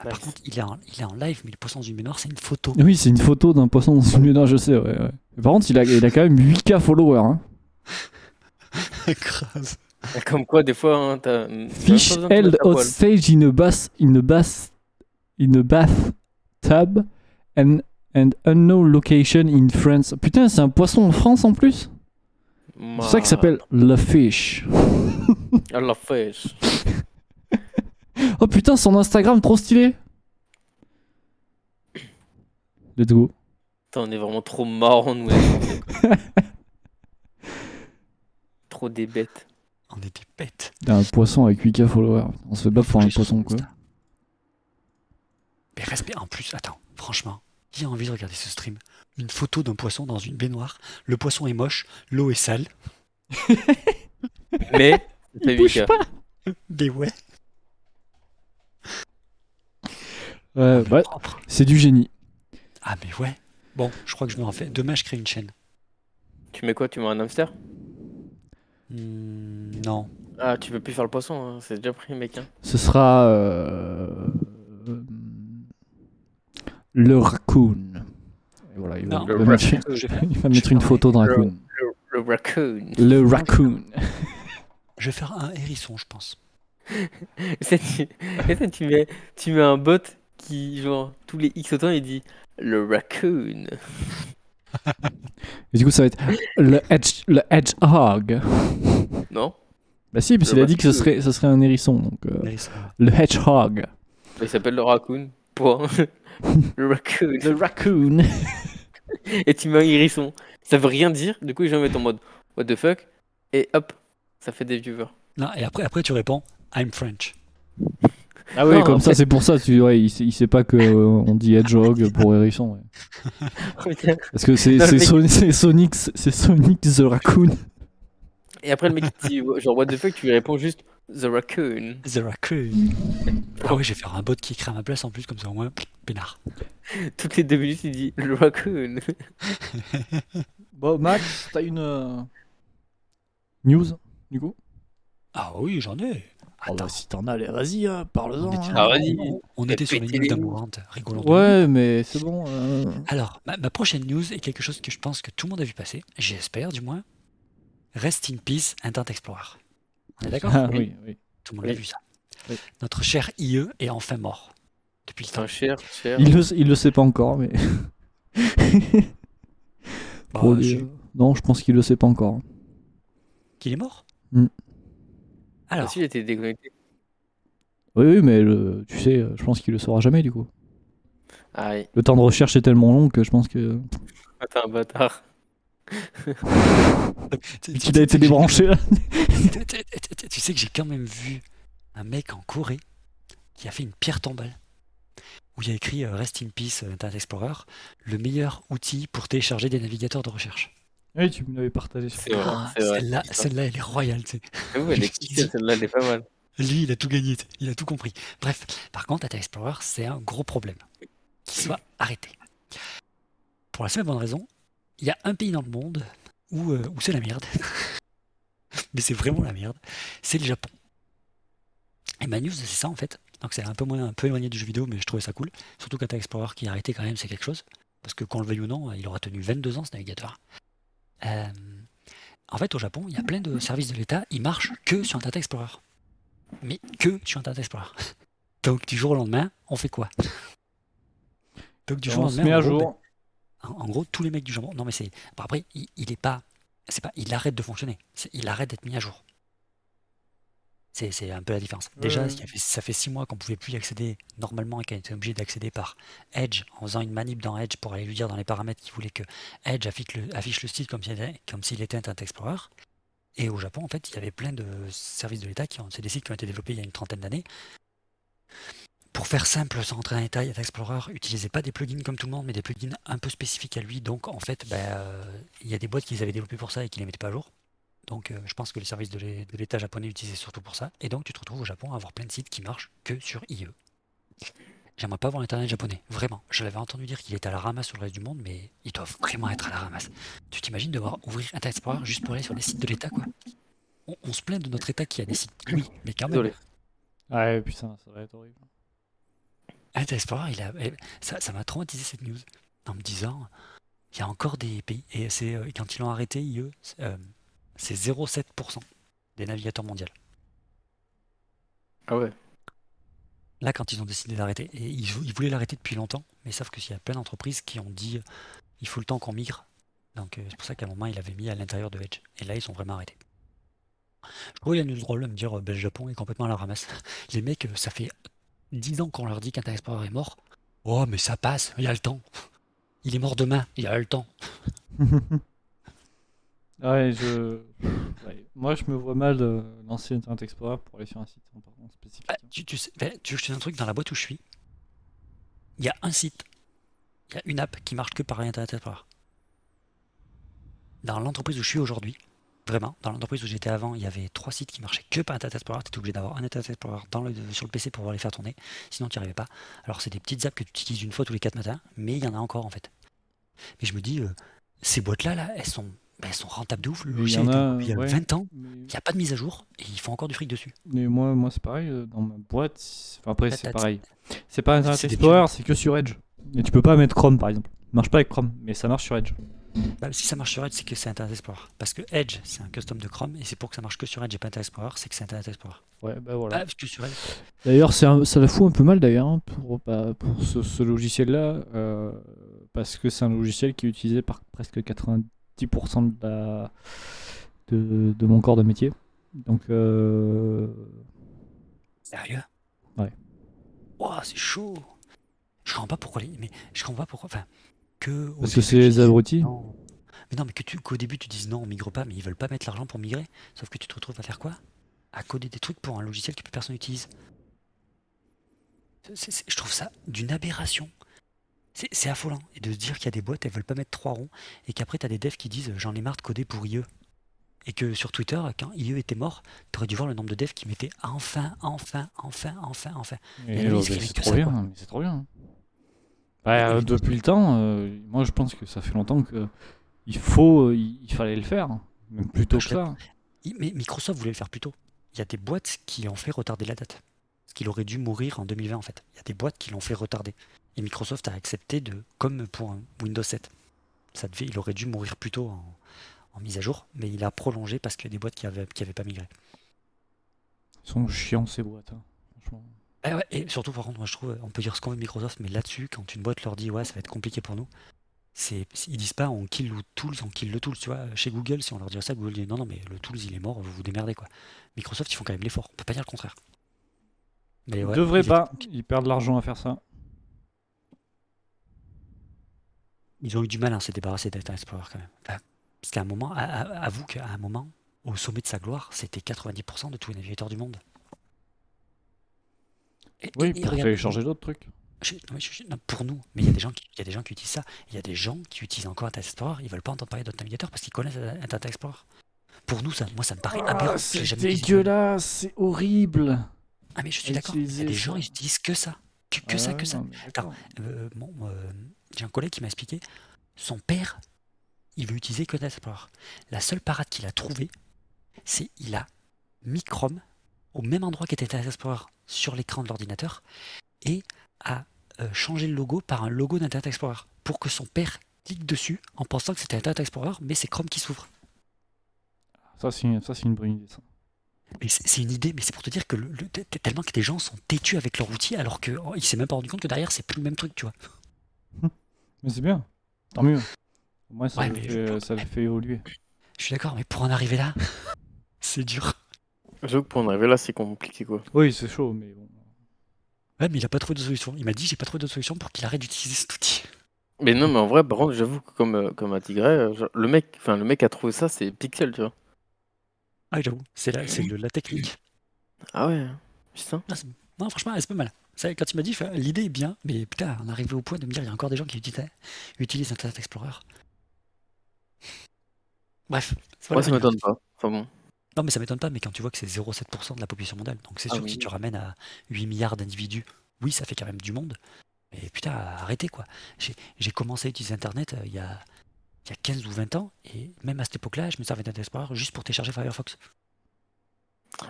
Ah, par contre, il est, en, il est en live, mais le poisson du baignoire, c'est une photo. Oui, c'est une photo d'un poisson dans une baignoire, je sais. Ouais, ouais. Mais Par contre, il a, il a quand même 8K followers. Hein. Grave. Comme quoi, des fois, hein, t'as. Fish held poil. hostage in a bath in a bath in a bathtub and and unknown location in France. Putain, c'est un poisson en France en plus. C'est ça qui s'appelle le fish. Ah, la fish. Oh putain, son Instagram trop stylé. Let's go. Putain, on est vraiment trop marrant, nous. trop des bêtes. On est des bêtes. Un poisson avec 8K followers. On se fait battre pour un poisson quoi. Mais respect, en plus, attends, franchement, qui a envie de regarder ce stream? Une photo d'un poisson dans une baignoire, le poisson est moche, l'eau est sale. Mais, Il bouge 8K. pas. Mais ouais, Ouais, ouais, propre. c'est du génie. Ah mais ouais. Bon, je crois que je me refais. Demain, je crée une chaîne. Tu mets quoi? Tu mets un hamster? Hmm, non. Ah, tu peux plus faire le poisson, hein. c'est déjà pris, mec. hein. Ce sera euh, euh, le raccoon. Et voilà, il va, il mettre, il va une photo de raccoon. Le, le raccoon. Le raccoon. je vais faire un hérisson, je pense. Tu, ça, tu, mets, tu mets un bot qui, genre, tous les X autant, il dit le raccoon. Et du coup, ça va être le, hedge, le hedgehog. Non Bah si, parce Le qu'il a dit que ce serait, ce serait un hérisson. Donc, euh, Hérisson. le hedgehog. Il s'appelle le raccoon. Point. Le raccoon. Le raccoon. Et tu mets un hérisson. Ça veut rien dire. Du coup, les gens mettent en mode What the fuck? Et hop, ça fait des viewers. Non, et après, après tu réponds I'm French. Ah oui, Non, comme ça, fait- c'est pour ça. Tu, ouais, il, sait, il sait pas que euh, on dit hedgehog pour hérisson. ouais. Parce que c'est Sonic, c'est Sonic the raccoon. Et après, le mec dit Genre What the fuck Tu lui réponds juste The raccoon. The Raccoon. Ah ouais, je vais faire un bot qui écrit à ma place en plus, comme ça au moins, pénard. Toutes les deux minutes, il dit le raccoon. Bon, Max, t'as une euh, news du coup? Ah oui, j'en ai. Oh Attends, bah, si t'en as, allez, vas-y, hein, parle-en. on était, hein. Ah, vas-y. on- était sur les péter news d'Amourante, rigolons. Ouais, mais c'est bon. euh, Alors, ma, ma prochaine news est quelque chose que je pense que tout le monde a vu passer, j'espère du moins. Rest in peace, Internet Explorer. On est d'accord Ah oui, oui. Tout le monde a Oui. vu ça. Oui. Notre cher IE est enfin mort. Depuis le temps. cher, cher. Il le, il le sait pas encore, mais. Bah, Pour lui, je- euh, Non, je pense qu'il le sait pas encore. Qu'il est mort. Ah, Alors, si, il était déconnecté. Oui, oui, mais le- tu sais, euh, je pense qu'il le saura jamais du coup. Ah, oui. Le temps de recherche est tellement long que je pense que. Ah, t'es un bâtard. Tu- tu- Il a tu- été débranché là. tu- sais que j'ai quand même vu un mec en Corée qui a fait une pierre tombale où il y a écrit euh, Rest in peace euh, Internet Explorer, le meilleur outil pour télécharger des navigateurs de recherche. Oui, tu me l'avais partagé Ah. Celle-là, elle est royale. tu sais. Elle est celle-là, elle est pas mal. Lui, il a tout gagné, il a tout compris. Bref, par contre, Internet Explorer, c'est un gros problème. Qu'il soit arrêté. Pour la simple bonne raison, il y a un pays dans le monde où, euh, où c'est la merde. Mais c'est vraiment la merde. C'est le Japon. Et ma news, c'est ça en fait. Donc c'est un peu moins un peu éloigné du jeu vidéo, mais je trouvais ça cool. Surtout qu'Internet Explorer qui est arrêté quand même, c'est quelque chose. Parce que qu'on le veuille ou non, il aura tenu 22 ans ce navigateur. Euh, en fait, au Japon, il y a plein de services de l'État, ils marchent que sur Internet Explorer. Mais que sur Internet Explorer. Donc du jour au lendemain, on fait quoi? Donc du jour au lendemain, met à jour. En, gros, tous les mecs du Japon. Non, mais c'est. Bon, après, il, il est pas. c'est pas, il arrête de fonctionner. Il arrête d'être mis à jour. C'est c'est un peu la différence. Déjà, ça fait, six mois qu'on pouvait plus y accéder normalement et qu'on était obligé d'accéder par Edge en faisant une manip dans Edge pour aller lui dire dans les paramètres qu'il voulait que Edge affiche le, affiche le site comme s'il était, comme était Internet Explorer. Et au Japon, en fait, il y avait plein de services de l'État qui ont, c'est des sites qui ont été développés il y a une trentaine d'années. Pour faire simple, sans rentrer dans les détails, Explorer n'utilisait pas des plugins comme tout le monde, mais des plugins un peu spécifiques à lui. Donc, en fait, ben, euh, il y a des boîtes qui les avaient développés pour ça et qui ne les mettaient pas à jour. Donc, euh, je pense que les services de l'É- de l'État japonais utilisaient surtout pour ça. Et donc, tu te retrouves au Japon à avoir plein de sites qui marchent que sur IE. J'aimerais pas voir l'internet japonais, vraiment. Je l'avais entendu dire qu'il était à la ramasse sur le reste du monde, mais ils doivent vraiment être à la ramasse. Tu t'imagines devoir ouvrir Internet Explorer juste pour aller sur les sites de l'État, quoi? On, on se plaint de notre État qui a des sites, oui, mais quand même. Désolé. Ouais, putain, ça va être horrible. Explorer, il a, eh, ça m'a traumatisé cette news en me disant il y a encore des pays et c'est euh, quand ils l'ont arrêté IE, c'est, euh, c'est 0,7% des navigateurs mondiaux. Ah ouais. Là, quand ils ont décidé d'arrêter, et ils, vou- ils voulaient l'arrêter depuis longtemps, mais sauf qu'il y a plein d'entreprises qui ont dit euh, il faut le temps qu'on migre. Donc euh, c'est pour ça qu'à un moment, il avait mis à l'intérieur de Edge. Et là, ils sont vraiment arrêtés. Je trouve la news drôle à me dire euh, ben, le Japon est complètement à la ramasse. Les mecs, euh, ça fait 10 ans qu'on leur dit qu'Internet Explorer est mort. Oh, mais ça passe, il y a le temps. Il est mort demain, il y a le temps. Ouais, je. ouais. Moi, je me vois mal euh, lancer Internet Explorer pour aller sur un site en, en spécifique. Ah, tu, tu sais, ben, tu veux que je te dise un truc dans la boîte où je suis Il y a un site, il y a une app qui marche que par Internet Explorer. Dans l'entreprise où je suis aujourd'hui, vraiment, dans l'entreprise où j'étais avant, il y avait trois sites qui marchaient que par Internet Explorer. Tu étais obligé d'avoir un Internet Explorer dans le, sur le PC pour pouvoir les faire tourner, sinon tu n'y arrivais pas. Alors, c'est des petites apps que tu utilises une fois tous les quatre matins, mais il y en a encore en fait. Mais je me dis, euh, ces boîtes-là, là, elles sont, ben, elles sont rentables de ouf. Le il y a, il y a ouais. 20 ans, Mais, il n'y a pas de mise à jour et ils font encore du fric dessus. mais moi, moi c'est pareil, euh, dans ma boîte. Enfin, après, c'est pareil. C'est pas Internet Explorer, c'est que sur Edge. Et tu peux pas mettre Chrome par exemple. Ça marche pas avec Chrome, mais ça marche sur Edge. Bah, si ça marche sur Edge, c'est que c'est Internet Explorer. Parce que Edge, c'est un custom de Chrome, et c'est pour que ça marche que sur Edge et pas Internet Explorer, c'est que c'est Internet Explorer. Ouais, bah voilà. Bah, que sur Edge. D'ailleurs, c'est un- ça la fout un peu mal d'ailleurs hein, pour, bah, pour ce, ce logiciel-là, euh, parce que c'est un logiciel qui est utilisé par presque 90% de, la- de, de mon corps de métier. Donc, euh, Sérieux? Ouais. Ouah, c'est chaud. Je comprends pas pourquoi les. Mais je comprends pas pourquoi. Enfin, que. parce que c'est les abrutis. non. Mais non, mais que tu, qu'au début tu dises non, on migre pas, mais ils veulent pas mettre l'argent pour migrer. Sauf que tu te retrouves à faire quoi? À coder des trucs pour un logiciel que plus personne n'utilise. Je trouve ça d'une aberration. C'est affolant. Et de se dire qu'il y a des boîtes, elles veulent pas mettre trois ronds, et qu'après t'as des devs qui disent j'en ai marre de coder pour IE. Et que sur Twitter, quand IE était mort, t'aurais dû voir le nombre de devs qui mettaient enfin, enfin, enfin, enfin, enfin. Et, Et c'est trop bien, c'est trop bien. Bah, euh, depuis le temps, euh, moi je pense que ça fait longtemps que il faut, il, il fallait le faire, même plus tôt Je que ça. Mais Microsoft voulait le faire plus tôt. Il y a des boîtes qui ont fait retarder la date. Parce qu'il aurait dû mourir en 2020 en fait. Il y a des boîtes qui l'ont fait retarder. Et Microsoft a accepté de, comme pour un Windows 7. Ça devait, il aurait dû mourir plus tôt en, en mise à jour, mais il a prolongé parce qu'il y a des boîtes qui avaient, qui avaient pas migré. Ils sont chiants ces boîtes, hein, franchement. Eh ouais, et surtout par contre, moi je trouve, on peut dire ce qu'on veut de Microsoft, mais là-dessus, quand une boîte leur dit ouais, ça va être compliqué pour nous, c'est, ils disent pas on kill le tools, on kill le tools, tu vois. Chez Google, si on leur dit ça, Google dit non, non, mais le tools il est mort, vous vous démerdez quoi. Microsoft, ils font quand même l'effort, on peut pas dire le contraire. Mais Ils ouais, devraient il est- pas, ils perdent de l'argent à faire ça. Ils ont eu du mal à se débarrasser d'Internet Explorer quand même. Enfin, parce qu'à un moment, avoue qu'à un moment, au sommet de sa gloire, c'était 90% de tous les navigateurs du monde. Et- Oui, pour regarde, télécharger d'autres trucs. je- non, je- je- non, pour nous, mais il y a des gens qui, il y a des gens qui utilisent ça. Il y a des gens qui utilisent encore Internet Explorer, ils veulent pas entendre parler d'autres navigateurs parce qu'ils connaissent Internet Explorer. Pour nous, ça, moi, ça me paraît aberrant. Ah, J'ai c'est ça. dégueulasse, c'est horrible. Ah mais je suis d'accord. Il y a des gens, ça. ils utilisent que ça, que, que ça, que ça. non, mais d'accord. Euh, bon, euh, j'ai un collègue qui m'a expliqué, son père, il veut utiliser que Internet Explorer. La seule parade qu'il a trouvée, c'est il a mis Chrome au même endroit qu'était Internet Explorer sur l'écran de l'ordinateur et a euh, changé le logo par un logo d'Internet Explorer pour que son père clique dessus en pensant que c'était Internet Explorer, mais c'est Chrome qui s'ouvre. Ça, c'est c'est une bonne idée. Ça. C'est une idée, mais c'est pour te dire que le, le- t- tellement que des gens sont têtus avec leur outil alors qu'il il s'est même pas rendu compte que derrière c'est plus le même truc, tu vois. Mais c'est bien, tant mieux. Au moins, ça, Ouais, le fait, je- ça le fait évoluer. Je suis d'accord, mais pour en arriver là, c'est dur. J'avoue que pour en arriver là, c'est compliqué quoi. Oui, c'est chaud, mais bon. Ouais, mais il a pas trouvé de solution. Il m'a dit j'ai pas trouvé de solution pour qu'il arrête d'utiliser cet outil. Mais non, mais en vrai, par contre, j'avoue que comme, euh, comme à Tigray, euh, le mec, enfin le mec a trouvé ça, c'est Pixel, tu vois. Ah, j'avoue, c'est la, c'est la technique. Ah ouais, putain. Non, c'est- non, franchement, c'est pas mal. Ça, quand il m'a dit, l'idée est bien, mais putain, on est arrivé au point de me dire, il y a encore des gens qui utilisent, utilisent Internet Explorer. Bref, Moi, ça m'étonne pas. Enfin bon. Non, mais ça m'étonne pas, mais quand tu vois que c'est 0,7% de la population mondiale, donc c'est Ah sûr que oui. si tu ramènes à 8 milliards d'individus, oui, ça fait quand même du monde. Mais putain, arrêtez quoi. J'ai commencé à utiliser Internet euh, il y, a, il y a 15 ou 20 ans, et même à cette époque-là, je me servais d'Internet Explorer juste pour télécharger Firefox.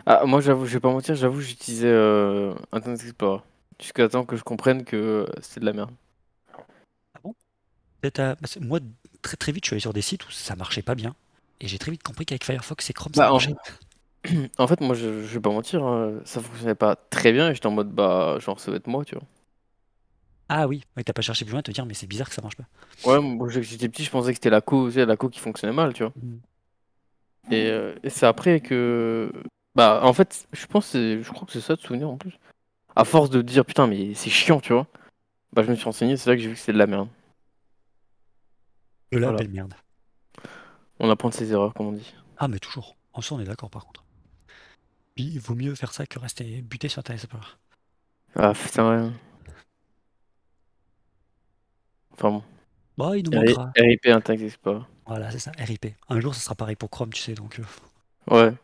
Ah, moi, j'avoue, je vais pas mentir, j'avoue, j'utilisais euh, Internet Explorer. Jusqu'à temps que je comprenne que euh, c'est de la merde. À- parce que moi, très très vite, je suis allé sur des sites où ça marchait pas bien, et j'ai très vite compris qu'avec Firefox et Chrome, ça Bah, en- marchait. En fait, moi, je, je vais pas mentir, hein, ça fonctionnait pas très bien et j'étais en mode, bah, genre, ça va être moi, tu vois. Ah oui, ouais, t'as pas cherché plus loin, te dire, mais c'est bizarre que ça marche pas. Ouais, moi, j'étais petit, je pensais que c'était la co, la co qui fonctionnait mal, tu vois. Et, euh, et c'est après que. Bah, en fait, je pense, je crois que c'est ça de souvenir en plus. À force de dire, putain, mais c'est chiant, tu vois. Bah, je me suis renseigné, c'est là que j'ai vu que c'était de la merde. De la Voilà. belle merde. On apprend de ses erreurs, comme on dit. Ah, mais toujours. En soi, on est d'accord par contre. Puis, il vaut mieux faire ça que rester buté sur Internet Explorer. Ah, putain, ouais. Enfin bon. Bah, il nous manquera. RIP Explorer. Voilà, c'est ça, RIP. Un jour, ça sera pareil pour Chrome, tu sais, donc... euh, Ouais.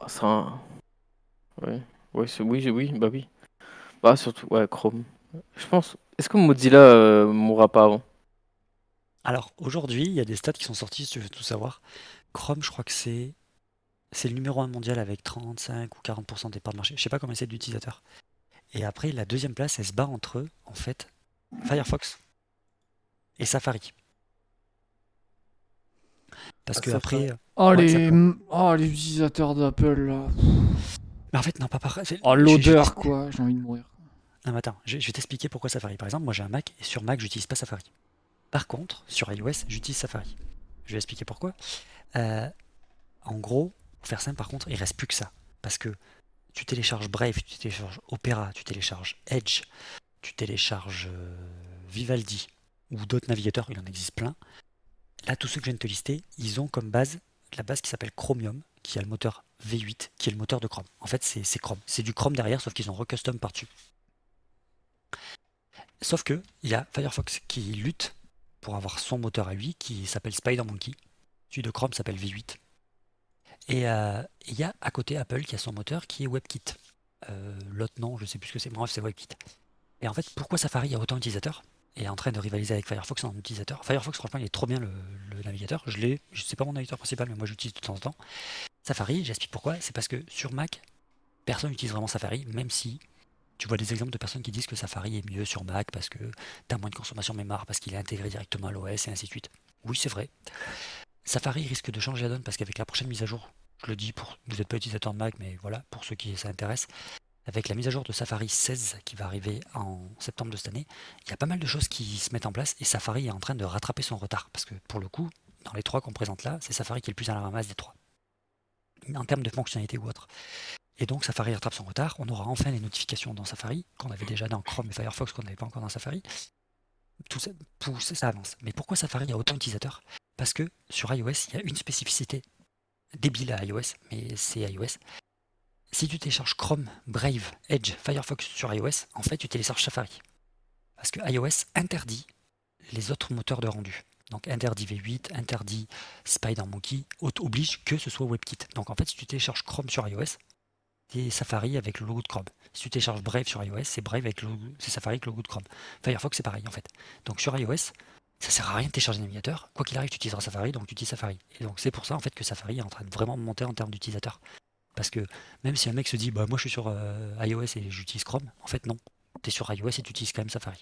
Ah, ça un- Ouais. Ouais, c'est... Oui, oui, bah oui. Bah, surtout, ouais, Chrome. Je pense. Est-ce que Mozilla euh, mourra pas avant? Alors, aujourd'hui, il y a des stats qui sont sortis, si tu veux tout savoir. Chrome, je crois que c'est... C'est le numéro 1 mondial avec 35 ou 40% des parts de marché. Je sais pas combien c'est d'utilisateurs. Et après, la deuxième place, elle se bat entre, eux, en fait, Firefox et Safari. Parce Ah, que Safari. après... Oh, Ouais, les... oh, les utilisateurs d'Apple, là. Mais en fait, non, pas pareil. c'est- Oh, l'odeur, quoi. J'ai envie de mourir. Non, mais attends, je, je vais t'expliquer pourquoi Safari. Par exemple, moi j'ai un Mac et sur Mac, j'utilise pas Safari. Par contre, sur iOS, j'utilise Safari. Je vais expliquer pourquoi. Euh, en gros, pour faire simple, par contre, il reste plus que ça. Parce que tu télécharges Brave, tu télécharges Opera, tu télécharges Edge, tu télécharges euh, Vivaldi ou d'autres navigateurs, il en existe plein. Là, tous ceux que je viens de te lister, ils ont comme base la base qui s'appelle Chromium, qui a le moteur V8, qui est le moteur de Chrome. En fait, c'est Chrome. C'est du Chrome derrière, sauf qu'ils ont recustom par-dessus. Sauf que il y a Firefox qui lutte pour avoir son moteur à lui, qui s'appelle SpiderMonkey. Celui de Chrome s'appelle V8. Et euh, il y a à côté Apple qui a son moteur qui est WebKit. Euh, L'autre non, je sais plus ce que c'est. Bref, c'est WebKit. Et en fait, pourquoi Safari a autant d'utilisateurs et est en train de rivaliser avec Firefox en utilisateur? Firefox, franchement, il est trop bien le, le navigateur. Je l'ai, je sais pas mon navigateur principal, mais moi j'utilise de temps en temps. Safari, j'explique pourquoi. C'est parce que sur Mac, personne n'utilise vraiment Safari, même si tu vois des exemples de personnes qui disent que Safari est mieux sur Mac parce que tu as moins de consommation mémoire, parce qu'il est intégré directement à l'OS et ainsi de suite. Oui, c'est vrai. Safari risque de changer la donne parce qu'avec la prochaine mise à jour, je le dis pour vous n'êtes pas utilisateur de Mac, mais voilà, pour ceux qui ça intéresse, avec la mise à jour de Safari 16 qui va arriver en septembre de cette année, il y a pas mal de choses qui se mettent en place et Safari est en train de rattraper son retard parce que pour le coup, dans les trois qu'on présente là, c'est Safari qui est le plus à la ramasse des trois en termes de fonctionnalité ou autre. Et donc Safari rattrape son retard. On aura enfin les notifications dans Safari, qu'on avait déjà dans Chrome et Firefox, qu'on n'avait pas encore dans Safari. Tout ça, avance. Mais pourquoi Safari a autant d'utilisateurs? Parce que sur iOS, il y a une spécificité débile à iOS, mais c'est iOS. Si tu télécharges Chrome, Brave, Edge, Firefox sur iOS, en fait tu télécharges Safari. Parce que iOS interdit les autres moteurs de rendu. Donc interdit V8, interdit SpiderMonkey, auto- oblige que ce soit WebKit. Donc en fait, si tu télécharges Chrome sur iOS, c'est Safari avec le logo de Chrome. Si tu télécharges Brave sur iOS, c'est Brave avec le logo- c'est Safari avec le logo de Chrome. Firefox, c'est pareil en fait. Donc sur iOS, ça sert à rien de télécharger un navigateur. Quoi qu'il arrive, tu utiliseras Safari, donc tu utilises Safari. Et donc c'est pour ça en fait que Safari est en train de vraiment monter en termes d'utilisateurs. Parce que même si un mec se dit, bah moi je suis sur euh, iOS et j'utilise Chrome, en fait non. Tu es sur iOS et tu utilises quand même Safari.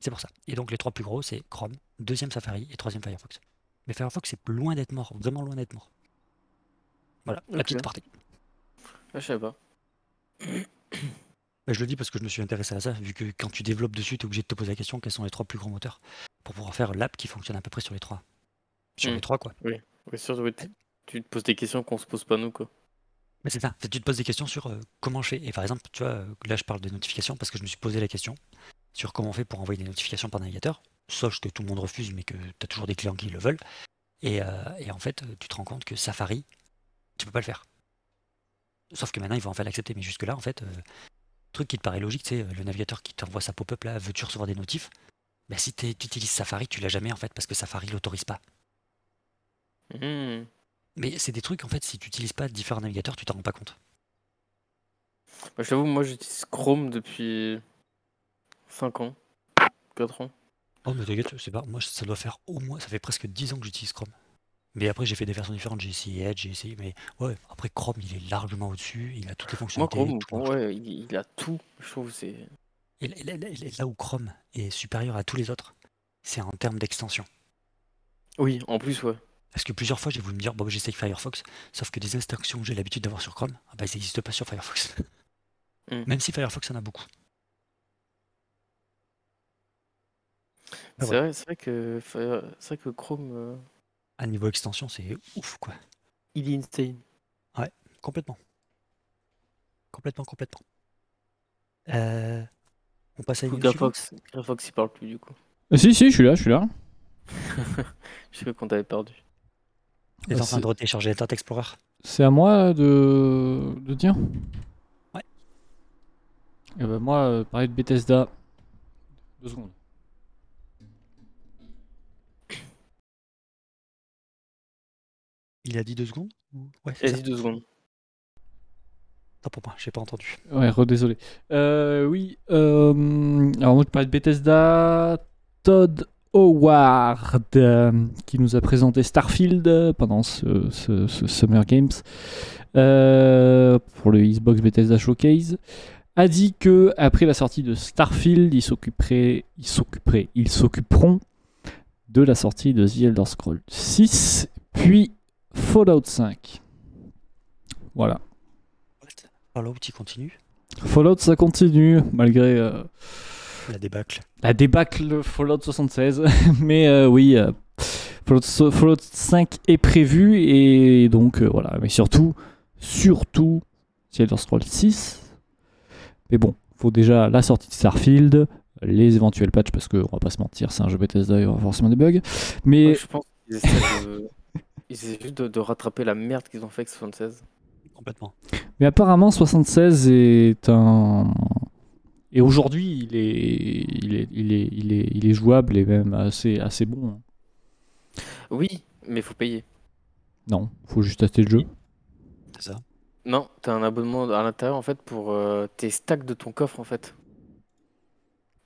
C'est pour ça. Et donc les trois plus gros, c'est Chrome, deuxième Safari et troisième Firefox. Mais Firefox, c'est loin d'être mort, vraiment loin d'être mort. Voilà, la petite partie. Ah, je savais pas. Bah, je le dis parce que je me suis intéressé à ça, vu que quand tu développes dessus, tu es obligé de te poser la question quels sont les trois plus grands moteurs pour pouvoir faire l'app qui fonctionne à peu près sur les trois. Sur Hmm. les trois, quoi. Oui. Surtout, ouais, tu- te poses des questions qu'on se pose pas nous, quoi. Mais c'est ça. Tu te poses des questions sur euh, comment je fais. Et par exemple, tu vois, euh, là, je parle de notifications parce que je me suis posé la question sur comment on fait pour envoyer des notifications par navigateur. Sauf que tout le monde refuse, mais que tu as toujours des clients qui le veulent. Et, euh, et en fait, tu te rends compte que Safari, tu peux pas le faire. Sauf que maintenant, ils vont enfin l'accepter. Mais jusque-là, en fait, euh, truc qui te paraît logique, c'est le navigateur qui t'envoie sa pop-up là, veux-tu recevoir des notifs? Bah, Si tu utilises Safari, tu l'as jamais en fait, parce que Safari l'autorise pas. Hmm. Mais c'est des trucs, en fait, si tu n'utilises pas différents navigateurs, tu t'en rends pas compte. Bah, je t'avoue, moi j'utilise Chrome depuis 5 ans, 4 ans. Oh, mais t'inquiète, c'est pas. Moi, ça doit faire au moins. Ça fait presque 10 ans que j'utilise Chrome. Mais après, j'ai fait des versions différentes. J'ai essayé Edge, j'ai essayé. Mais ouais, après, Chrome, il est largement au-dessus. Il a toutes les Moi, fonctionnalités. Chrome, tout marche. ouais, il, il a tout. Je trouve c'est. Là, où Chrome est supérieur à tous les autres, c'est en termes d'extension. Oui, en plus, ouais. Parce que plusieurs fois, j'ai voulu me dire, bon, j'essaye Firefox, sauf que des extensions que j'ai l'habitude d'avoir sur Chrome, ah bah, ils n'existent pas sur Firefox. Mm. Même si Firefox en a beaucoup. Ah C'est ouais. vrai, c'est vrai que Fire- c'est vrai que Chrome, euh, À niveau extension, c'est ouf, quoi. il est insane. Complètement. Complètement, complètement. Euh, on passe à une Firefox, Firefox, il parle plus du coup. Euh, Si, si, je suis là, je suis là. Je sais qu'on t'avait perdu. T'es Euh, en train c'est- de télécharger Internet Explorer. C'est à moi de, de dire Ouais. Eh ben, moi, euh, parler de Bethesda. Deux secondes. Il a dit deux secondes ou- Ouais, c'est ça. Vas-y, deux secondes. Attends pour moi, j'ai pas entendu. Ouais, redésolé. Euh, oui, euh, alors moi je parlais de Bethesda, Todd Howard euh, qui nous a présenté Starfield pendant ce, ce- ce Summer Games euh, pour le Xbox Bethesda Showcase a dit que après la sortie de Starfield, ils s'occuperaient, ils s'occuperaient, ils s'occuperont de la sortie de The Elder Scrolls 6 puis Fallout 5. Voilà. Fallout, il continue? Fallout, ça continue, malgré euh, La débâcle. la débâcle Fallout 76. Mais euh, oui, euh, Fallout, so- Fallout 5 est prévu, et donc euh, voilà. Mais surtout, surtout, Elder Scrolls 6. Mais bon, faut déjà la sortie de Starfield, les éventuels patchs, parce qu'on va pas se mentir, c'est un jeu Bethesda, il y aura forcément des bugs. Mais Ouais, je pense qu'ils essaient de... ils essaient juste de, de rattraper la merde qu'ils ont fait avec 76. Complètement. Mais apparemment, 76 est un. Et aujourd'hui, il est, il, est, il, est, il, est, il est jouable et même assez, assez bon. Oui, mais faut payer. Non, faut juste acheter le jeu. C'est ça. Non, t'as un abonnement à l'intérieur en fait pour euh, tes stacks de ton coffre en fait.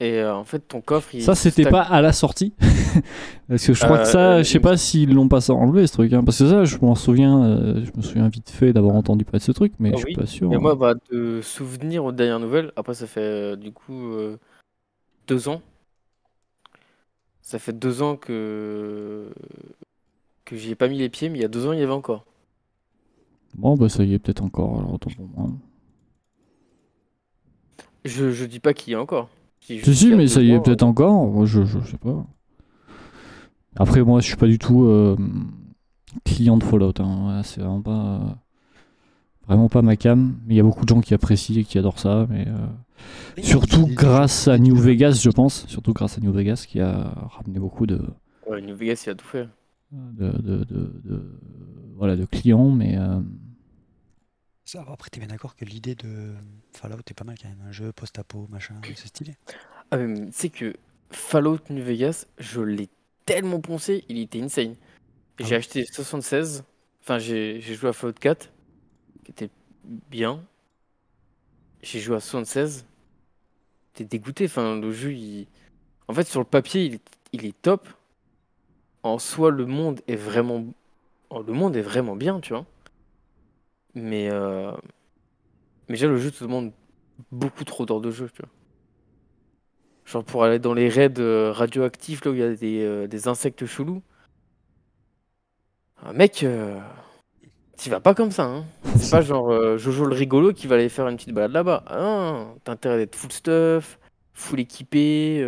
Et euh, en fait, ton coffre, il Ça, c'était pas à la sortie. Parce que je crois Euh, que ça, euh, je sais pas s'ils l'ont pas enlevé ce truc. hein. Parce que ça, je m'en souviens, euh, je me souviens vite fait d'avoir entendu parler de ce truc, mais Ah je suis oui, pas sûr. Et hein. moi, bah, de souvenir aux dernières nouvelles, après ça fait du coup deux ans. Ça fait deux ans que que j'y ai pas mis les pieds, mais il y a deux ans, il y avait encore. Bon, bah ça y est, peut-être encore. Alors, moi. Je, je dis pas qu'il y a encore. Si, si, mais ça y est peut-être encore. Moi, je, je sais pas. Après, moi, je suis pas du tout euh, client de Fallout. hein. Ouais, c'est vraiment pas, euh, vraiment pas ma cam. Mais il y a beaucoup de gens qui apprécient et qui adorent ça. Mais euh, surtout grâce à New Vegas, je pense. Surtout grâce à New Vegas qui a ramené beaucoup de, euh, Ouais, New Vegas, il a tout fait. de, de, de- de- voilà, de clients. Mais euh, Ça, après, t'es bien d'accord que l'idée de Fallout est pas mal quand même. Un jeu post-apo, machin, c'est stylé. Ah, mais sais que Fallout New Vegas, je l'ai tellement poncé, il était insane. Ah J'ai oui. acheté 76, enfin j'ai j'ai joué à Fallout 4, qui était bien. J'ai joué à 76, t'es dégoûté, enfin le jeu, il... en fait sur le papier il est, il est top. En soi le monde est vraiment, oh, le monde est vraiment bien, tu vois. Mais, euh... mais déjà le jeu te demande beaucoup trop d'heures de jeu, tu vois. Genre pour aller dans les raids euh, radioactifs là où il y a des, euh, des insectes chelous. Un mec, euh, t'y vas pas comme ça. Hein. C'est pas genre Jojo le rigolo qui va aller faire une petite balade là-bas. Ah t'as intérêt d'être full stuff, full équipé,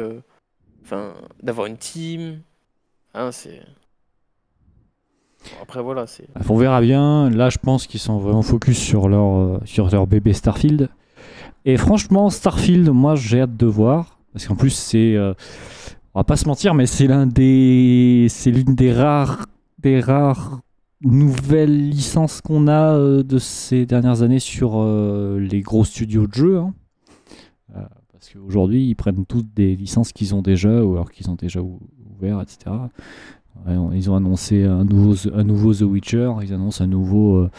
enfin d'avoir une team. Ah, c'est. Après, voilà. On verra bien. Là, je pense qu'ils sont vraiment focus sur leur, euh, sur leur bébé Starfield. Et franchement, Starfield, moi, j'ai hâte de voir. Parce qu'en plus, c'est. euh, on va pas se mentir, mais c'est l'un des. C'est l'une des rares. Des rares nouvelles licences qu'on a euh, de ces dernières années sur les gros studios de jeux. hein. Parce qu'aujourd'hui, ils prennent toutes des licences qu'ils ont déjà, ou alors qu'ils ont déjà ou- ouvert, etc. Ils ont annoncé un nouveau, un nouveau The Witcher, ils annoncent un nouveau, euh,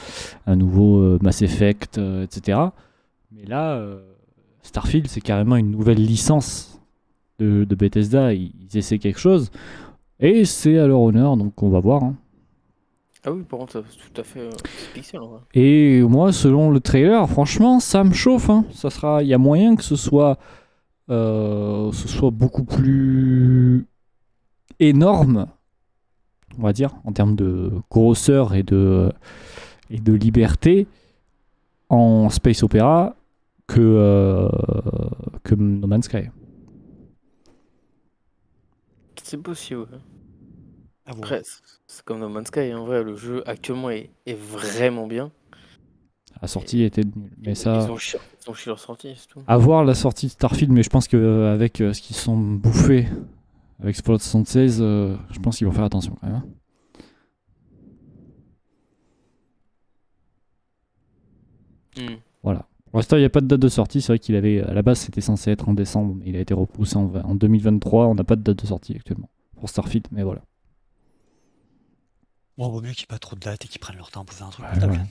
un nouveau euh, Mass Effect, euh, etc. Mais là, Starfield, c'est carrément une nouvelle licence de, de Bethesda. Ils, ils essaient quelque chose. Et c'est à leur honneur, donc on va voir. hein. Ah oui, par contre, c'est tout à fait pixel. Et moi, selon le trailer, franchement, ça me chauffe. hein. Ça sera, il y a moyen que ce soit, euh, ce soit beaucoup plus énorme, on va dire, en termes de grosseur et de et de liberté en space opéra que euh, que No Man's Sky. C'est possible. À voir. Après, c'est- comme No Man's Sky. En vrai, le jeu actuellement est, est vraiment bien. La sortie était nulle, mais Ils- ça. Ils ont chié, ils ont chié leur sortie, c'est tout. À voir la sortie de Starfield, mais je pense qu'avec ce qu'ils sont bouffés avec Fallout 76, euh, je pense qu'ils vont faire attention quand même. hein. Hmm. Pour l'instant, il n'y a pas de date de sortie. C'est vrai qu'il avait, à la base, c'était censé être en décembre, mais il a été repoussé en, en 2023. On n'a pas de date de sortie actuellement pour Starfield, mais voilà. Bon, vaut mieux qu'il n'y ait pas trop de dates et qu'ils prennent leur temps pour faire un truc Ouais, potable. voilà.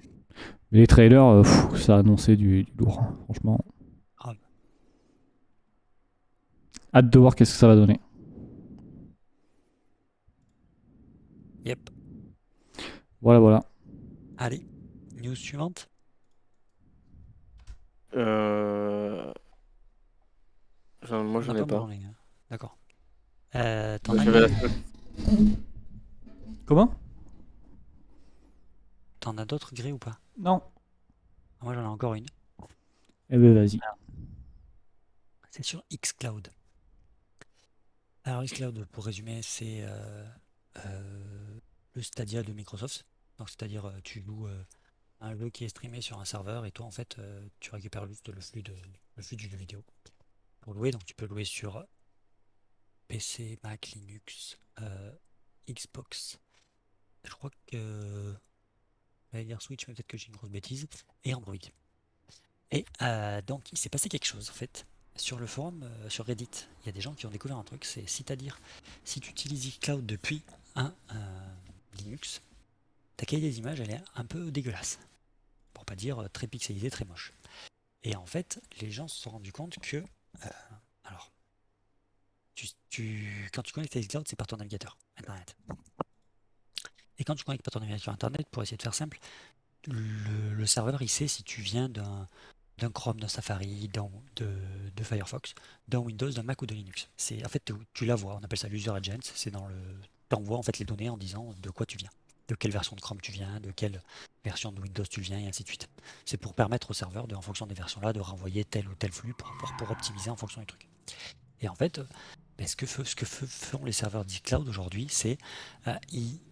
Mais les trailers, euh, pff, ça a annoncé du, du lourd, hein, franchement. Grave. Hâte de voir qu'est-ce que ça va donner. Yep. Voilà, voilà. Allez, news suivante. Euh... Moi, j'en ai pas gars. D'accord. Euh, t'en as j'avais une la- Comment? T'en as d'autres grés ou pas? Non. Moi j'en ai encore une. Eh ben vas-y. C'est sur xCloud. Alors xCloud, pour résumer, c'est euh, le Stadia de Microsoft. Donc c'est-à-dire euh, tu loues euh, un jeu qui est streamé sur un serveur et toi en fait euh, tu récupères juste le flux de le flux du jeu vidéo pour louer. Donc tu peux louer sur PC, Mac, Linux, euh, Xbox. Je crois que j'allais dire Switch, mais peut-être que j'ai une grosse bêtise. Et Android. Et euh, donc, il s'est passé quelque chose en fait. Sur le forum, euh, sur Reddit, il y a des gens qui ont découvert un truc, c'est c'est-à-dire, si tu utilises xCloud depuis un euh, Linux, ta qualité des images, elle est un peu dégueulasse. Pour pas dire euh, très pixelisée, très moche. Et en fait, les gens se sont rendus compte que, alors, quand tu connectes à xCloud, c'est par ton navigateur Internet. Et quand tu connectes par ton navigateur Internet, pour essayer de faire simple, le, le serveur, il sait si tu viens d'un d'un Chrome, d'un Safari, de, Firefox, d'un Windows, d'un Mac ou de Linux. C'est en fait tu, la vois, on appelle ça l'user agent, c'est dans le t'envoies en fait les données en disant de quoi tu viens, de quelle version de Chrome tu viens, de quelle version de Windows tu viens et ainsi de suite. C'est pour permettre au serveur de, en fonction des versions là de renvoyer tel ou tel flux pour, optimiser en fonction du truc. Et en fait, ben, ce que, font les serveurs d'Cloud aujourd'hui, c'est euh,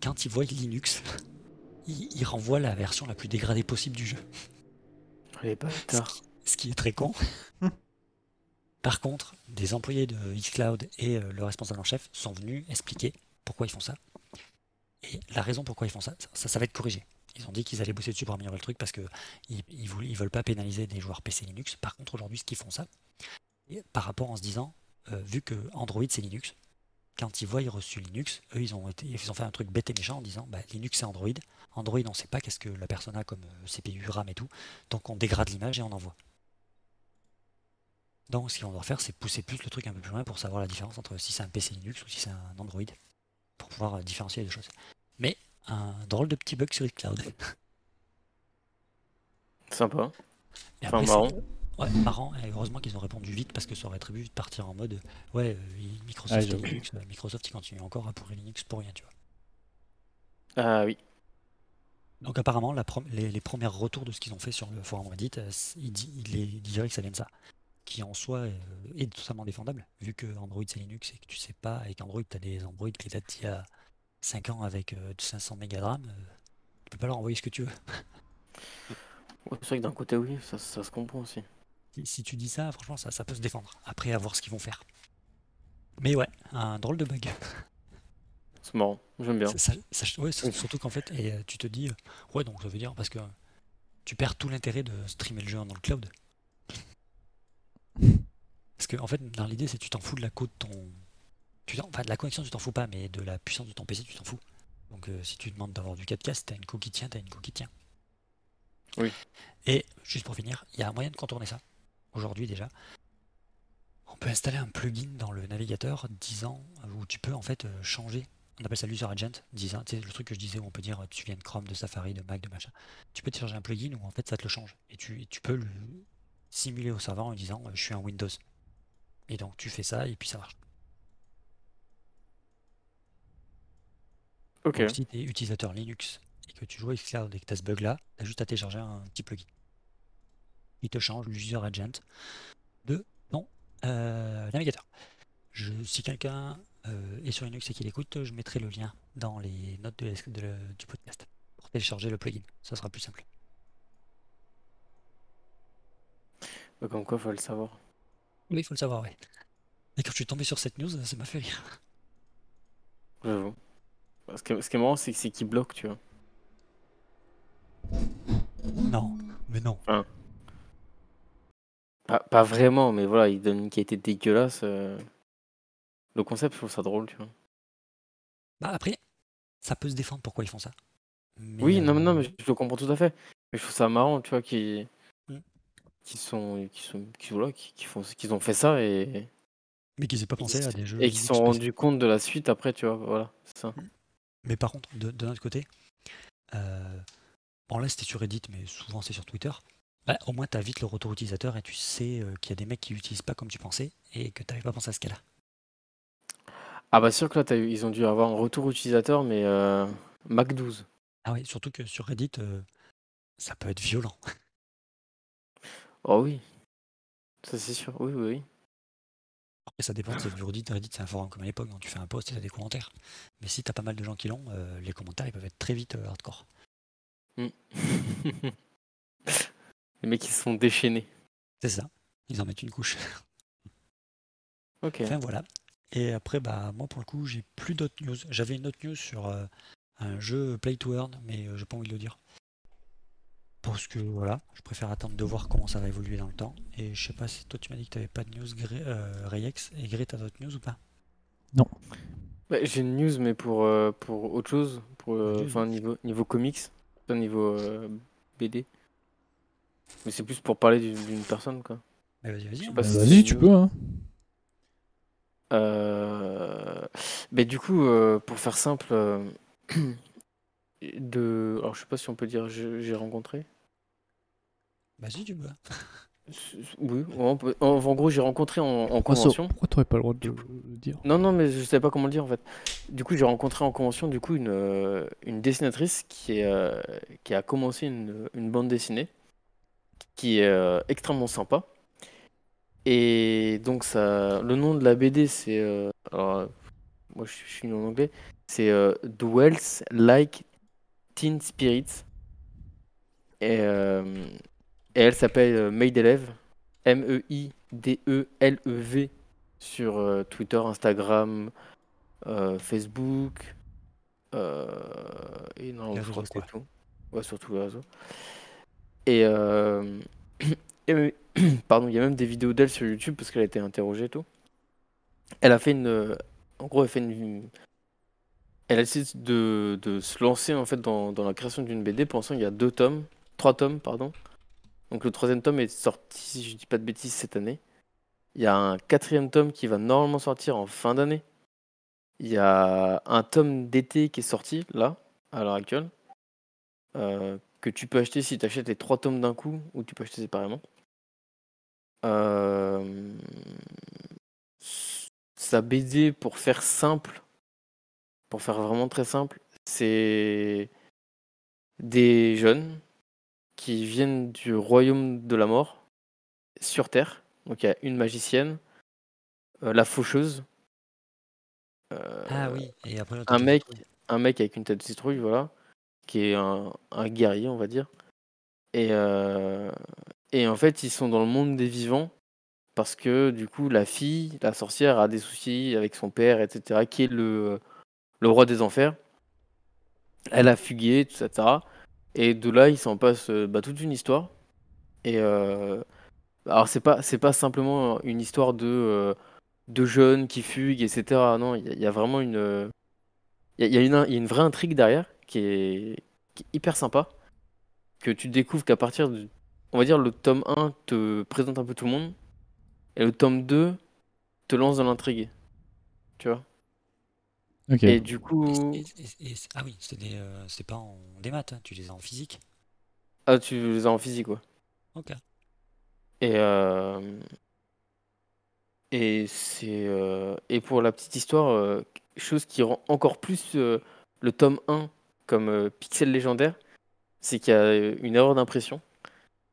quand ils voient Linux, ils renvoient la version la plus dégradée possible du jeu. Les Ce bâtards. qui, ce qui est très con. Par contre, des employés de xCloud et euh, le responsable en chef sont venus expliquer pourquoi ils font ça. Et la raison pourquoi ils font ça, ça, ça va être corrigé. Ils ont dit qu'ils allaient bosser dessus pour améliorer le truc parce qu'ils ils, ils veulent pas pénaliser des joueurs PC Linux. Par contre, aujourd'hui, ce qu'ils font ça, et par rapport en se disant, euh, vu que Android c'est Linux, quand ils voient ils reçu Linux, eux ils ont, été, ils ont fait un truc bête et méchant en disant bah, Linux c'est Android. Android on sait pas qu'est-ce que la personne a comme euh, CPU, RAM et tout, donc on dégrade l'image et on envoie. Donc ce qu'on doit faire c'est pousser plus le truc un peu plus loin pour savoir la différence entre si c'est un PC Linux ou si c'est un Android, pour pouvoir euh, différencier les deux choses. Mais un drôle de petit bug sur cloud. Sympa. Et Enfin, marrant. C'est- Ouais, marrant, et heureusement qu'ils ont répondu vite parce que ça aurait très vite partir en mode ouais, euh, il- Microsoft, et. Linux, euh, Microsoft il continue encore à pourrir Linux pour rien, tu vois. Ah oui. Donc apparemment, la prom- les, les premiers retours de ce qu'ils ont fait sur le forum Reddit, euh, ils, les- ils diraient que ça vient de ça. Qui en soi euh, est totalement défendable, vu que Android c'est Linux et que tu sais pas, avec Android tu as des Android qui datent d'il y a 5 ans avec euh, 500 mégas de RAM, tu peux pas leur envoyer ce que tu veux. Ouais, c'est vrai que d'un côté, oui, ça, ça se comprend aussi. Si, tu dis ça, franchement, ça, ça peut se défendre. Après, à voir ce qu'ils vont faire. Mais ouais, un drôle de bug. C'est marrant, j'aime bien. Ça- ouais, surtout qu'en fait, et, euh, tu te dis, euh, ouais, donc ça veut dire, parce que tu perds tout l'intérêt de streamer le jeu dans le cloud. Parce que, en fait, dans l'idée, c'est que tu t'en fous de la code de ton. Tu enfin, de la connexion, tu t'en fous pas, mais de la puissance de ton PC, tu t'en fous. Donc, euh, si tu demandes d'avoir du 4K, si t'as une co qui tient, t'as une co qui tient. Oui. Et, juste pour finir, il y a un moyen de contourner ça. Aujourd'hui, déjà. On peut installer un plugin dans le navigateur disant où tu peux en fait euh, changer. On appelle ça l'user agent, disant, tu sais, le truc que je disais où on peut dire euh, tu viens de Chrome, de Safari, de Mac, de machin. Tu peux télécharger un plugin où en fait ça te le change. Et tu, et tu peux le simuler au serveur en disant euh, je suis un Windows. Et donc tu fais ça et puis ça marche. Ok. Donc si tu es utilisateur Linux et que tu joues avec et que tu as ce bug là, tu as juste à télécharger un petit plugin. Il te change l'user agent de ton euh, navigateur. Je, si quelqu'un euh, est sur Linux et qu'il écoute, je mettrai le lien dans les notes de de du podcast pour télécharger le plugin. Ça sera plus simple. Bah, Comme quoi, faut le savoir. Oui, il faut le savoir, oui. Et quand je suis tombé sur cette news, ça m'a fait rire. J'avoue. Ce qui est, marrant, c'est que c'est qui bloque, tu vois. Non, mais non. Pas, pas vraiment, mais voilà, il donne une qualité dégueulasse. euh. Le concept, je trouve ça drôle, tu vois. Bah après, ça peut se défendre pourquoi ils font ça. Mais, Oui, non, mais non, euh, mais je le comprends tout à fait. Mais je trouve ça marrant, tu vois, qui Mm. qui sont, qui sont, qui, voilà, qui, qui font, qu'ils ont fait ça et, mais qu'ils aient pas pensé à des jeux. et qui Linux se sont rendus compte de la suite après, tu vois. Voilà, c'est ça. Mais par contre, de, de notre côté, euh, bon là c'était sur Reddit, mais souvent c'est sur Twitter. Bah, au moins tu as vite le retour utilisateur et tu sais euh, qu'il y a des mecs qui l'utilisent pas comme tu pensais et que tu n'avais pas pensé à ce cas-là. Ah bah sûr que là, t'as eu- ils ont dû avoir un retour utilisateur, mais euh, Mac 12. Ah oui, surtout que sur Reddit, euh, ça peut être violent. Oh oui, ça c'est sûr, oui, oui, oui. Après ça dépend, c'est Reddit, Reddit c'est un forum comme à l'époque, donc tu fais un post et tu as des commentaires. Mais si tu as pas mal de gens qui l'ont, euh, les commentaires ils peuvent être très vite hardcore. Mm. Les mecs, ils se sont déchaînés. C'est ça, ils en mettent une couche. Ok. Enfin voilà. Et après, bah moi pour le coup, j'ai plus d'autres news. J'avais une autre news sur euh, un jeu Play to Earn, mais euh, j'ai pas envie de le dire. Parce que voilà, je préfère attendre de voir comment ça va évoluer dans le temps. Et je sais pas si toi tu m'as dit que tu pas de news Gré, euh, Rayex. Et Gré, t'as d'autres news ou pas? Bah, J'ai une news, mais pour, euh, pour autre chose, pour euh, niveau, niveau comics, pas niveau euh, BD. Mais c'est plus pour parler d'une personne, quoi. Mais vas-y, vas-y. pas Bah, si- Vas-y, tu peux. Hein. Euh... Mais du coup, euh, pour faire simple, euh, de... Alors, je sais pas si on peut dire j'ai rencontré. Vas-y, tu peux. Oui, on peut- en, en gros, j'ai rencontré en, en Pourquoi ça- convention. pourquoi t'aurais pas le droit de le dire? Non, non, mais je savais pas comment le dire en fait. Du coup, j'ai rencontré en convention du coup une, euh, une dessinatrice qui, est, qui a commencé une, une bande dessinée qui est euh, extrêmement sympa. Et donc, ça, le nom de la BD, c'est. euh, alors, euh, moi, je, suis en anglais. C'est Dwells Like Teen Spirits. Et, euh, et elle s'appelle. E M-E-I-D-E-L-E-V sur euh, Twitter, Instagram, euh, Facebook. et non, je crois que c'est tout. Ouais, sur tous les réseaux. Et, euh, et, pardon, il y a même des vidéos d'elle sur YouTube parce qu'elle a été interrogée et tout. Elle a fait une. euh, En gros, elle fait une. Elle a essayé de, se lancer en fait dans, dans la création d'une BD. Pour l'instant, il y a deux tomes, trois tomes, pardon. Donc le troisième tome est sorti, si je dis pas de bêtises, cette année. Il y a un quatrième tome qui va normalement sortir en fin d'année. Il y a un tome d'été qui est sorti là, à l'heure actuelle, euh, que tu peux acheter si tu achètes les trois tomes d'un coup ou tu peux acheter séparément. Euh, Sa BD, pour faire simple, pour faire vraiment très simple, c'est des jeunes qui viennent du royaume de la mort sur Terre. Donc il y a une magicienne, euh, la faucheuse, euh, Ah oui, et après, un mec, un mec avec une tête de citrouille, voilà, qui est un, guerrier, on va dire. Et, euh, et en fait, ils sont dans le monde des vivants parce que du coup, la fille, la sorcière, a des soucis avec son père, etc., qui est le, le roi des enfers. Elle a fugué, etc. Et de là, il s'en passe euh, bah, toute une histoire. Et euh, alors, c'est pas, pas simplement une histoire de, de jeunes qui fuguent, etc. Non, il y, a- vraiment une, il y y a une vraie intrigue derrière qui est, qui est hyper sympa. Que tu découvres qu'à partir de, on va dire, le tome 1 te présente un peu tout le monde. Et le tome 2 te lance dans l'intrigue. Tu vois? Ok. Et du coup, et- et- et- ah oui, des, euh, c'est pas en démat, hein, tu les as en physique. ah, tu les as en physique, quoi. Ok. Et, euh, et c'est euh, et pour la petite histoire, euh, chose qui rend encore plus euh, le tome 1 comme euh, pixel légendaire, c'est qu'il y a euh, une erreur d'impression.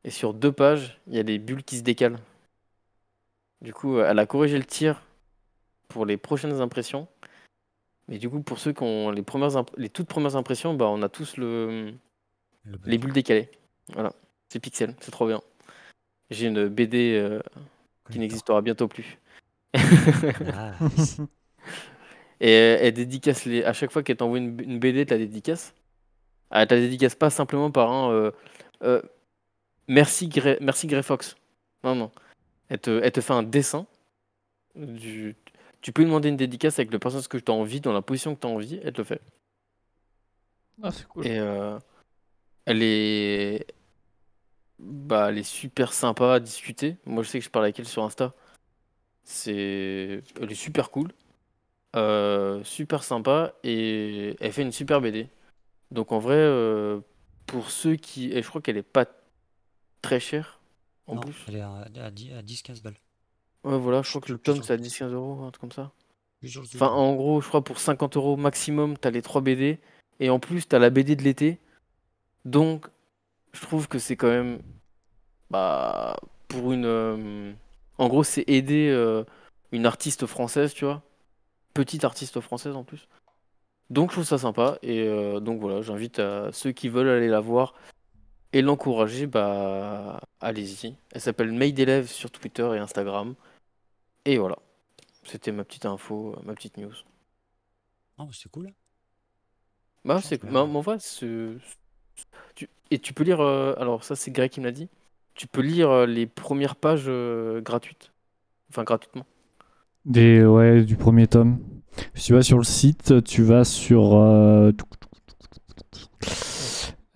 Et sur deux pages, il y a des bulles qui se décalent. Du coup, euh, elle a corrigé le tir pour les prochaines impressions. Mais du coup, pour ceux qui ont les, premières les toutes premières impressions, bah, on a tous le, Le bug. les bulles décalées. Voilà, c'est pixel, c'est trop bien. J'ai une BD euh, qui n'existera bientôt plus. Ah. Et elle, dédicace les. À chaque fois qu'elle t'envoie une, une BD, t'as dédicace. Elle t'a dédicace pas simplement par un euh, euh, merci, Grey, merci Grey Fox. Non, non. Elle te, elle te fait un dessin. Du... Tu peux lui demander une dédicace avec le personnage que tu as envie, dans la position que tu as envie, elle te le fait. Ah, c'est cool. Et euh, elle est. Bah, elle est super sympa à discuter. Moi, je sais que je parle avec elle sur Insta. C'est. Elle est super cool. Euh, super sympa. Et elle fait une super BD. Donc, en vrai, euh, pour ceux qui. Et je crois qu'elle est pas très chère. En Non, plus. elle est à, à 10 à 10-15 balles. Ouais, voilà, je crois que le tome, c'est à le- 10-15 euros, un truc comme ça. Enfin, en gros, je crois pour 50 euros maximum, t'as les 3 BD. Et en plus, t'as la BD de l'été. Donc, je trouve que c'est quand même. Bah. Pour une. euh, En gros, c'est aider euh, une artiste française, tu vois. Petite artiste française en plus. Donc, je trouve ça sympa. Et euh, donc, voilà, j'invite à ceux qui veulent aller la voir et l'encourager, bah. Allez-y. Elle s'appelle Maid Élève sur Twitter et Instagram. Et voilà. C'était ma petite info, ma petite news. Ah, c'est cool. Bah, c'est que- bah, vrai, tu... et tu peux lire. euh, Alors, ça, c'est Greg qui me l'a dit. Tu peux lire euh, les premières pages euh, gratuites. Enfin, gratuitement. Des, ouais, du premier tome. Si tu vas sur le site, tu vas sur. euh,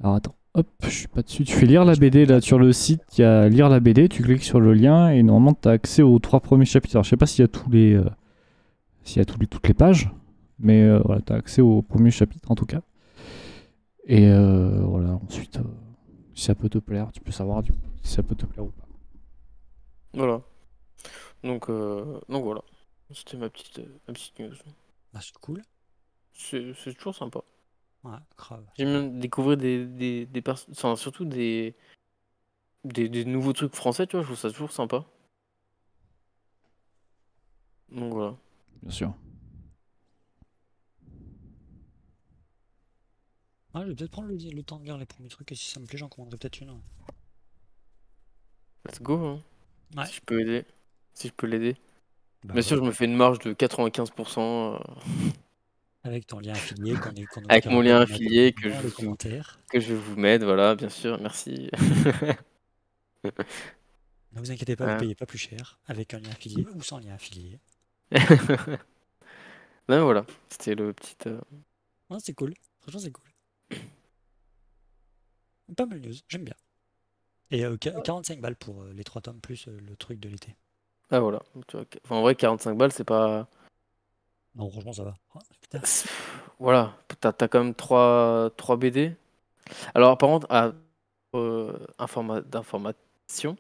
Alors attends, hop, je suis pas dessus. Tu fais lire la BD là sur le site, il y a lire la BD, tu cliques sur le lien et normalement tu as accès aux trois premiers chapitres. Alors je sais pas s'il y a les. euh, S'il y a tous les, toutes les pages, mais euh, voilà, tu as accès aux premiers chapitres en tout cas. Et euh, voilà, ensuite, euh, si ça peut te plaire, tu peux savoir du coup, si ça peut te plaire ou pas. Voilà. Donc, donc voilà. C'était ma petite, euh, ma petite news. Ah, c'est cool. C'est c'est toujours sympa. Ouais, grave. J'aime bien découvrir des, des, des personnes. Enfin, surtout des, des. des nouveaux trucs français, tu vois. Je trouve ça toujours sympa. Donc voilà. Bien sûr. Ah, je vais peut-être prendre le, le temps de lire les premiers trucs et si ça me plaît, j'en commanderai peut-être une. Let's go. hein. Ouais. Si je peux aider. Si je peux l'aider. Bah, Bien sûr, je me fais une marge de 95%. euh, Avec ton lien affilié. qu'on est- qu'on Avec mon lien affilié que je vous- que je vous mettre, voilà, bien sûr, merci. Ne vous inquiétez pas, Ouais. vous payez pas plus cher avec un lien affilié ou sans lien affilié. non, voilà, c'était le petit. euh, c'est cool. Franchement, c'est cool. Pas mal news, j'aime bien. Et euh, qua- 45 balles pour euh, les 3 tomes plus euh, le truc de l'été. Ah, voilà. Enfin, en vrai, 45 balles, c'est pas. Non, franchement, ça va. Oh, Voilà, t'as as quand même 3, 3 BD. Alors, par contre, à, euh, informa- d'information.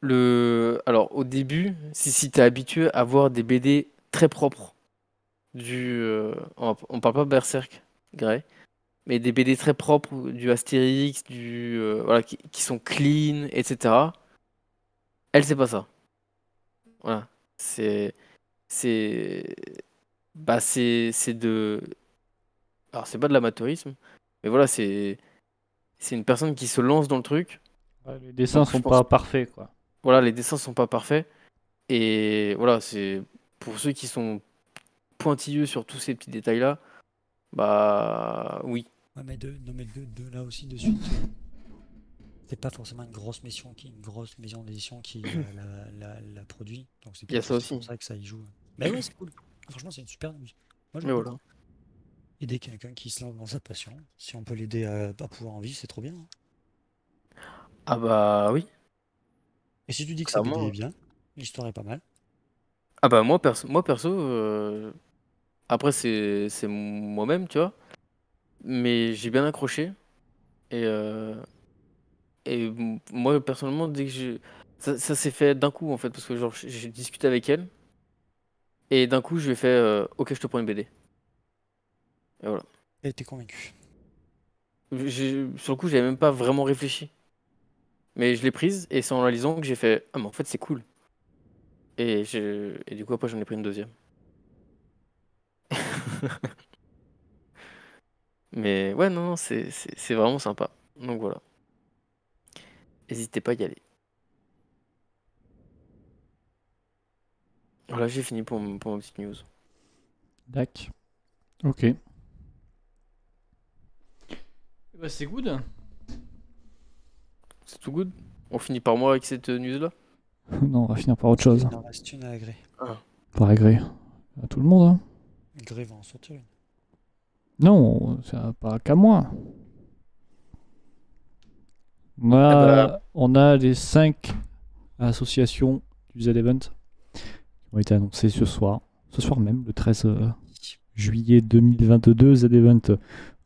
Le... Alors, au début, si, si t'es habitué à voir des BD très propres, du. euh, on, on parle pas Berserk, Grey, mais des BD très propres, du Astérix, du. euh, voilà, qui, qui sont clean, etc. Elle, c'est pas ça. Voilà. C'est. C'est. Bah, c'est c'est de. Alors, c'est pas de l'amateurisme, mais voilà, c'est c'est une personne qui se lance dans le truc. Ouais, les dessins Donc, sont pense- pas parfaits, quoi. Voilà, les dessins sont pas parfaits. Et voilà, c'est pour ceux qui sont pointilleux sur tous ces petits détails-là, bah oui. Ouais, mais de, non, mais de, de là aussi de suite. C'est pas forcément une grosse mission qui, une grosse maison d'édition qui euh, la, la, la produit. Donc c'est pour ça que ça y joue. Mais ouais, c'est cool. Franchement, c'est une super news. Moi, j'aime voilà. Aider quelqu'un qui se lance dans sa passion. Si on peut l'aider à, à pouvoir en vivre, c'est trop bien. hein. Ah bah oui. Et si tu dis que ça. BD est bien, l'histoire est pas mal. Ah bah moi perso, moi perso euh, après c'est c'est moi-même, tu vois. Mais j'ai bien accroché. Et, euh, et moi personnellement, dès que. Ça, ça s'est fait d'un coup en fait, parce que genre j'ai discuté avec elle. Et d'un coup, je lui ai fait euh, Ok, je te prends une BD. Et voilà. Et t'es convaincu. Sur le coup, j'avais même pas vraiment réfléchi. Mais je l'ai prise et c'est en la lisant que j'ai fait Ah, mais en fait, c'est cool. Et, du coup, après, j'en ai pris une deuxième. Mais ouais, non, non, c'est vraiment sympa. Donc voilà. N'hésitez pas à y aller. Voilà, j'ai fini pour, m- pour ma petite news. Dac. Ok. Bah, c'est good. C'est tout good? On finit par moi avec cette news-là? Non, on va finir par autre chose. Il en reste une à agré. Par agré. À tout le monde, hein. Gré va en sortir une. Non, c'est pas qu'à moi. On a, Ah bah. on a les 5 associations du Z-Event qui ont été annoncées ce soir. Ce soir même, le 13 euh, juillet 2022. Z-Event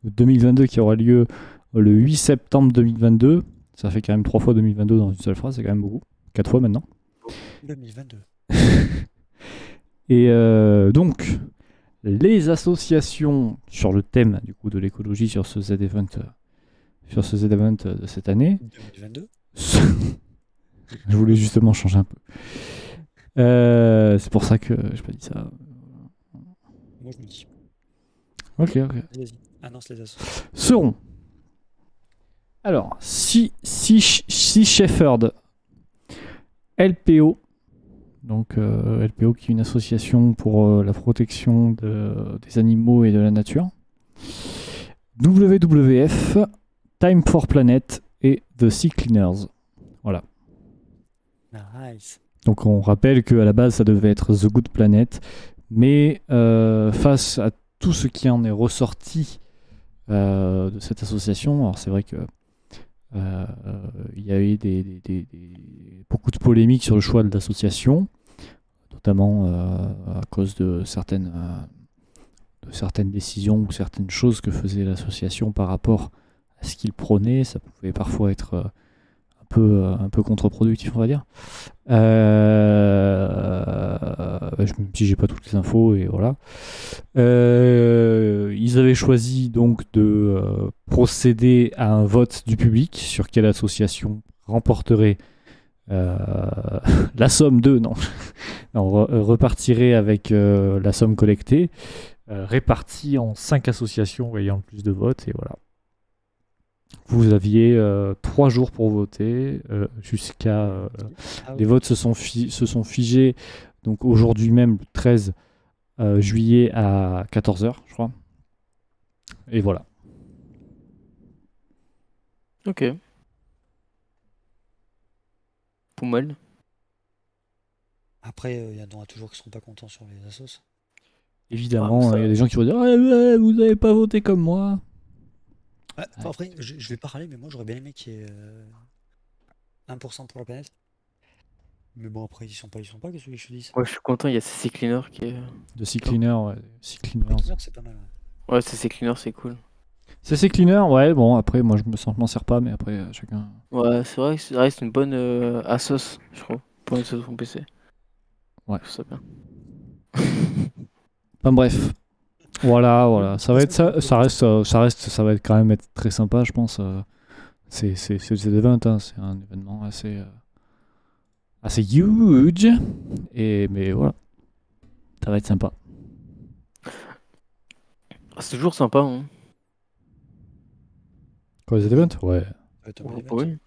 2022 qui aura lieu le 8 septembre 2022. Ça fait quand même 3 fois 2022 dans une seule phrase, c'est quand même beaucoup. 4 fois maintenant. 2022. Et euh, donc, les associations sur le thème du coup de l'écologie sur ce Z-Event euh, sur ce Z-Event euh, de cette année. 2022. Je voulais justement changer un peu. Euh, c'est pour ça que j'ai pas dit ça. Moi je me dis. Ok, ok. Vas-y, annonce les assos. Seront. Alors, si, si, si Shepherd, LPO, donc euh, LPO qui est une association pour euh, la protection de- des animaux et de la nature, WWF, Time for Planet et The Sea Cleaners. Voilà. Nice. Donc on rappelle qu'à la base ça devait être The Good Planet, mais euh, face à tout ce qui en est ressorti euh, de cette association, alors c'est vrai que euh, il y a eu des, des- des- des- beaucoup de polémiques sur le choix de l'association, notamment à cause de certaines, de certaines décisions ou certaines choses que faisait l'association par rapport ce qu'il prônait. Ça pouvait parfois être euh, un peu, euh, un peu contre-productif, on va dire. Euh, même si j'ai pas toutes les infos et voilà. Euh, ils avaient choisi donc de procéder à un vote du public sur quelle association remporterait la somme de non, non re- repartirait avec la somme collectée répartie en cinq associations ayant le plus de votes et voilà. Vous aviez euh, trois jours pour voter euh, jusqu'à euh, Ah les votes se sont, fi- se sont figés donc aujourd'hui même, le 13 euh, juillet à 14h, je crois. Et voilà. Ok. Poumel. Après, euh, il y en aura toujours qui seront pas contents sur les assos. Évidemment, Ah, il y a des gens qui vont dire Ah, ouais, Vous n'avez pas voté comme moi. Ouais, enfin, Après, je, je vais parler, mais moi j'aurais bien aimé qu'il y ait euh, 1% pour la planète. Mais bon, après, ils sont pas, ils sont pas, qu'est-ce que je te dis Ouais, je suis content, il y a CC Cleaner qui est. De Sea Cleaner, ouais. Sea Cleaners. C'est pas mal. ouais. Ouais, CC Cleaner, c'est cool. CC Cleaner, ouais, bon, après, moi, je me sens, je m'en sers pas, mais après, euh, chacun. Ouais, c'est vrai que ça reste une bonne euh, Asos, je crois, pour une son PC. Ouais. Je sais bien. Enfin, bref. Voilà, voilà. Ça va être ça, ça reste, euh, ça reste, ça va être quand même être très sympa, je pense. euh, C'est, c'est, c'est c'est event, hein, c'est un événement assez, euh, assez huge. Et mais voilà, ça va être sympa. C'est toujours sympa. Hein. Quoi, les events Ouais. Ouais, oui.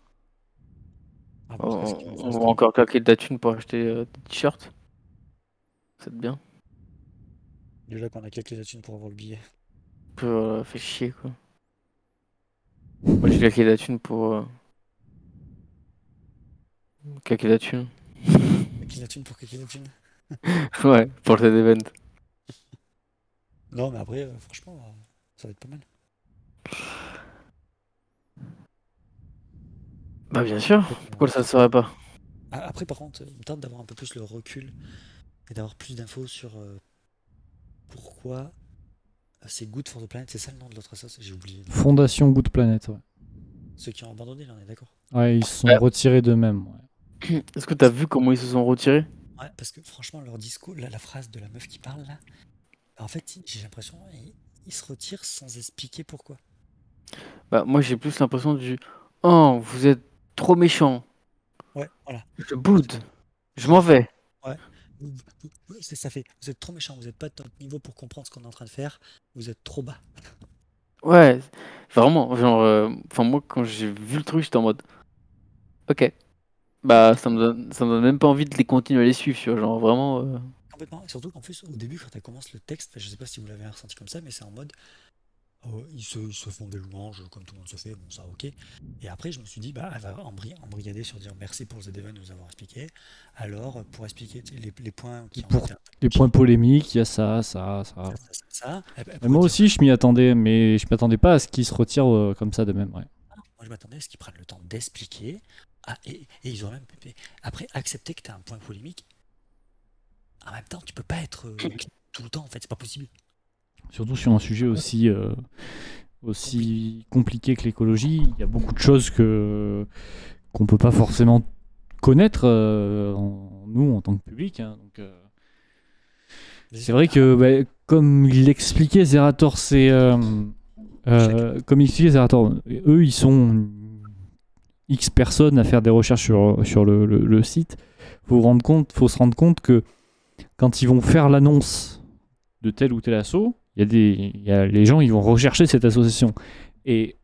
Ah, On, va encore claquer de la thune pour acheter euh, des t-shirts. C'est bien. Déjà qu'on a quelques thunes pour avoir le billet. Peu euh, fait chier quoi. Moi j'ai claqué la thune pour. euh, Claquer la thune. La thune pour quelques thunes ouais, pour cet event. Non, mais après, euh, franchement, euh, ça va être pas mal. Bah bien sûr. Pourquoi ça ne serait pas? Ah, Après, par contre, il me tente d'avoir un peu plus le recul et d'avoir plus d'infos sur euh, pourquoi euh, c'est Good for the Planet. C'est ça le nom de l'autre association J'ai oublié. Fondation Good Planet, ouais. Ceux qui ont abandonné, là, on est d'accord? Ouais, ils se sont Ouais. retirés d'eux-mêmes. ouais. Est-ce que t'as vu comment ils se sont retirés? Ouais, parce que franchement, leur discours, la, la phrase de la meuf qui parle là, en fait, j'ai l'impression ils ils se retirent sans expliquer pourquoi. Bah moi j'ai plus l'impression du Oh vous êtes trop méchant. Ouais, voilà. Je boude. Je m'en vais. C'est- ça fait, vous êtes trop méchant, vous n'êtes pas de notre niveau pour comprendre ce qu'on est en train de faire, vous êtes trop bas. Ouais, vraiment, genre, euh, enfin moi quand j'ai vu le truc, j'étais en mode, ok, bah ça me donne, ça me donne même pas envie de les continuer à les suivre, tu vois, genre vraiment, euh, Complètement. Et surtout qu'en plus, au début, quand elle commence le texte, je sais pas si vous l'avez ressenti comme ça, mais c'est en mode. Oh, ils, se, ils se font des louanges comme tout le monde se fait, bon, ça, ok. Et après, je me suis dit, bah, elle va embri- embrigader sur dire merci pour The Devon de nous avoir expliqué. Alors, pour expliquer les, les points qui Pour- Les points polémiques, il y a ça, ça, ça. ça, ça, ça, elle- elle Mais pourrait moi aussi, je m'y attendais, mais je m'attendais pas à ce qu'ils se retirent euh, comme ça de même. Ouais. Moi, je m'attendais à ce qu'ils prennent le temps d'expliquer. Ah, et, et ils ont même. Après, accepter que tu as un point polémique. En même temps, tu peux pas être euh, tout le temps, en fait, c'est pas possible. Surtout sur un sujet aussi, euh, aussi compliqué que l'écologie, il y a beaucoup de choses que qu'on peut pas forcément connaître euh, en- nous en tant que public. hein, donc, euh, c'est vrai que, bah, comme il l'expliquait, Zerator, c'est. comme il expliquait Zerator, eux, ils sont X personnes à faire des recherches sur, sur le, le- le site. Faut, rendre compte, faut se rendre compte que quand ils vont faire l'annonce de tel ou tel assaut, y a des, il y a, les gens ils vont rechercher cette association. Et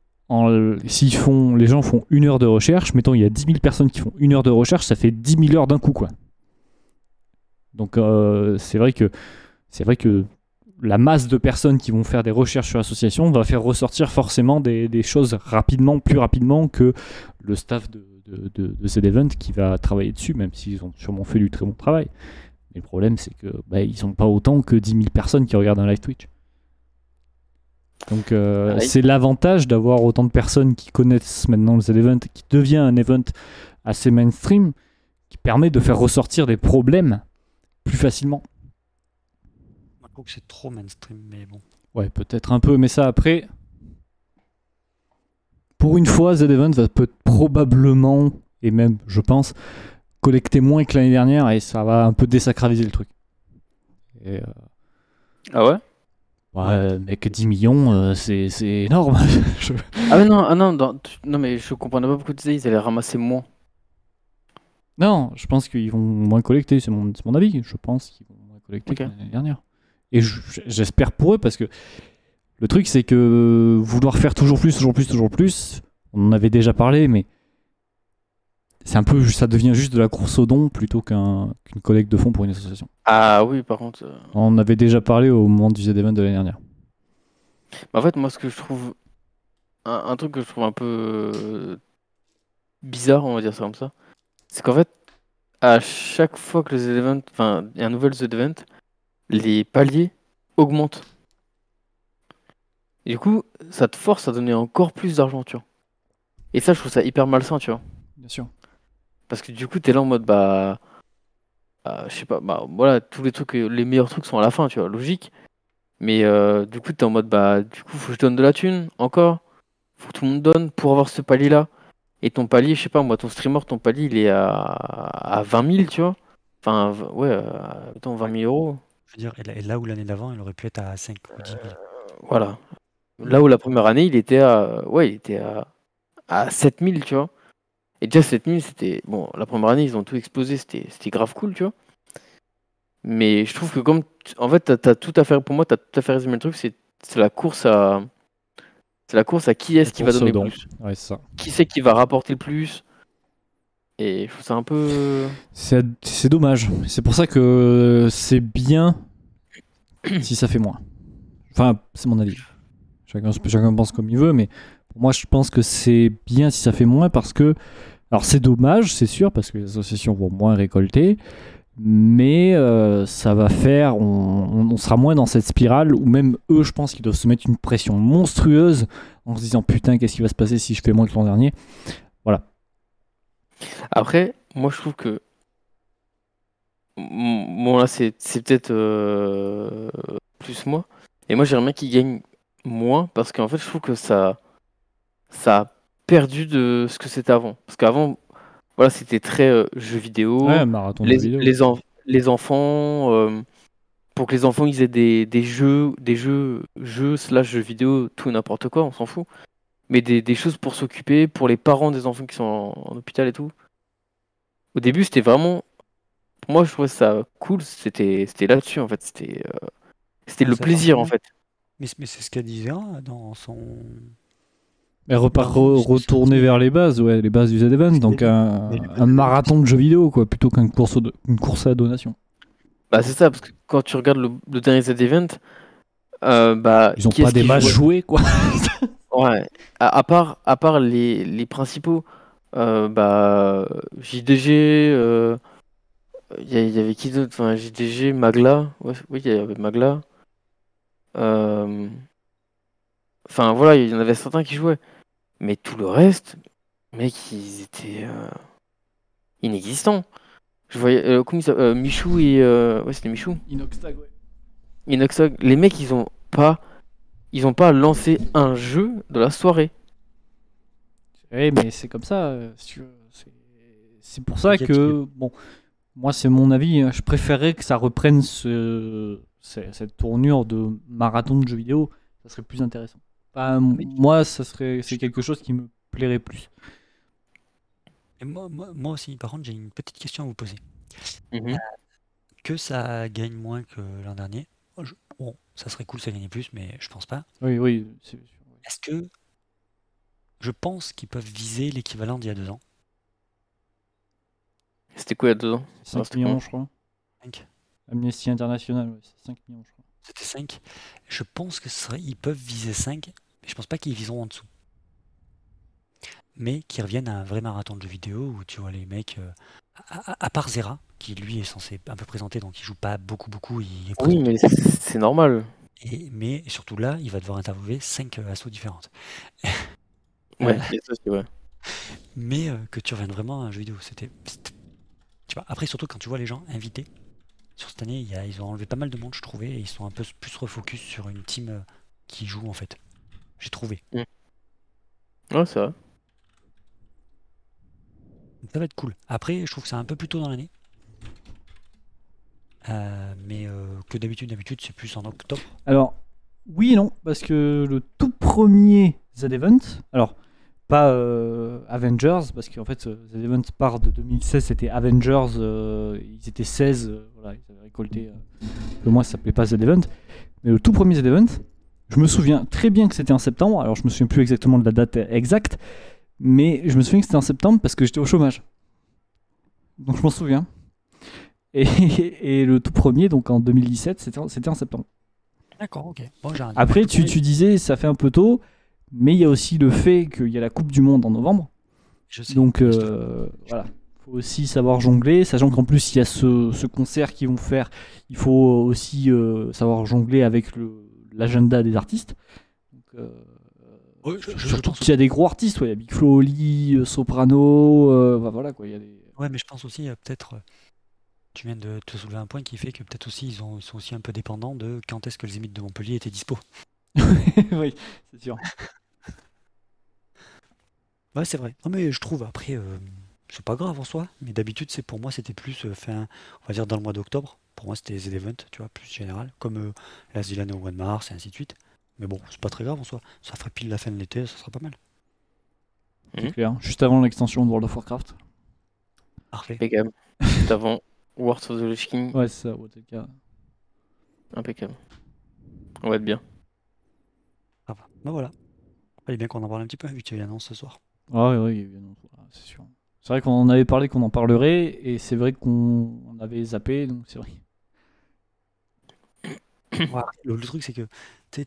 s'ils font, les gens font une heure de recherche, mettons il y a 10 000 personnes qui font une heure de recherche, ça fait 10 000 heures d'un coup quoi. Donc euh, c'est vrai que la masse de personnes qui vont faire des recherches sur l'association va faire ressortir forcément des, choses rapidement, plus rapidement que le staff de, de cet event qui va travailler dessus, même s'ils ont sûrement fait du très bon travail. Mais le problème, c'est que bah, ils sont pas autant que 10 000 personnes qui regardent un live Twitch. Donc euh, Ah oui. c'est l'avantage d'avoir autant de personnes qui connaissent maintenant le Z-Event, qui devient un event assez mainstream, qui permet de faire ressortir des problèmes plus facilement. Je trouve que c'est trop mainstream, mais bon. Ouais, peut-être un peu, mais ça après. Pour une fois, Z-Event va peut probablement, et même, je pense, collecter moins que l'année dernière et ça va un peu désacraliser le truc. Et, euh, ah ouais? Ouais, mec, 10 millions, euh, c'est c'est énorme. Je- Ah mais non, ah non, dans- non mais je comprenais pas pourquoi tu disais ils allaient ramasser moins. Non, je pense qu'ils vont moins collecter, c'est mon, c'est mon avis. Je pense qu'ils vont moins collecter que l'année dernière. Et je- j'espère pour eux parce que le truc, c'est que vouloir faire toujours plus, toujours plus, toujours plus, on en avait déjà parlé, mais c'est un peu, ça devient juste de la course au don plutôt qu'un- qu'une collecte de fonds pour une association. Ah oui, par contre, euh, On en avait déjà parlé au moment du Z-Event de l'année dernière. bah, en fait moi ce que je trouve, un, un truc que je trouve un peu euh, bizarre, on va dire ça comme ça, c'est qu'en fait à chaque fois que le Z-Event, enfin il y a un nouvel Z-Event, les paliers augmentent. Et du coup, ça te force à donner encore plus d'argent, tu vois. Et ça, je trouve ça hyper malsain, tu vois. Bien sûr. Parce que du coup, t'es là en mode, bah. bah, je sais pas, bah voilà, tous les trucs, euh, les meilleurs trucs sont à la fin, tu vois, logique. Mais euh, du coup, t'es en mode, bah, du coup, faut que je donne de la thune, encore. Faut que tout le monde donne pour avoir ce palier-là. Et ton palier, je sais pas, moi, ton streamer, ton palier, il est à, à 20 000, tu vois. Enfin, ouais, euh, mettons 20 000 euros. Je veux dire, et là, où l'année d'avant, il aurait pu être à 5 ou 10 000. Voilà. Là où la première année, il était à, ouais, il était à, à 7000, tu vois. Et déjà, 7000, c'était. Bon, la première année, ils ont tout explosé, c'était c'était grave cool, tu vois. Mais je trouve que comme. En fait, t'as as tout à faire. Pour moi, t'as tout à fait résumé le truc. C'est c'est la course à. C'est la course à qui est-ce qui va donner le plus. Ouais, c'est ça. Qui c'est qui va rapporter le plus. Et je trouve ça un peu. C'est c'est dommage. C'est pour ça que c'est bien si ça fait moins. Enfin, c'est mon avis. Chacun, chacun pense comme il veut, mais pour moi, je pense que c'est bien si ça fait moins parce que. Alors, c'est dommage, c'est sûr, parce que les associations vont moins récolter, mais euh, ça va faire. On, sera moins dans cette spirale où même eux, je pense qu'ils doivent se mettre une pression monstrueuse en se disant putain, qu'est-ce qui va se passer si je fais moins que l'an dernier? Après, moi je trouve que. Bon, là, c'est peut-être euh, plus moi. Et moi, j'aimerais qu'ils gagnent moins parce qu'en fait, je trouve que ça. Ça perdu de ce que c'était avant. Parce qu'avant, voilà, c'était très euh, jeux vidéo. Ouais, marathon de les, vidéo. les, en- les enfants, euh, pour que les enfants ils aient des, des jeux, des jeux, jeux slash jeux vidéo, tout et n'importe quoi, on s'en fout. Mais des, des choses pour s'occuper, pour les parents des enfants qui sont en, en hôpital et tout. Au début, c'était vraiment, pour moi, je trouvais ça cool. C'était, c'était là-dessus en fait. C'était, euh, c'était le Ça plaisir en fait. Mais, mais c'est ce qu'a dit dans son. Mais repart, re- retourner vers les bases, ouais, les bases du Z-Event, donc un, marathon de jeux vidéo, quoi, plutôt qu'une course, une course à la donation. Bah c'est ça, parce que quand tu regardes le, le dernier Z-Event, euh, bah Ils ont pas des matchs joués, quoi. Ouais, à, à part, à part les, les principaux, euh, bah, JDG, euh, il y, il y avait qui d'autre? Enfin, JDG, Magla, ouais, oui, il y avait Magla. Euh, Enfin, voilà, il y en avait certains qui jouaient. Mais tout le reste, mec, ils étaient euh, inexistants. Je voyais, euh, comment Euh, Michou et. euh, Ouais, c'était Michou. Inoxtag, ouais. Inoxog, les mecs, ils ont pas. Ils ont pas lancé un jeu de la soirée. Ouais, mais c'est comme ça. euh, c'est- pour ça que, bon, moi, c'est mon avis, hein, je préférerais que ça reprenne ce, ce- cette tournure de marathon de jeux vidéo. Ça serait plus intéressant. Oui. Moi, ça serait, c'est quelque chose qui me plairait plus. Et moi, moi, moi aussi, par contre, j'ai une petite question à vous poser. Mhm. Que ça gagne moins que l'an dernier, je- bon, ça serait cool, ça gagnait plus, mais je pense pas. Oui, oui. c'est- Est-ce que je pense qu'ils peuvent viser l'équivalent d'il y a deux ans? C'était quoi il y a deux ans? 5 c'était millions, je crois. Cinq Amnesty International, ouais, c'est 5 millions, je crois. C'était 5. Je pense que ce serait, ils peuvent viser 5, mais je pense pas qu'ils viseront en dessous. Mais qu'ils reviennent à un vrai marathon de jeux vidéo où tu vois les mecs, euh, à, à- à part Zera, qui lui est censé un peu présenter, donc il joue pas beaucoup, beaucoup, il est Oui, mais c'est c'est normal. Et- mais surtout là, il va devoir interviewer 5 assauts différentes. Ouais, Euh, ça aussi, ouais. mais euh, que tu reviennes vraiment à un jeu vidéo, c'était. Tu vois, après, surtout quand tu vois les gens invités, sur cette année, il y a- ils ont enlevé pas mal de monde, je trouvais, et ils sont un peu plus refocus sur une team euh, qui joue en fait. J'ai trouvé. Ouais, c'est vrai. Donc ça va être cool. Après, je trouve que c'est un peu plus tôt dans l'année. Euh, mais euh, que d'habitude, d'habitude, c'est plus en octobre. Alors, oui et non, parce que le tout premier Z-Event, alors, pas euh, Avengers, parce qu'en fait, Z-Event part de 2016, c'était Avengers, euh, ils étaient 16, euh, voilà, ils avaient récolté, euh, le mois, ça s'appelait pas Z-Event, mais le tout premier Z-Event, je me souviens très bien que c'était en septembre, alors je me souviens plus exactement de la date exacte, mais je me souviens que c'était en septembre parce que j'étais au chômage. Donc je m'en souviens. Et, et le tout premier, donc en 2017, c'était en- septembre. D'accord, ok. Bon. Après, tu, tu disais, ça fait un peu tôt, mais il y a aussi le fait qu'il y a la Coupe du Monde en novembre. Je sais. Donc euh, voilà, faut aussi savoir jongler, sachant qu'en plus il y a ce, ce concert qu'ils vont faire, il faut aussi euh, savoir jongler avec le- l'agenda des artistes. Donc, euh, Ouais, je- surtout pense qu'il y a des gros artistes, ouais, il y a Big Flo Oli, euh, Soprano, euh, bah, voilà quoi, il y a des... Ouais, mais je pense aussi, peut-être, tu viens de te soulever un point qui fait que peut-être aussi, ils, ont, ils sont aussi un peu dépendants de quand est-ce que le Zénith de Montpellier était dispo. oui, c'est sûr. Ouais, c'est vrai. Non, mais je trouve, après, euh, c'est pas grave en soi, mais d'habitude, c'est pour moi, c'était plus euh, fin, on va dire dans le mois d'octobre. Pour moi, c'était les events, tu vois, plus général, comme euh, la Zilane au mois de mars et ainsi de suite. Mais bon, c'est pas très grave en soi. Ça ferait pile la fin de l'été, ça serait pas mal. C'est Mhm. clair. Juste avant l'extension de World of Warcraft. Parfait. Impeccable. Juste avant World of the Lich King. Ouais, c'est ça, ouais, c'est le cas. Impeccable. On va être bien. Ah bah, bah voilà. Fallait bien qu'on en parle un petit peu, vu qu'il y a une annonce ce soir. Ah oui, oui, évidemment, voilà, c'est sûr. C'est vrai qu'on en avait parlé qu'on en parlerait, et c'est vrai qu'on on avait zappé, donc c'est vrai. Ouais, le, le truc, c'est que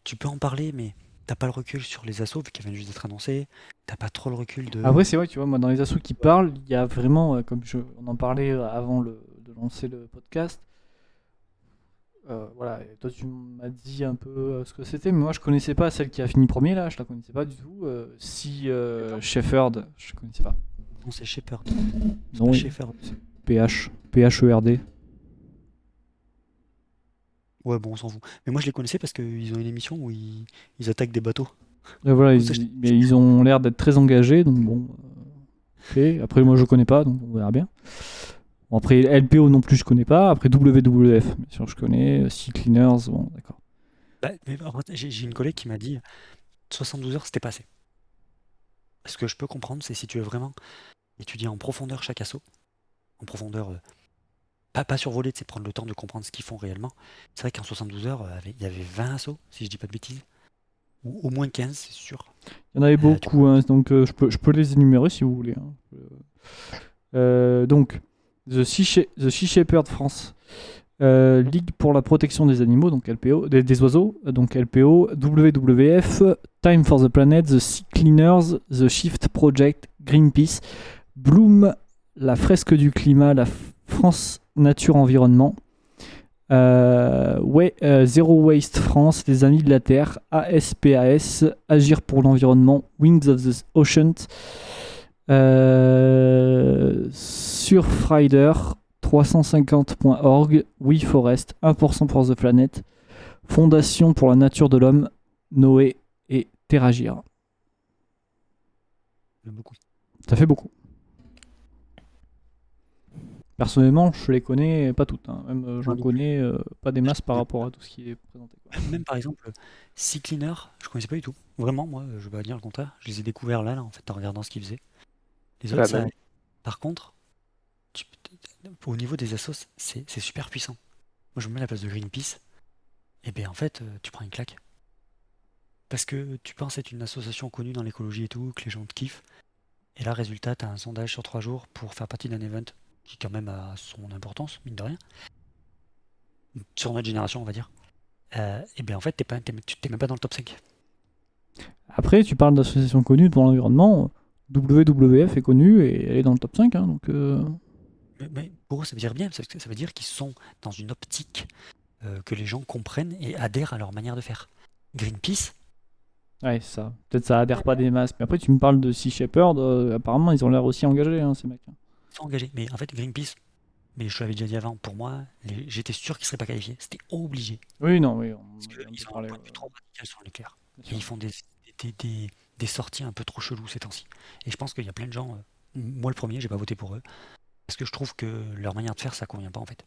tu peux en parler, mais t'as pas le recul sur les assauts, vu qu'ils viennent juste d'être annoncés. T'as pas trop le recul de. Après, c'est vrai, tu vois, moi, dans les assos qui parlent, il y a vraiment, euh, comme je, on en parlait euh, avant le, de lancer le podcast, euh, voilà, et toi, tu m'as dit un peu euh, ce que c'était, mais moi, je connaissais pas celle qui a fini premier, là, je la connaissais pas du tout. Euh, si euh, Shepherd, je connaissais pas. Non, c'est Shepherd. Non. Shepherd. PH, PHERD. Ouais, bon, on s'en fout. Mais moi, je les connaissais parce qu'ils ont une émission où ils, ils attaquent des bateaux. Et voilà, ils, mais ils ont l'air d'être très engagés, donc bon. euh. Après, moi, je connais pas, donc on verra bien. Bon, après, LPO non plus, je connais pas. Après, WWF, bien sûr, je connais. Sea Cleaners, bon, d'accord. Bah, j'ai une collègue qui m'a dit 72 heures, c'était pas assez. Ce que je peux comprendre, c'est si tu veux vraiment étudier en profondeur chaque assaut, en profondeur, euh, pas, pas survoler, c'est prendre le temps de comprendre ce qu'ils font réellement. C'est vrai qu'en 72 heures, euh, il y avait 20 assauts, si je dis pas de bêtises, ou au moins 15, c'est sûr. Il y en avait Euh, beaucoup, hein, donc euh, je, peux, je peux les énumérer si vous voulez. hein. Euh, donc, The Sea, The Sea Shepherd France, euh, Ligue pour la protection des animaux, donc LPO, des, des oiseaux, donc LPO, WWF, Time for the Planet, The Sea Cleaners, The Shift Project, Greenpeace, Bloom, la fresque du climat, la France Nature Environnement, euh, ouais, euh, Zero Waste France, les Amis de la Terre, ASPAS, Agir pour l'environnement, Wings of the Ocean, euh, Surfrider, 350.org, WeForest, 1% for the Planet, Fondation pour la nature de l'homme, Noé et Terragir. Beaucoup. Ça fait beaucoup. Personnellement, je les connais pas toutes. hein. Même euh, j'en Ouais. connais euh, pas des masses par rapport à tout ce qui est présenté. quoi. Même par exemple, Sea Cleaner, je connaissais pas du tout. Vraiment, moi, je vais pas dire le contraire. Je les ai découverts là, là, en fait, en regardant ce qu'ils faisaient. Les Ah, autres, bah ça- par contre, tu- au niveau des assos, c'est c'est super puissant. Moi, je me mets à la place de Greenpeace, et bien en fait, euh, tu prends une claque. Parce que tu penses être une association connue dans l'écologie et tout, que les gens te kiffent, et là, résultat, tu as un sondage sur trois jours pour faire partie d'un event qui, quand même, a son importance, mine de rien. Sur notre génération, on va dire. Euh, et bien en fait, tu t'es même pas dans le top 5. Après, tu parles d'associations connues pour l'environnement. WWF est connue et elle est dans le top 5. hein, donc, euh, Mais, mais pour eux, ça veut dire bien, que ça veut dire qu'ils sont dans une optique euh, que les gens comprennent et adhèrent à leur manière de faire. Greenpeace, ouais, ça. Peut-être ça adhère pas des masses. Mais après, tu me parles de Sea Shepherd. euh, apparemment, ils ont l'air aussi engagés, hein, ces mecs. Engagés. Mais en fait, Greenpeace, mais je te l'avais déjà dit avant, pour moi, les- j'étais sûr qu'ils seraient pas qualifiés. C'était obligé. Oui, non, oui. On, Parce qu'ils ont un parlait, point de vue ouais, trop radical sur le nucléaire. Et ils font des, des, des- des sorties un peu trop cheloues ces temps-ci. Et je pense qu'il y a plein de gens, euh, moi le premier, j'ai pas voté pour eux, parce que je trouve que leur manière de faire, ça convient pas en fait.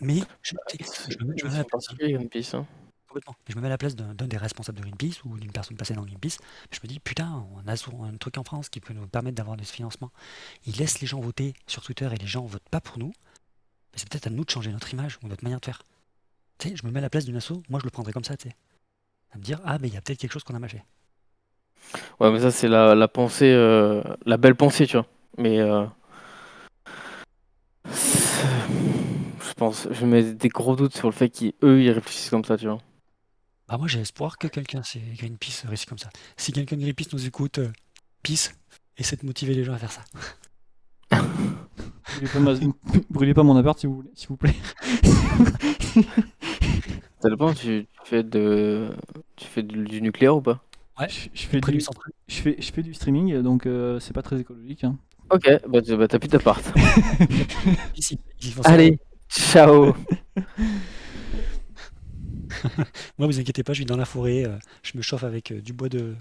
Mais je, sais, je me, je je me mets à la place d'un des responsables de Greenpeace ou d'une personne passée dans Greenpeace. Je me dis, putain, on a un truc en France qui peut nous permettre d'avoir de ce financement. Ils laissent les gens voter sur Twitter et les gens votent pas pour nous. C'est peut-être à nous de changer notre image ou notre manière de faire. Tu sais, je me mets à la place d'une asso, moi je le prendrais comme ça, tu sais. À me dire, ah, mais il y a peut-être quelque chose qu'on a fait. Ouais, mais ça, c'est la, pensée, euh, la belle pensée, tu vois. Mais euh, je pense, je mets des gros doutes sur le fait qu'eux, ils réfléchissent comme ça, tu vois. Bah, moi j'ai espoir que quelqu'un, c'est Greenpeace, réussit comme ça. Si quelqu'un de Greenpeace nous écoute, euh, peace, essaie de motiver les gens à faire ça. Brûlez pas, ma- brûlez pas mon appart, s'il vous, plaît- s'il vous plaît. Ça dépend, tu, tu fais de, tu fais du, du nucléaire ou pas? Ouais, Je, je fais près du, du central. je, fais, je fais du streaming, donc euh, c'est pas très écologique. hein. Ok, bah, tu- bah, t'as plus d'appart. Ici, ils font ça. Allez, ciao. Moi, vous inquiétez pas, je vis dans la forêt, euh, je me chauffe avec euh, du bois de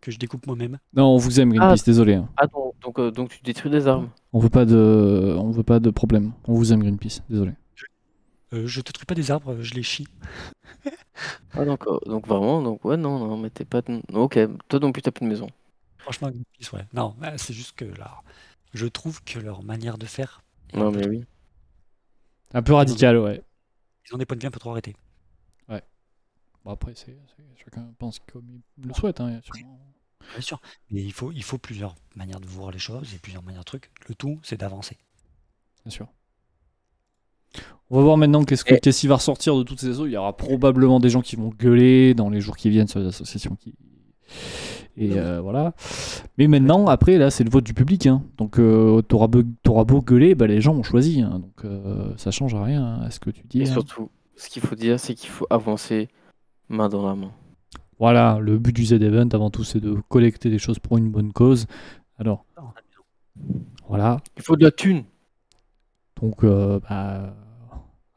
que je découpe moi-même. Non, on vous aime, Greenpeace, désolé. hein. Ah, donc, donc, euh, donc tu détruis des armes. On veut pas de, on veut pas de problème. On vous aime, Greenpeace, désolé. Euh, je détruis pas des arbres, je les chie. Ah, donc, euh, donc vraiment, donc ouais, non, non, mais t'es pas. Ok, toi non plus, t'as plus de maison. Franchement, Greenpeace, ouais. Non, bah, c'est juste que là, je trouve que leur manière de faire, Non, peu mais oui. Un peu radical, ouais. ils ont des points de vue un peu trop arrêtés. Bon, après, c'est, chacun pense comme il le souhaite. Hein. Bien sûr. Mais il faut, il faut plusieurs manières de voir les choses et plusieurs manières de trucs. Le tout, c'est d'avancer. Bien sûr. On va voir maintenant qu'est-ce, que, qui va ressortir de toutes ces eaux. Il y aura probablement des gens qui vont gueuler dans les jours qui viennent sur les associations qui. Et euh, voilà. Mais maintenant, après, là, c'est le vote du public. hein. Donc, euh, t'auras, beau, beau gueuler, bah, les gens ont choisi. hein. Donc, euh, ça change rien hein, à ce que tu dis. Et hein. surtout, ce qu'il faut dire, c'est qu'il faut avancer main dans la main. Voilà, le but du Z-Event, avant tout, c'est de collecter des choses pour une bonne cause. Alors, voilà. Il faut de la thune. Donc, euh, bah,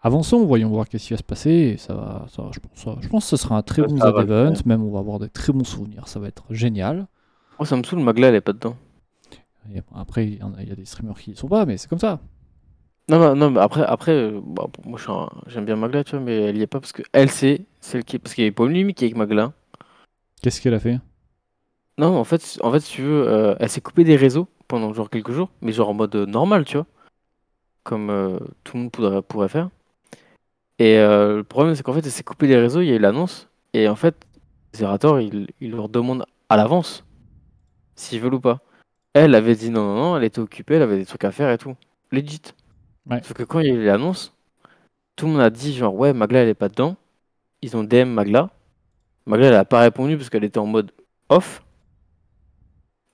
avançons, voyons voir qu'est-ce qui va se passer. Et ça va, ça va- je, pense, ça- je pense que ce sera un très Ça bon Z-Event. Même, on va avoir des très bons souvenirs. Ça va être génial. Moi, ça me saoule, Magla, elle est pas dedans. Et après, il y, y a des streamers qui y sont pas, mais c'est comme ça. Non, non, non, mais après, après euh, bah, pour moi, je suis un- j'aime bien Magla, tu vois, mais elle y est pas parce que elle, c'est celle qui. Parce qu'il y a pas une limite avec Magla. Qu'est-ce qu'elle a fait? Non, en fait, en fait, si tu veux, euh, elle s'est coupée des réseaux pendant genre quelques jours, mais genre en mode euh, normal, tu vois. Comme euh, tout le monde pourrait, pourrait faire. Et euh, le problème, c'est qu'en fait, elle s'est coupée des réseaux, il y a eu l'annonce, et en fait, Zerator, il, il leur demande à l'avance s'ils veulent ou pas. Elle avait dit non, non, non, elle était occupée, elle avait des trucs à faire et tout. Legit. Ouais. Sauf que quand il y a eu l'annonce, tout le monde a dit genre, ouais, Magla, elle est pas dedans. Ils ont DM Magla. Magla, elle a pas répondu parce qu'elle était en mode off.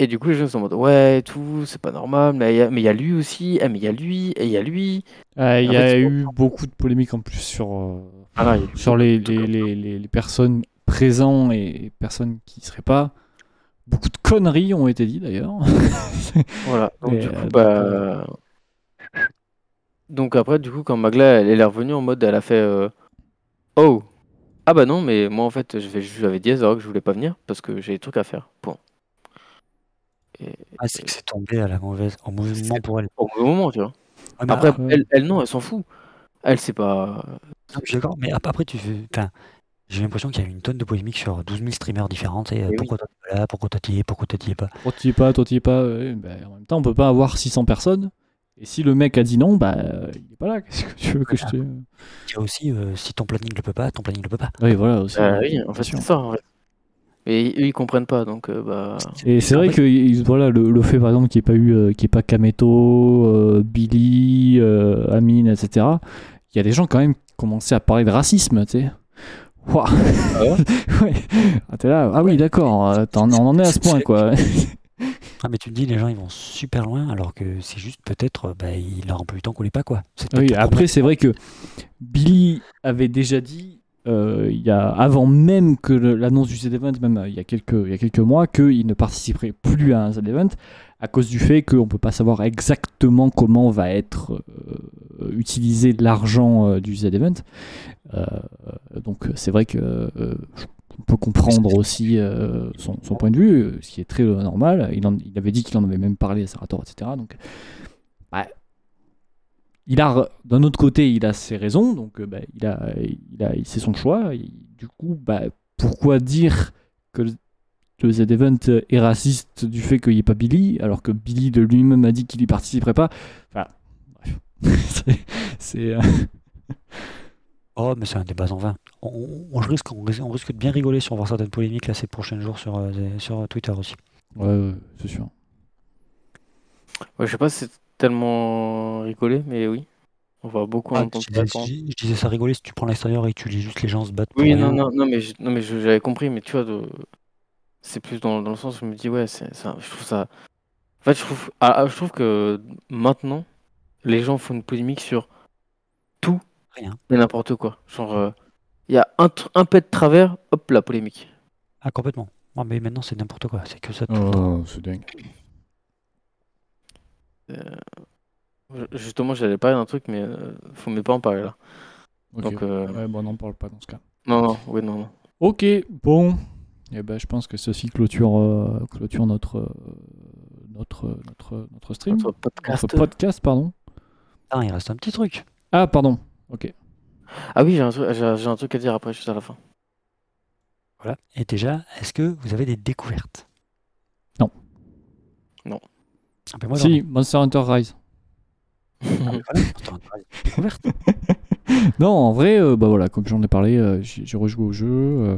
Et du coup, les gens sont en mode ouais, et tout, c'est pas normal, mais il y, a- lui aussi, eh, mais il y a lui, et il y a lui. Euh, Il y a eu beaucoup de polémiques en plus sur, euh, Voilà, il y a- sur les, les, les, personnes présentes et personnes qui seraient pas. Beaucoup de conneries ont été dites d'ailleurs. Voilà. Donc, Et, du euh, coup, bah. Donc après, du coup, quand Magla, elle, elle est revenue en mode, elle a fait euh, Oh! Ah bah non, mais moi en fait, je vais, j'avais dit à que je voulais pas venir parce que j'ai des trucs à faire. Point. Et Ah, c'est que c'est tombé à la mauvaise, au mauvais moment pour elle. au mauvais moment, tu vois. Mais Après, elle, elle, non, elle s'en fout. Elle, c'est pas. non, je suis d'accord. Mais ap- après, tu fais. Enfin, j'ai l'impression qu'il y a eu une tonne de polémiques sur 12 000 streamers différents. tu oui. pourquoi toi t'es pas là Pourquoi toi t'y es Pourquoi toi t'y es pas Toi t'y es pas, toi t'y es pas. ouais, bah, en même temps, on peut pas avoir 600 personnes. Et si le mec a dit non, bah euh, il est pas là. Qu'est-ce que tu veux que je te. Il y a aussi, euh, si ton planning le peut pas, ton planning le peut pas. Oui, voilà aussi. Euh, oui, en fait, c'est ça. En fait. Et eux, ils comprennent pas, donc euh, bah. Et c'est vrai que il- voilà, le, le fait par exemple qu'il n'y ait pas eu, euh, qu'il ait pas Kameto, euh, Billy, euh, Amine, etc. Il y a des gens quand même qui commençaient à parler de racisme, tu sais. Ouah. Ah ouais? Ouais. Ah, t'es là. Ah oui, d'accord. On en est à ce point, quoi. Ah, mais tu te dis, les gens ils vont super loin alors que c'est juste peut-être, euh, bah, il leur emploie du temps qu'on l'est pas quoi. Oui, après, c'est vrai que Billy avait déjà dit, euh, il y a, avant même que l'annonce du Z-Event, même euh, il y a quelques, il y a quelques mois, qu'il ne participerait plus à un Z-Event à cause du fait qu'on ne peut pas savoir exactement comment va être euh, utilisé l'argent euh, du Z-Event. Donc, c'est vrai que on peut comprendre aussi euh, son, son point de vue, euh, ce qui est très euh, normal. Il, en- il avait dit qu'il en avait même parlé à Sarator, etc. Donc, bah, il a, d'un autre côté, il a ses raisons, donc bah, il a, il a, c'est son choix. Du coup, bah, pourquoi dire que le, Z-Event est raciste du fait qu'il n'y ait pas Billy, alors que Billy de lui-même a dit qu'il y participerait pas? Enfin, bref. C'est- c'est. euh, Oh, mais c'est un débat en vain. On, on- on risque, on, risque, on risque de bien rigoler si on voit certaines polémiques là ces prochains jours sur, euh, sur Twitter aussi. Ouais, ouais, c'est sûr. Ouais, je sais pas si c'est tellement rigolé, mais oui. On va beaucoup Ah, entendre je, disais, je- je disais ça rigoler si tu prends l'extérieur et que tu lis juste les gens se battre pour Oui, non, non, non, mais je- non, mais j'avais compris, mais tu vois, de... c'est plus dans, dans le sens où je me dis, ouais, c'est, je trouve ça. En fait, je trouve, ah, ah, je trouve que maintenant, les gens font une polémique sur tout Rien. et n'importe quoi. Genre, euh, il y a un, un pet de travers, hop, la polémique. Ah, complètement. Non, mais maintenant c'est n'importe quoi. C'est que ça. Oh, c'est dingue. Je- Justement, j'allais parler d'un truc, mais euh, faut même pas en parler là. Ok. Donc, euh, Ouais, bon, on n'en parle pas dans ce cas. non, non, oui, non, non. Ok, bon. Eh ben, je pense que ceci clôture, euh, clôture notre, euh, notre, notre, notre stream. Notre podcast. Notre podcast, pardon. Ah, il reste un petit truc. Ah, pardon. Ok. Ah oui, j'ai un, truc- j'ai, j'ai un truc à dire après, juste à la fin. Voilà. Et déjà, est-ce que vous avez des découvertes? Non. Non. Ah, ben moi, j'en si. Monster Hunter Rise. Ah, ben voilà, Monster Hunter Rise, découverte. non, en vrai, euh, bah voilà, comme j'en ai parlé, euh, j'ai j'ai rejoué au jeu. euh,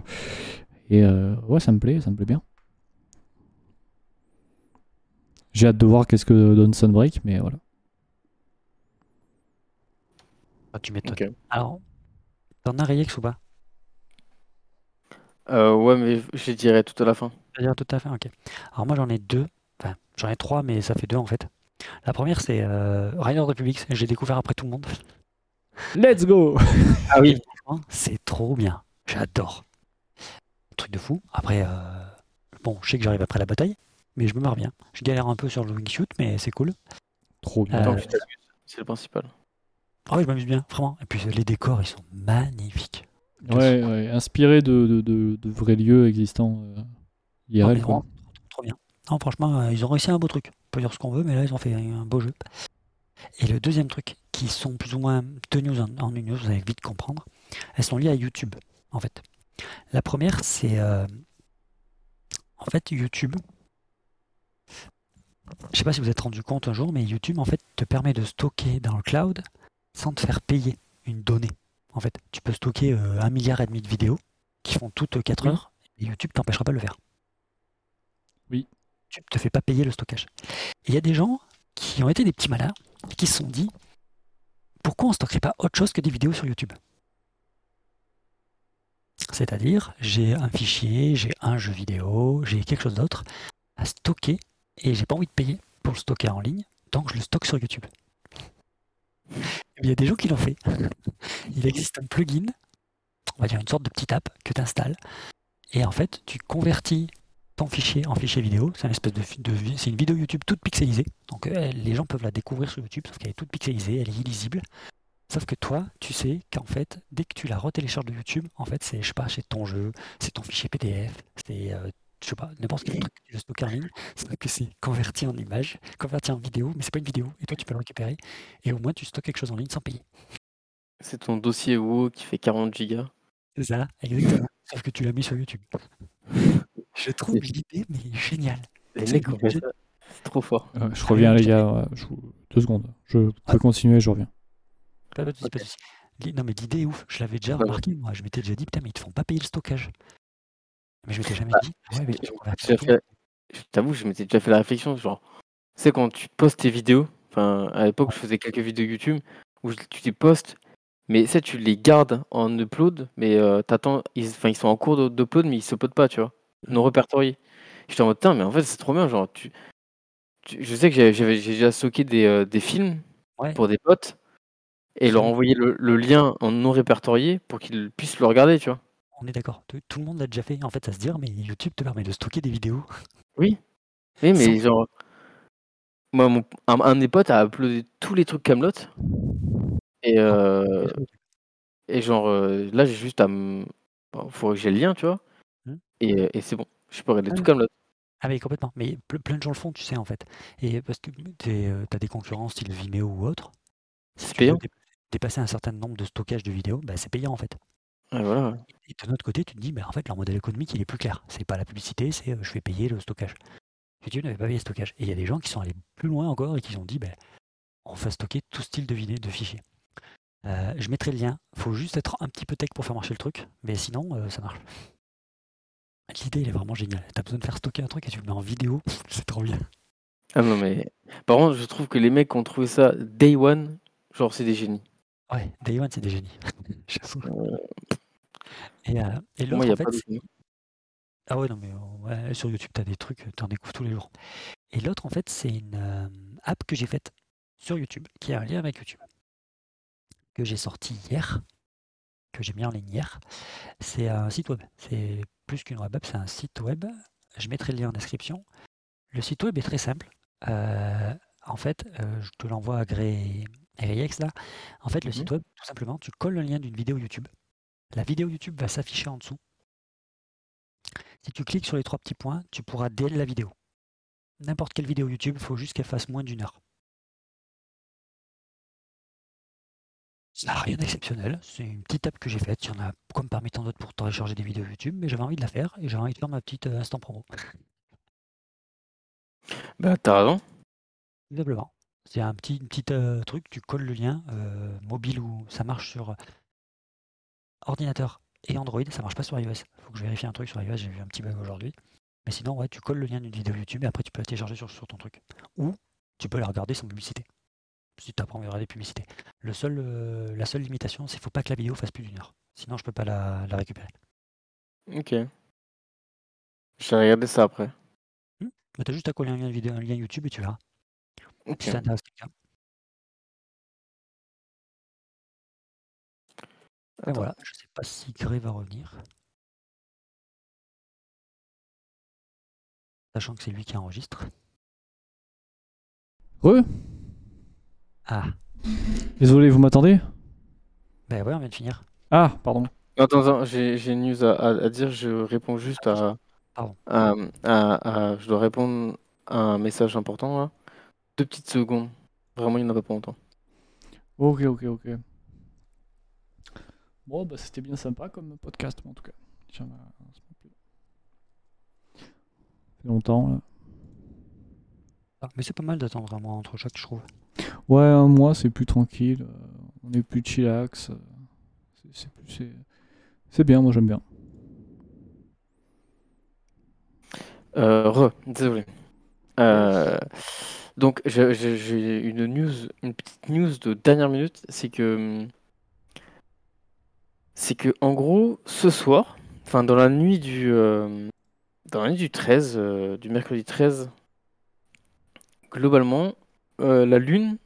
et euh, ouais, ça me plaît, ça me plaît bien. J'ai hâte de voir qu'est-ce que donne Sunbreak, mais voilà. Ah, tu m'étonnes. Alors, t'en as Reyex ou pas Euh, ouais, mais je les dirai tout à la fin. Je dire tout à fait, ok. Alors moi j'en ai deux, enfin j'en ai trois, mais ça fait deux en fait. La première c'est euh, Riders Republic, j'ai découvert après tout le monde. Let's go Ah oui. C'est trop bien, j'adore. Truc de fou. Après, euh, bon, je sais que j'arrive après la bataille, mais je me marre bien. Je galère un peu sur le wingsuit, mais c'est cool. Trop bien. Euh, c'est le principal. Ah oui, je m'amuse bien, vraiment. Et puis les décors, ils sont magnifiques. Ouais, ouais, inspiré de, de, de- de vrais lieux existants euh, Non, IRL, quoi. vraiment, trop, trop bien. Non, franchement, euh, ils ont réussi un beau truc. On peut dire ce qu'on veut, mais là, ils ont fait un beau jeu. Et le deuxième truc, qui sont plus ou moins deux news en, en une news, vous allez vite comprendre, elles sont liées à YouTube, en fait. La première, c'est... euh, en fait, YouTube... Je sais pas si vous vous êtes rendu compte un jour, mais YouTube, en fait, te permet de stocker dans le cloud sans te faire payer une donnée. En fait, tu peux stocker euh, un milliard et demi de vidéos qui font toutes 4 Oui. heures, et YouTube t'empêchera pas de le faire. Oui. YouTube te fait pas payer le stockage. Il y a des gens qui ont été des petits malins et qui se sont dit pourquoi on stockerait pas autre chose que des vidéos sur YouTube? C'est-à-dire, j'ai un fichier, j'ai un jeu vidéo, j'ai quelque chose d'autre à stocker et j'ai pas envie de payer pour le stocker en ligne, donc je le stocke sur YouTube. Il y a des gens qui l'ont fait. Il existe un plugin, on va dire une sorte de petite app que tu installes, et en fait, tu convertis ton fichier en fichier vidéo. C'est une espèce de, c'est une vidéo YouTube toute pixelisée. Donc euh, les gens peuvent la découvrir sur YouTube, sauf qu'elle est toute pixelisée, elle est illisible. Sauf que toi, tu sais qu'en fait, dès que tu la retélécharges de YouTube, en fait, c'est, je sais pas, c'est ton jeu, c'est ton fichier PDF, c'est, euh, je sais pas, n'importe quel truc que tu veux stocker en ligne, sauf que c'est converti en image, converti en vidéo, mais c'est pas une vidéo, et toi, tu peux le récupérer, et au moins, tu stockes quelque chose en ligne sans payer. C'est ton dossier WoW qui fait 40 gigas. C'est ça, exactement. Sauf que tu l'as mis sur YouTube. Je trouve l'idée, mais géniale. Les C'est mecs trop fort. Euh, je reviens, les gars. je- Deux secondes. Je peux continuer, je reviens. Pas de souci, pas de Non, mais l'idée est ouf. Je l'avais déjà remarqué, moi. Je m'étais déjà dit, putain, mais ils te font pas payer le stockage. Mais je m'étais jamais dit, ouais, mais tu Je- fait- Je t'avoue, je m'étais déjà fait la réflexion, genre, tu sais, quand tu postes tes vidéos, enfin, à l'époque, je faisais quelques vidéos YouTube où tu les postes, mais tu sais, tu les gardes en upload, mais euh, t'attends, ils, ils sont en cours d'upload, mais ils se uploadent pas, tu vois, non répertoriés. J'étais en mode, mais en fait, c'est trop bien, genre, tu, tu- je sais que j'ai déjà stocké des, euh, des films Ouais. pour des potes et leur Mhm. envoyer le, le lien en non répertorié pour qu'ils puissent le regarder, tu vois. On est d'accord. Tout, le monde l'a déjà fait. En fait, ça se dire, mais YouTube te permet de stocker des vidéos. Oui, oui, mais Sans- genre, moi, mon, un, un de mes potes a uploadé tous les trucs Camelot et, euh, et genre euh, là j'ai juste à me, bon, faut que j'ai le lien, tu vois, Hmm. et, et c'est bon, je peux regarder Ah tout. Camelot. Ah, mais complètement. Mais ple- plein de gens le font, tu sais, en fait. Et parce que tu as des concurrents style Vimeo ou autre. Si C'est payant. dé- dépasser un certain nombre de stockage de vidéos, bah, c'est payant, en fait. Ouais, voilà. Et de notre côté, tu te dis, bah, en fait, leur modèle économique, il est plus clair. C'est pas la publicité, c'est euh, je vais payer le stockage. YouTube n'avait pas payé le stockage. Et il y a des gens qui sont allés plus loin encore et qui ont dit, bah, on va stocker tout style de vidéo, de fichiers. Euh, je mettrai le lien. faut juste être un petit peu tech pour faire marcher le truc, mais sinon, euh, ça marche. L'idée, elle est vraiment géniale. T'as besoin de faire stocker un truc et tu le mets en vidéo, c'est trop bien. Ah non mais, par contre, je trouve que les mecs qui ont trouvé ça day one, genre c'est des génies. Ouais, Day One, c'est des génies. J'avoue. Euh, Et, euh, et l'autre, en fait, de. Ah ouais, non, mais euh, ouais, sur YouTube, tu as des trucs, tu en découvres tous les jours. Et l'autre, en fait, c'est une euh, app que j'ai faite sur YouTube, qui a un lien avec YouTube, que j'ai sorti hier, que j'ai mis en ligne hier. C'est un site web. C'est plus qu'une web app, c'est un site web. Je mettrai le lien en description. Le site web est très simple. Euh, en fait, euh, je te l'envoie à Gré là. En fait, le Mhm. site web, tout simplement, tu colles le lien d'une vidéo YouTube. La vidéo YouTube va s'afficher en dessous. Si tu cliques sur les trois petits points, tu pourras DL la vidéo. N'importe quelle vidéo YouTube, il faut juste qu'elle fasse moins d'une heure. Ça n'a rien d'exceptionnel. C'est une petite app que j'ai faite. Il y en a comme parmi tant d'autres pour télécharger des vidéos YouTube, mais j'avais envie de la faire et j'avais envie de faire ma petite euh, instant promo. Bah t'as raison. Tout simplement. C'est un petit, une petite euh, truc, tu colles le lien euh, mobile ou ça marche sur ordinateur et Android, ça marche pas sur iOS. Faut que je vérifie un truc sur iOS, j'ai vu un petit bug aujourd'hui. Mais sinon, ouais, tu colles le lien d'une vidéo YouTube et après tu peux la télécharger sur, sur ton truc. Ou tu peux la regarder sans publicité. Si tu envie de regarder publicité. Le seul, euh, la seule limitation, c'est qu'il faut pas que la vidéo fasse plus d'une heure. Sinon, je peux pas la, la récupérer. Ok. Je vais regarder ça après. Mais t'as juste à coller un lien, vidéo, un lien YouTube et tu verras. Ok. Si ça intéresse quelqu'un. Attends. voilà, je sais pas si Grey va revenir. Sachant que c'est lui qui enregistre. Re? Ah, Désolé, vous m'attendez? Ben ouais, on vient de finir. Ah, pardon. Attends, attends, j'ai une news à, à- à dire. Je réponds juste à, Pardon. à, à- à- Je dois répondre à un message important là. Deux petites secondes. Vraiment, il n'y en a pas pour longtemps. Ok, ok, ok. Bon, bah c'était bien sympa comme podcast, en tout cas. Tiens, ça m'a plu. Ça fait longtemps, là. Ah, mais c'est pas mal d'attendre un mois entre chaque, je trouve. Ouais, un mois, c'est plus tranquille. euh, on est plus chillax. euh, c'est- C'est plus- c'est- c'est bien, moi j'aime bien. Euh, re, désolé. Euh, donc, j'ai- une news, une petite news de dernière minute, c'est que, c'est que, en gros, ce soir, enfin, dans la nuit du, euh, dans la nuit du 13, euh, du mercredi 13, globalement, euh, la Lune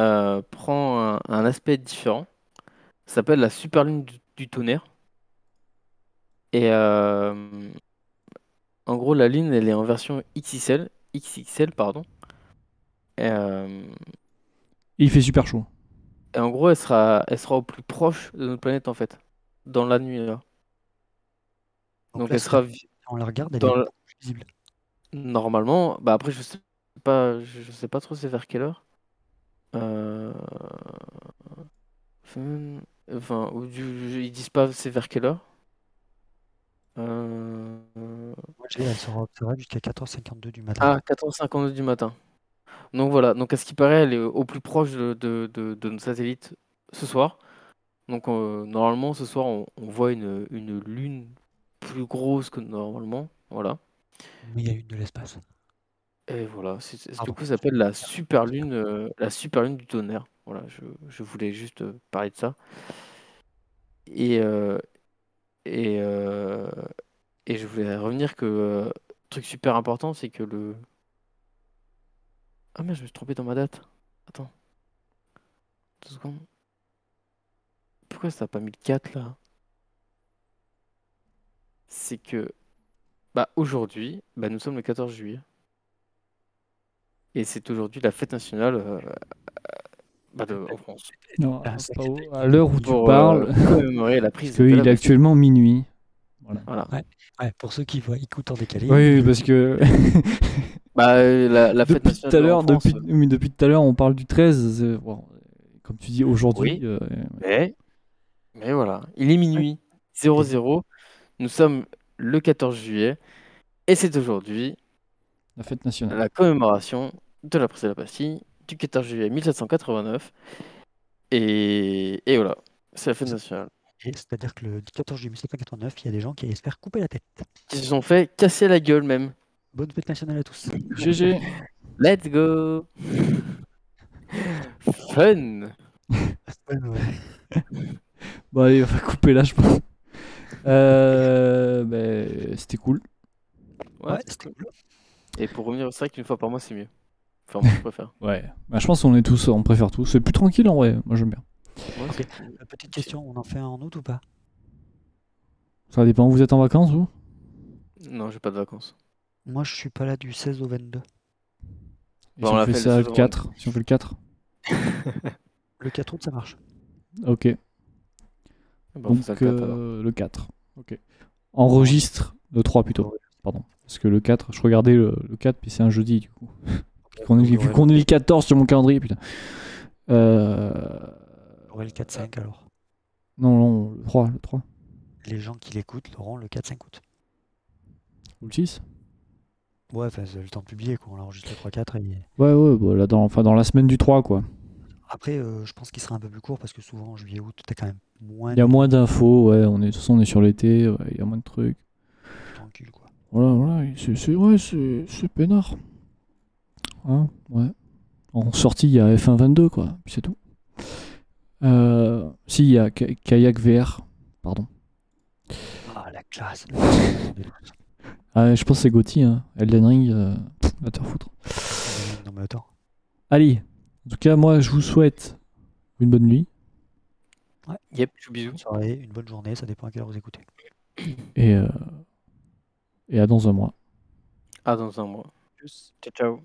euh, prend un, aspect différent. Ça s'appelle la super lune du, tonnerre. Et euh, en gros, la Lune, elle est en version XXL, XXL, pardon. Euh, il fait super chaud. Et en gros, elle sera, elle sera au plus proche de notre planète, en fait, dans la nuit, là. Donc, là, elle sera on la regarde, elle dans est plus visible. normalement. Bah après, je sais pas, je je sais pas trop c'est vers quelle heure. Euh, Enfin, ils disent pas c'est vers quelle heure. Euh, Moi, j'ai- elle sera observable jusqu'à 14h52 du matin. Ah, 4h52 du matin. Donc voilà, donc à ce qui paraît, elle est au plus proche de, de, de, de notre satellite ce soir. Donc euh, normalement, ce soir, on, on voit une, une lune plus grosse que normalement. Voilà. Mais il y a une de l'espace. Et voilà, c'est- c'est- Pardon. du coup, ça s'appelle la super lune, euh, la super lune du tonnerre. Voilà, je, je voulais juste euh, parler de ça. Et, euh, et, euh, et je voulais revenir que truc super important, c'est que le. Ah merde, je me suis trompé dans ma date. Attends. Deux secondes. Pourquoi ça n'a pas mis le 4 là? C'est que. Bah aujourd'hui, bah, nous sommes le 14 juillet. Et c'est aujourd'hui la fête nationale euh, bah, de, en France. Non, Ah, pas c'est- au- à l'heure où tu Pour, parles, euh, commémorer la prise parce de qu'il est actuellement minuit. Voilà. Ouais, pour ceux qui voient, écoutent en décalé. Oui, parce que Bah, euh, la, la fête depuis nationale tout à l'heure, depuis, oui, depuis tout à l'heure, on parle du 13. c'est- bon, comme tu dis aujourd'hui, Oui. euh, Mais, mais voilà, il est minuit 00. Nous sommes le 14 juillet. Et c'est aujourd'hui la fête nationale. la commémoration de la prise de la Bastille du 14 juillet 1789. Et, et voilà, c'est la fête nationale. C'est-à-dire que le 14 juillet 1789, il y a des gens qui allaient se faire couper la tête. Qui se sont fait casser la gueule même. Bonne fête nationale à tous. GG. Let's go Fun Bon, allez, on va couper là, je pense. Euh, ben, c'était cool. Ouais, Ouais, c'était cool. Et pour revenir, c'est vrai qu'une fois par mois, c'est mieux. Enfin, moi, je préfère. Ouais. Bah, je pense qu'on est tous, on préfère tous. C'est plus tranquille en vrai. Moi, j'aime bien. Ouais, Ok. c'est cool. Euh, Petite question, on en fait un en août ou pas? Ça dépend. Vous êtes en vacances, vous? Non, j'ai pas de vacances. Moi, je suis pas là du 16 au 22. Et Bah, si on on l'a fait fait le ça le saison. 4 Si on fait le 4 Le 4 août, ça marche. Ok. Bah, on fait Donc, ça le 4 alors. euh, le 4. Ok. Enregistre le 3 plutôt. Pardon. Parce que le 4, je regardais le, le 4, puis c'est un jeudi du coup. Vu qu'on est, vu qu'on est le 14 sur mon calendrier, putain. Euh... J'aurai le 4-5 alors. Non, non, le 3, le 3. Les gens qui l'écoutent l'auront le 4-5 août. Ou le 6 Ouais, le temps de publier, quoi. On l'enregistre le 3-4 et... Ouais, ouais, bah, là, dans, enfin, dans la semaine du 3, quoi. Après, euh, je pense qu'il sera un peu plus court parce que souvent, en juillet, août, t'as quand même moins Il y a moins d'infos, ouais. On est, de toute façon, on est sur l'été, ouais, il y a moins de trucs. tranquille, quoi. Voilà, voilà. C'est, ouais, c'est, peinard. Hein, ouais. En sortie, il y a F1 22, quoi. Puis c'est tout. Euh, si, il y a Ka- Kayak VR. Pardon. Ah, la classe. Ah, je pense que c'est Gauthier, hein. Elden Ring, euh, va te faire foutre. non, mais attends. Allez, en tout cas, moi, je vous souhaite une bonne nuit. Yep, bisous bisous. Bonne soirée, une bonne journée, ça dépend à quelle heure vous écoutez. Et, euh, et à dans un mois. À dans un mois. Ciao, ciao.